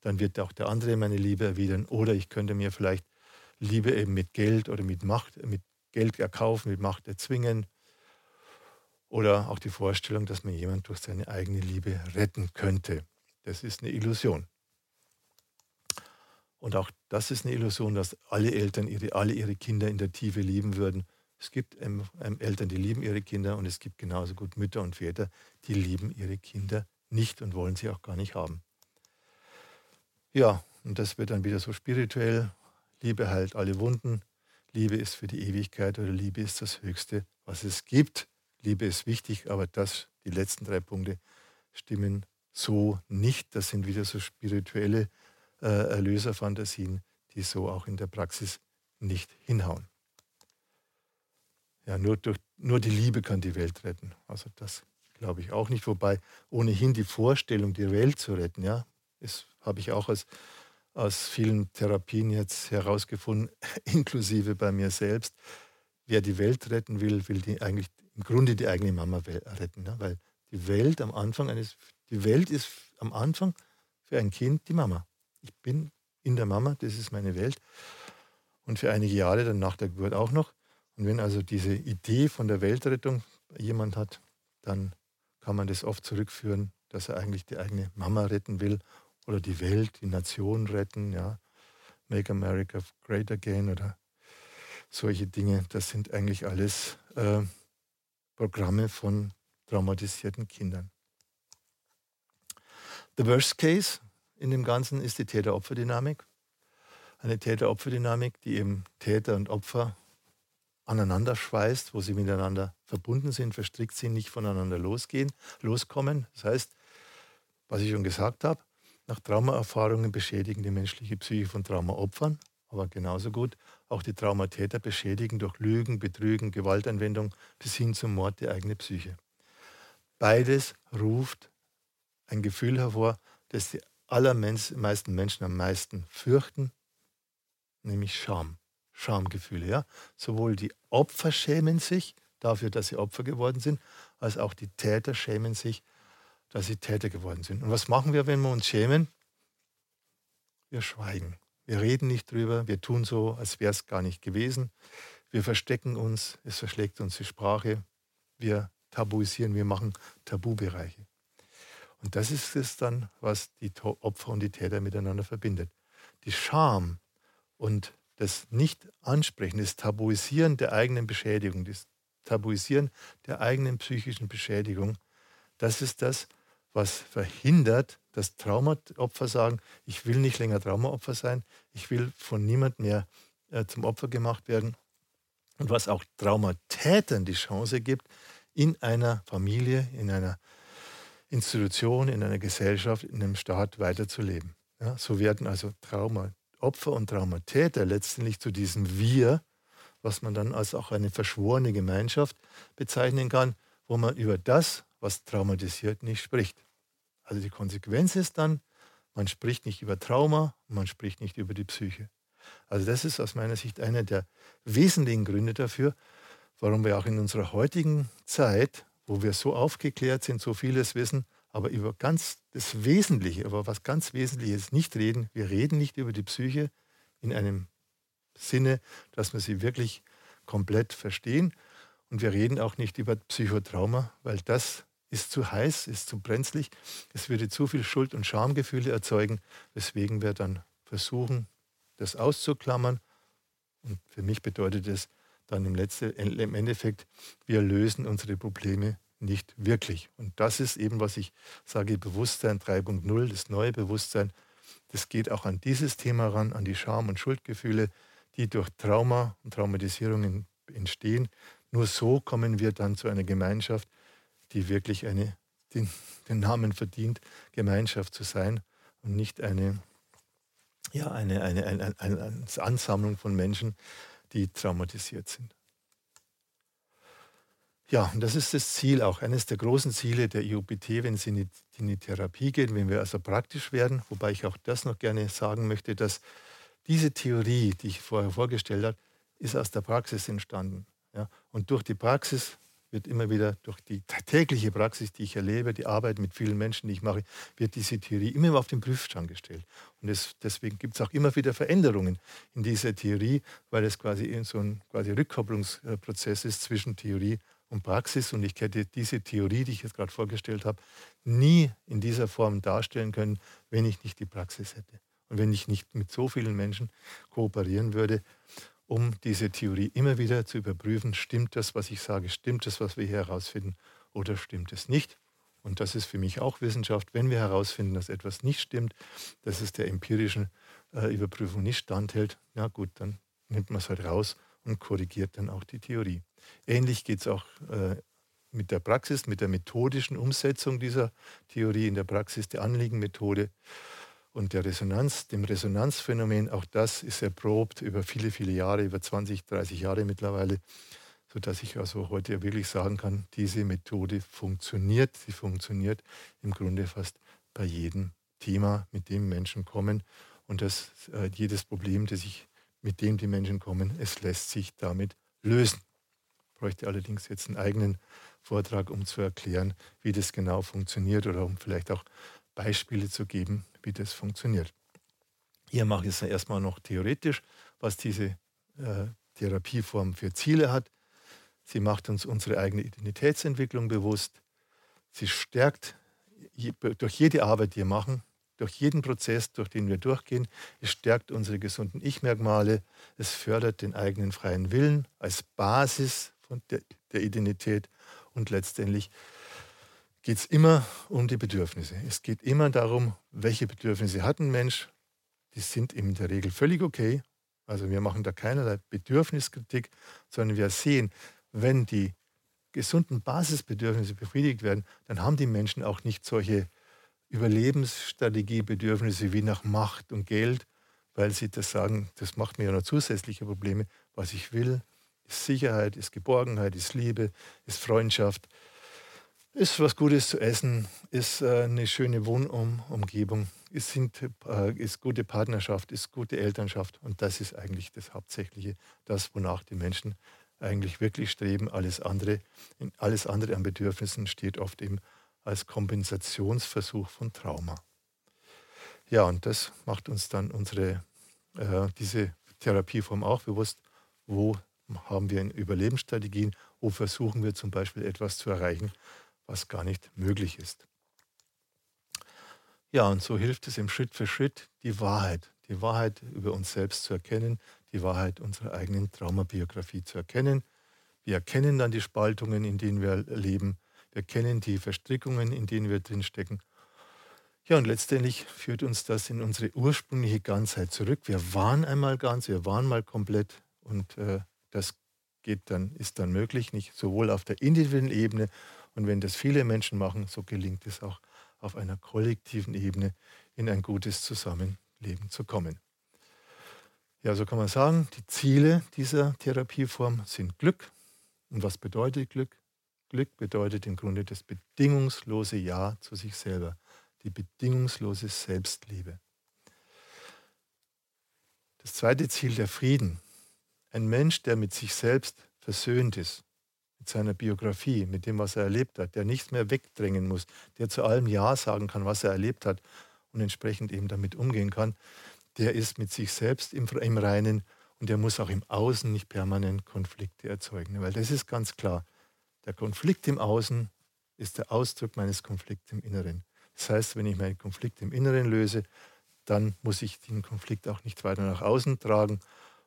dann wird auch der andere meine Liebe erwidern. Oder ich könnte mir vielleicht Liebe eben mit Geld oder mit Macht, mit Geld erkaufen, mit Macht erzwingen. Oder auch die Vorstellung, dass man jemand durch seine eigene Liebe retten könnte. Das ist eine Illusion. Und auch das ist eine Illusion, dass alle Eltern ihre, alle ihre Kinder in der Tiefe lieben würden. Es gibt ähm, ähm, Eltern, die lieben ihre Kinder und es gibt genauso gut Mütter und Väter, die lieben ihre Kinder nicht und wollen sie auch gar nicht haben. Ja, und das wird dann wieder so spirituell. Liebe heilt alle Wunden. Liebe ist für die Ewigkeit oder Liebe ist das Höchste, was es gibt. Liebe ist wichtig, aber das, die letzten drei Punkte stimmen so nicht. Das sind wieder so spirituelle äh, Erlöserfantasien, die so auch in der Praxis nicht hinhauen. Ja, nur, durch, nur die Liebe kann die Welt retten. Also das glaube ich auch nicht. Wobei ohnehin die Vorstellung, die Welt zu retten, ja, Das habe ich auch aus, aus vielen Therapien jetzt herausgefunden, inklusive bei mir selbst. Wer die Welt retten will, will die eigentlich im Grunde die eigene Mama retten. Ne? Weil die Welt am Anfang eines, die Welt ist am Anfang für ein Kind die Mama. Ich bin in der Mama, das ist meine Welt. Und für einige Jahre dann nach der Geburt auch noch. Und wenn also diese Idee von der Weltrettung jemand hat, dann kann man das oft zurückführen, dass er eigentlich die eigene Mama retten will oder die Welt, die Nation retten, ja. Make America Great Again oder solche Dinge. Das sind eigentlich alles äh, Programme von traumatisierten Kindern. The worst case in dem Ganzen ist die Täter-Opfer-Dynamik. Eine Täter-Opfer-Dynamik, die eben Täter und Opfer aneinander schweißt, wo sie miteinander verbunden sind, verstrickt sind, nicht voneinander losgehen, loskommen. Das heißt, was ich schon gesagt habe, nach Traumaerfahrungen beschädigen die menschliche Psyche von Traumaopfern, aber genauso gut auch die Traumatäter beschädigen durch Lügen, Betrügen, Gewaltanwendung bis hin zum Mord die eigene Psyche. Beides ruft ein Gefühl hervor, das die allermeisten Menschen am meisten fürchten, nämlich Scham. Schamgefühle. Ja? Sowohl die Opfer schämen sich dafür, dass sie Opfer geworden sind, als auch die Täter schämen sich, dass sie Täter geworden sind. Und was machen wir, wenn wir uns schämen? Wir schweigen. Wir reden nicht drüber, wir tun so, als wäre es gar nicht gewesen. Wir verstecken uns, es verschlägt uns die Sprache. Wir tabuisieren, wir machen Tabubereiche. Und das ist es dann, was die Opfer und die Täter miteinander verbindet. Die Scham und das Nicht-Ansprechen, das Tabuisieren der eigenen Beschädigung, das Tabuisieren der eigenen psychischen Beschädigung, das ist das, was verhindert, dass Traumaopfer sagen, ich will nicht länger Traumaopfer sein, ich will von niemand mehr äh, zum Opfer gemacht werden. Und was auch Traumatätern die Chance gibt, in einer Familie, in einer Institution, in einer Gesellschaft, in einem Staat weiterzuleben. Ja, so werden also Traumaopfer und Traumatäter letztendlich zu diesem Wir, was man dann als auch eine verschworene Gemeinschaft bezeichnen kann, wo man über das, was traumatisiert, nicht spricht. Also die Konsequenz ist dann, man spricht nicht über Trauma, man spricht nicht über die Psyche. Also das ist aus meiner Sicht einer der wesentlichen Gründe dafür, warum wir auch in unserer heutigen Zeit, wo wir so aufgeklärt sind, so vieles wissen, aber über ganz das Wesentliche, über was ganz Wesentliches nicht reden. Wir reden nicht über die Psyche in einem Sinne, dass wir sie wirklich komplett verstehen. Und wir reden auch nicht über Psychotrauma, weil das ist zu heiß, ist zu brenzlig. Es würde zu viel Schuld- und Schamgefühle erzeugen, weswegen wir dann versuchen, das auszuklammern. Und für mich bedeutet es dann im, Letzte, im Endeffekt, wir lösen unsere Probleme nicht wirklich. Und das ist eben, was ich sage, Bewusstsein 3.0, das neue Bewusstsein. Das geht auch an dieses Thema ran, an die Scham- und Schuldgefühle, die durch Trauma und Traumatisierungen entstehen. Nur so kommen wir dann zu einer Gemeinschaft, die wirklich eine, den, den Namen verdient, Gemeinschaft zu sein und nicht eine, ja, eine, eine, eine, eine Ansammlung von Menschen, die traumatisiert sind. Ja, und das ist das Ziel auch, eines der großen Ziele der IOPT, wenn sie in die, in die Therapie geht, wenn wir also praktisch werden, wobei ich auch das noch gerne sagen möchte, dass diese Theorie, die ich vorher vorgestellt habe, ist aus der Praxis entstanden. Ja? Und durch die Praxis wird immer wieder durch die tägliche Praxis, die ich erlebe, die Arbeit mit vielen Menschen, die ich mache, wird diese Theorie immer auf den Prüfstand gestellt. Und das, deswegen gibt es auch immer wieder Veränderungen in dieser Theorie, weil es quasi so ein quasi Rückkopplungsprozess ist zwischen Theorie und Praxis. Und ich hätte diese Theorie, die ich jetzt gerade vorgestellt habe, nie in dieser Form darstellen können, wenn ich nicht die Praxis hätte. Und wenn ich nicht mit so vielen Menschen kooperieren würde um diese Theorie immer wieder zu überprüfen, stimmt das, was ich sage, stimmt das, was wir hier herausfinden oder stimmt es nicht. Und das ist für mich auch Wissenschaft. Wenn wir herausfinden, dass etwas nicht stimmt, dass es der empirischen äh, Überprüfung nicht standhält, na gut, dann nimmt man es halt raus und korrigiert dann auch die Theorie. Ähnlich geht es auch äh, mit der Praxis, mit der methodischen Umsetzung dieser Theorie in der Praxis, der Anliegenmethode und der Resonanz, dem Resonanzphänomen, auch das ist erprobt über viele, viele Jahre, über 20, 30 Jahre mittlerweile, sodass ich also heute wirklich sagen kann, diese Methode funktioniert. Sie funktioniert im Grunde fast bei jedem Thema, mit dem Menschen kommen und dass äh, jedes Problem, das ich, mit dem die Menschen kommen, es lässt sich damit lösen. Ich bräuchte allerdings jetzt einen eigenen Vortrag, um zu erklären, wie das genau funktioniert oder um vielleicht auch Beispiele zu geben, wie das funktioniert. Hier mache ich es erstmal noch theoretisch, was diese äh, Therapieform für Ziele hat. Sie macht uns unsere eigene Identitätsentwicklung bewusst. Sie stärkt durch jede Arbeit, die wir machen, durch jeden Prozess, durch den wir durchgehen. Es stärkt unsere gesunden Ich-Merkmale. Es fördert den eigenen freien Willen als Basis von der, der Identität. Und letztendlich geht es immer um die Bedürfnisse. Es geht immer darum, welche Bedürfnisse hat ein Mensch. Die sind in der Regel völlig okay. Also wir machen da keinerlei Bedürfniskritik, sondern wir sehen, wenn die gesunden Basisbedürfnisse befriedigt werden, dann haben die Menschen auch nicht solche Überlebensstrategiebedürfnisse wie nach Macht und Geld, weil sie das sagen, das macht mir ja noch zusätzliche Probleme. Was ich will, ist Sicherheit, ist Geborgenheit, ist Liebe, ist Freundschaft, ist was Gutes zu essen, ist äh, eine schöne Wohnumgebung, ist, sind, äh, ist gute Partnerschaft, ist gute Elternschaft. Und das ist eigentlich das Hauptsächliche, das, wonach die Menschen eigentlich wirklich streben. Alles andere, alles andere an Bedürfnissen steht oft eben als Kompensationsversuch von Trauma. Ja, und das macht uns dann unsere, äh, diese Therapieform auch bewusst, wo haben wir Überlebensstrategien, wo versuchen wir zum Beispiel etwas zu erreichen, was gar nicht möglich ist. Ja, und so hilft es im Schritt für Schritt, die Wahrheit, die Wahrheit über uns selbst zu erkennen, die Wahrheit unserer eigenen Traumabiografie zu erkennen. Wir erkennen dann die Spaltungen, in denen wir leben. Wir kennen die Verstrickungen, in denen wir drinstecken. Ja, und letztendlich führt uns das in unsere ursprüngliche Ganzheit zurück. Wir waren einmal ganz, wir waren mal komplett und äh, das geht dann, ist dann möglich, nicht sowohl auf der individuellen Ebene und wenn das viele Menschen machen, so gelingt es auch auf einer kollektiven Ebene in ein gutes Zusammenleben zu kommen. Ja, so kann man sagen, die Ziele dieser Therapieform sind Glück. Und was bedeutet Glück? Glück bedeutet im Grunde das bedingungslose Ja zu sich selber, die bedingungslose Selbstliebe. Das zweite Ziel der Frieden. Ein Mensch, der mit sich selbst versöhnt ist, mit seiner Biografie, mit dem, was er erlebt hat, der nichts mehr wegdrängen muss, der zu allem Ja sagen kann, was er erlebt hat und entsprechend eben damit umgehen kann, der ist mit sich selbst im, im Reinen und der muss auch im Außen nicht permanent Konflikte erzeugen. Weil das ist ganz klar. Der Konflikt im Außen ist der Ausdruck meines Konflikts im Inneren. Das heißt, wenn ich meinen Konflikt im Inneren löse, dann muss ich den Konflikt auch nicht weiter nach außen tragen.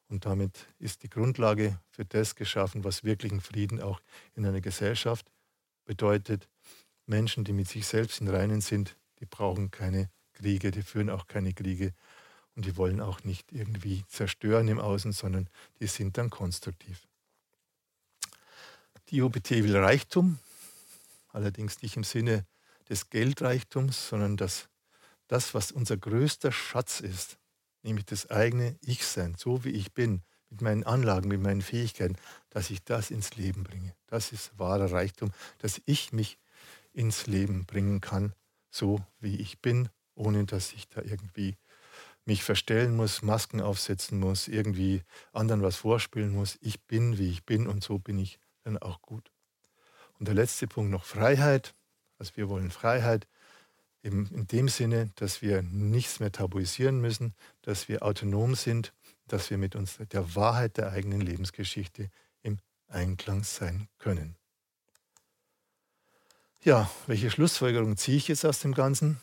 Und damit ist die Grundlage für das geschaffen, was wirklichen Frieden auch in einer Gesellschaft bedeutet. Menschen, die mit sich selbst in Reinen sind, die brauchen keine Kriege, die führen auch keine Kriege, und die wollen auch nicht irgendwie zerstören im Außen, sondern die sind dann konstruktiv. Die UBT will Reichtum, allerdings nicht im Sinne des Geldreichtums, sondern das, das, was unser größter Schatz ist, nämlich das eigene Ich-Sein, so wie ich bin, mit meinen Anlagen, mit meinen Fähigkeiten, dass ich das ins Leben bringe. Das ist wahrer Reichtum, dass ich mich ins Leben bringen kann, so wie ich bin, ohne dass ich da irgendwie mich verstellen muss, Masken aufsetzen muss, irgendwie anderen was vorspielen muss. Ich bin, wie ich bin und so bin ich dann auch gut. Und der letzte Punkt noch Freiheit. Also wir wollen Freiheit eben in dem Sinne, dass wir nichts mehr tabuisieren müssen, dass wir autonom sind, dass wir mit uns der Wahrheit der eigenen Lebensgeschichte im Einklang sein können. Ja, welche Schlussfolgerung ziehe ich jetzt aus dem Ganzen?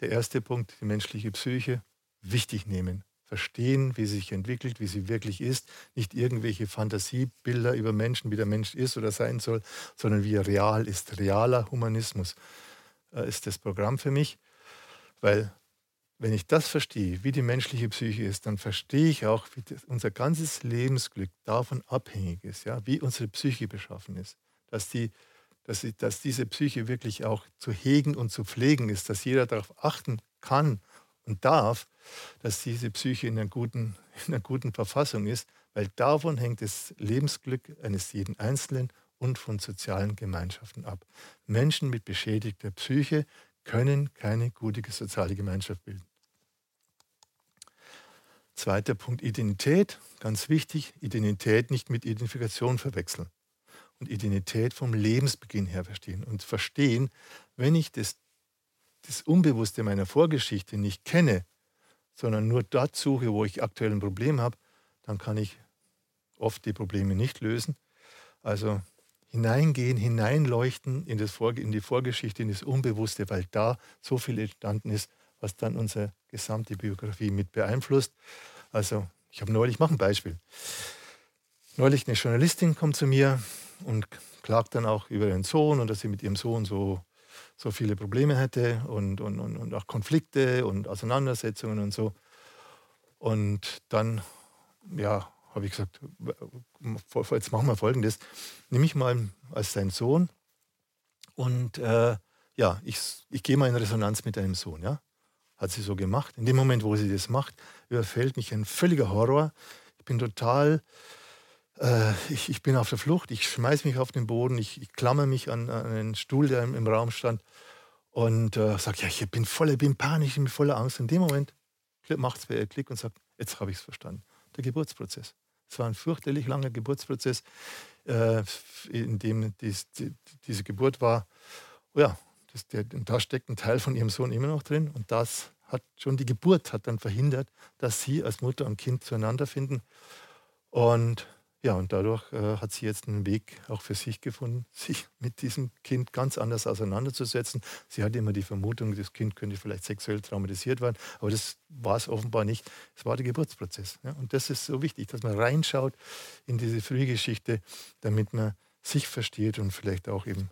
Der erste Punkt, die menschliche Psyche wichtig nehmen. Verstehen, wie sie sich entwickelt, wie sie wirklich ist. Nicht irgendwelche Fantasiebilder über Menschen, wie der Mensch ist oder sein soll, sondern wie er real ist. Realer Humanismus ist das Programm für mich, weil wenn ich das verstehe, wie die menschliche Psyche ist, dann verstehe ich auch, wie unser ganzes Lebensglück davon abhängig ist, ja, wie unsere Psyche beschaffen ist. Dass, die, dass, sie, dass diese Psyche wirklich auch zu hegen und zu pflegen ist, dass jeder darauf achten kann und darf, dass diese Psyche in einer, guten, in einer guten Verfassung ist, weil davon hängt das Lebensglück eines jeden Einzelnen und von sozialen Gemeinschaften ab. Menschen mit beschädigter Psyche können keine gute soziale Gemeinschaft bilden. Zweiter Punkt, Identität, ganz wichtig, Identität nicht mit Identifikation verwechseln und Identität vom Lebensbeginn her verstehen und verstehen, wenn ich das, das Unbewusste meiner Vorgeschichte nicht kenne, sondern nur dort suche, wo ich aktuell ein Problem habe, dann kann ich oft die Probleme nicht lösen. Also hineingehen, hineinleuchten in, das in die Vorgeschichte, in das Unbewusste, weil da so viel entstanden ist, was dann unsere gesamte Biografie mit beeinflusst. Also ich habe neulich, ich mache ein Beispiel. Neulich eine Journalistin kommt zu mir und klagt dann auch über ihren Sohn und dass sie mit ihrem Sohn so, so viele Probleme hätte und, und, und, und auch Konflikte und Auseinandersetzungen und so. Und dann, ja, habe ich gesagt, jetzt machen wir Folgendes. Nimm mich mal als dein Sohn und äh, ja, ich, ich gehe mal in Resonanz mit deinem Sohn. Ja? Hat sie so gemacht. In dem Moment, wo sie das macht, überfällt mich ein völliger Horror. Ich bin total, äh, ich, ich, bin auf der Flucht, ich schmeiße mich auf den Boden, ich, ich klammer mich an, an, einen Stuhl, der im, im Raum stand und äh, sage, ja, ich bin voll, ich bin panisch, ich bin voller Angst. In dem Moment macht es bei Klick und sagt, jetzt habe ich es verstanden. Der Geburtsprozess. Es war ein fürchterlich langer Geburtsprozess, äh, in dem dies, die, diese Geburt war. Oh ja, das, der, da steckt ein Teil von ihrem Sohn immer noch drin und das hat schon die Geburt hat dann verhindert, dass sie als Mutter und Kind zueinander finden. Und ja, und dadurch äh, hat sie jetzt einen Weg auch für sich gefunden, sich mit diesem Kind ganz anders auseinanderzusetzen. Sie hatte immer die Vermutung, das Kind könnte vielleicht sexuell traumatisiert werden, aber das war es offenbar nicht. Es war der Geburtsprozess. Ja? Und das ist so wichtig, dass man reinschaut in diese Frühgeschichte, damit man sich versteht und vielleicht auch eben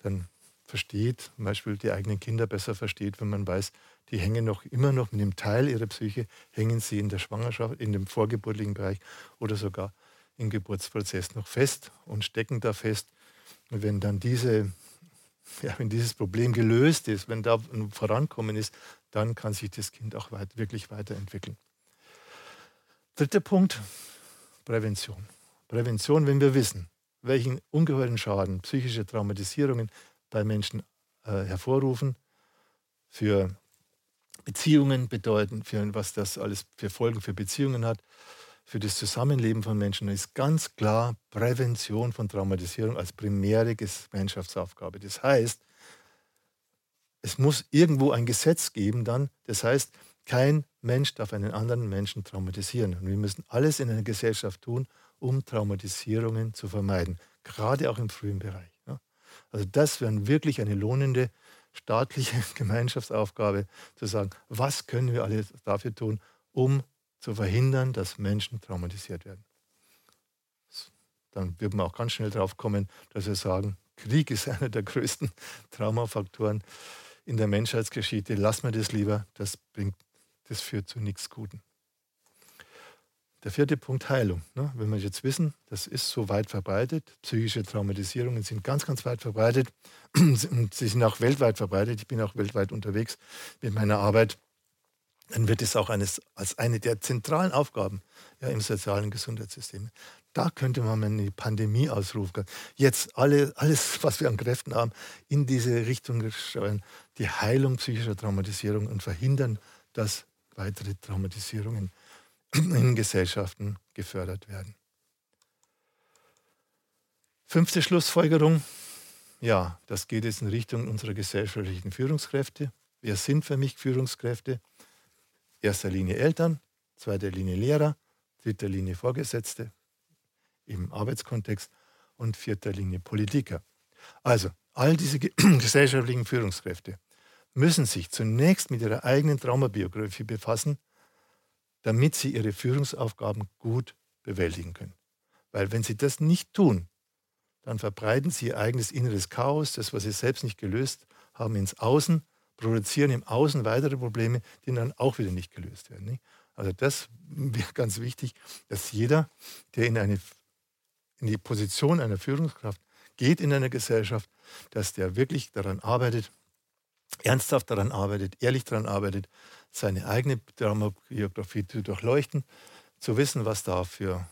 dann versteht, zum Beispiel die eigenen Kinder besser versteht, wenn man weiß, die hängen noch immer noch mit dem Teil ihrer Psyche, hängen sie in der Schwangerschaft, in dem vorgeburtlichen Bereich oder sogar im Geburtsprozess noch fest und stecken da fest. Und wenn dann diese, ja, wenn dieses Problem gelöst ist, wenn da ein Vorankommen ist, dann kann sich das Kind auch weit, wirklich weiterentwickeln. Dritter Punkt, Prävention. Prävention, wenn wir wissen, welchen ungeheuren Schaden psychische Traumatisierungen bei Menschen äh, hervorrufen, für Beziehungen bedeuten, für was das alles für Folgen für Beziehungen hat, für das Zusammenleben von Menschen ist ganz klar Prävention von Traumatisierung als primäre Gemeinschaftsaufgabe. Das heißt, es muss irgendwo ein Gesetz geben dann, das heißt, kein Mensch darf einen anderen Menschen traumatisieren. Und wir müssen alles in einer Gesellschaft tun, um Traumatisierungen zu vermeiden, gerade auch im frühen Bereich. Also das wäre wirklich eine lohnende staatliche Gemeinschaftsaufgabe, zu sagen, was können wir alles dafür tun, um zu verhindern, dass Menschen traumatisiert werden. Dann wird man auch ganz schnell darauf kommen, dass wir sagen, Krieg ist einer der größten Traumafaktoren in der Menschheitsgeschichte. Lass mir das lieber, das, bringt, das führt zu nichts Guten. Der vierte Punkt, Heilung. Ne? Wenn wir jetzt wissen, das ist so weit verbreitet, psychische Traumatisierungen sind ganz, ganz weit verbreitet und sie sind auch weltweit verbreitet. Ich bin auch weltweit unterwegs mit meiner Arbeit dann wird es auch eines, als eine der zentralen Aufgaben ja, im sozialen Gesundheitssystem. Da könnte man eine Pandemie ausrufen. Jetzt alle, alles, was wir an Kräften haben, in diese Richtung steuern, die Heilung psychischer Traumatisierung und verhindern, dass weitere Traumatisierungen in Gesellschaften gefördert werden. Fünfte Schlussfolgerung. Ja, das geht jetzt in Richtung unserer gesellschaftlichen Führungskräfte. Wer sind für mich Führungskräfte? Erster Linie Eltern, zweiter Linie Lehrer, dritter Linie Vorgesetzte im Arbeitskontext und vierter Linie Politiker. Also all diese gesellschaftlichen Führungskräfte müssen sich zunächst mit ihrer eigenen Traumabiografie befassen, damit sie ihre Führungsaufgaben gut bewältigen können. Weil wenn sie das nicht tun, dann verbreiten sie ihr eigenes inneres Chaos, das, was sie selbst nicht gelöst haben, ins Außen produzieren im Außen weitere Probleme, die dann auch wieder nicht gelöst werden. Nicht? Also das wäre ganz wichtig, dass jeder, der in, eine, in die Position einer Führungskraft geht in einer Gesellschaft, dass der wirklich daran arbeitet, ernsthaft daran arbeitet, ehrlich daran arbeitet, seine eigene Dramabiografie zu durchleuchten, zu wissen, was da für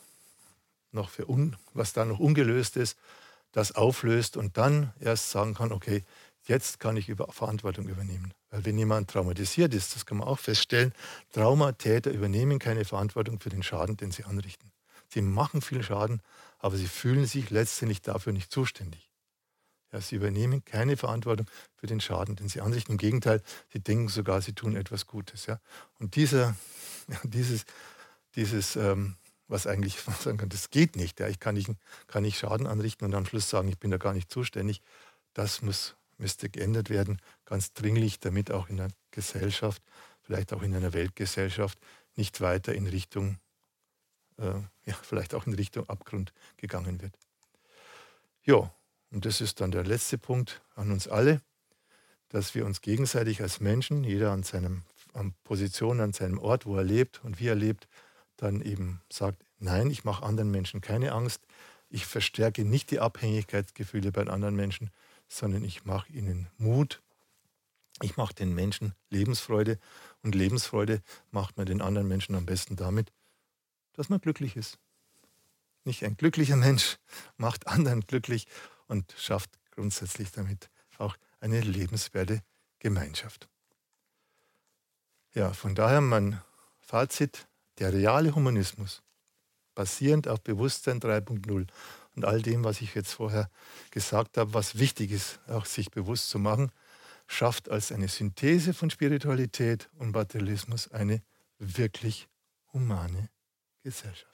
noch für un, was da noch ungelöst ist, das auflöst und dann erst sagen kann, okay, Jetzt kann ich über Verantwortung übernehmen. Weil wenn jemand traumatisiert ist, das kann man auch feststellen, Traumatäter übernehmen keine Verantwortung für den Schaden, den sie anrichten. Sie machen viel Schaden, aber sie fühlen sich letztendlich dafür nicht zuständig. Ja, sie übernehmen keine Verantwortung für den Schaden, den sie anrichten. Im Gegenteil, sie denken sogar, sie tun etwas Gutes. Ja. Und dieser, dieses, dieses ähm, was eigentlich sagen kann, das geht nicht. Ja. Ich kann nicht, kann nicht Schaden anrichten und am Schluss sagen, ich bin da gar nicht zuständig. Das muss müsste geändert werden, ganz dringlich, damit auch in der Gesellschaft, vielleicht auch in einer Weltgesellschaft, nicht weiter in Richtung, äh, ja, vielleicht auch in Richtung Abgrund gegangen wird. Ja, und das ist dann der letzte Punkt an uns alle, dass wir uns gegenseitig als Menschen, jeder an seinem an Position, an seinem Ort, wo er lebt und wie er lebt, dann eben sagt, nein, ich mache anderen Menschen keine Angst, ich verstärke nicht die Abhängigkeitsgefühle bei anderen Menschen, sondern ich mache ihnen Mut. Ich mache den Menschen Lebensfreude und Lebensfreude macht man den anderen Menschen am besten damit, dass man glücklich ist. Nicht ein glücklicher Mensch macht anderen glücklich und schafft grundsätzlich damit auch eine lebenswerte Gemeinschaft. Ja, von daher mein Fazit, der reale Humanismus, basierend auf Bewusstsein 3.0 und all dem, was ich jetzt vorher gesagt habe, was wichtig ist, auch sich bewusst zu machen, schafft als eine Synthese von Spiritualität und Materialismus eine wirklich humane Gesellschaft.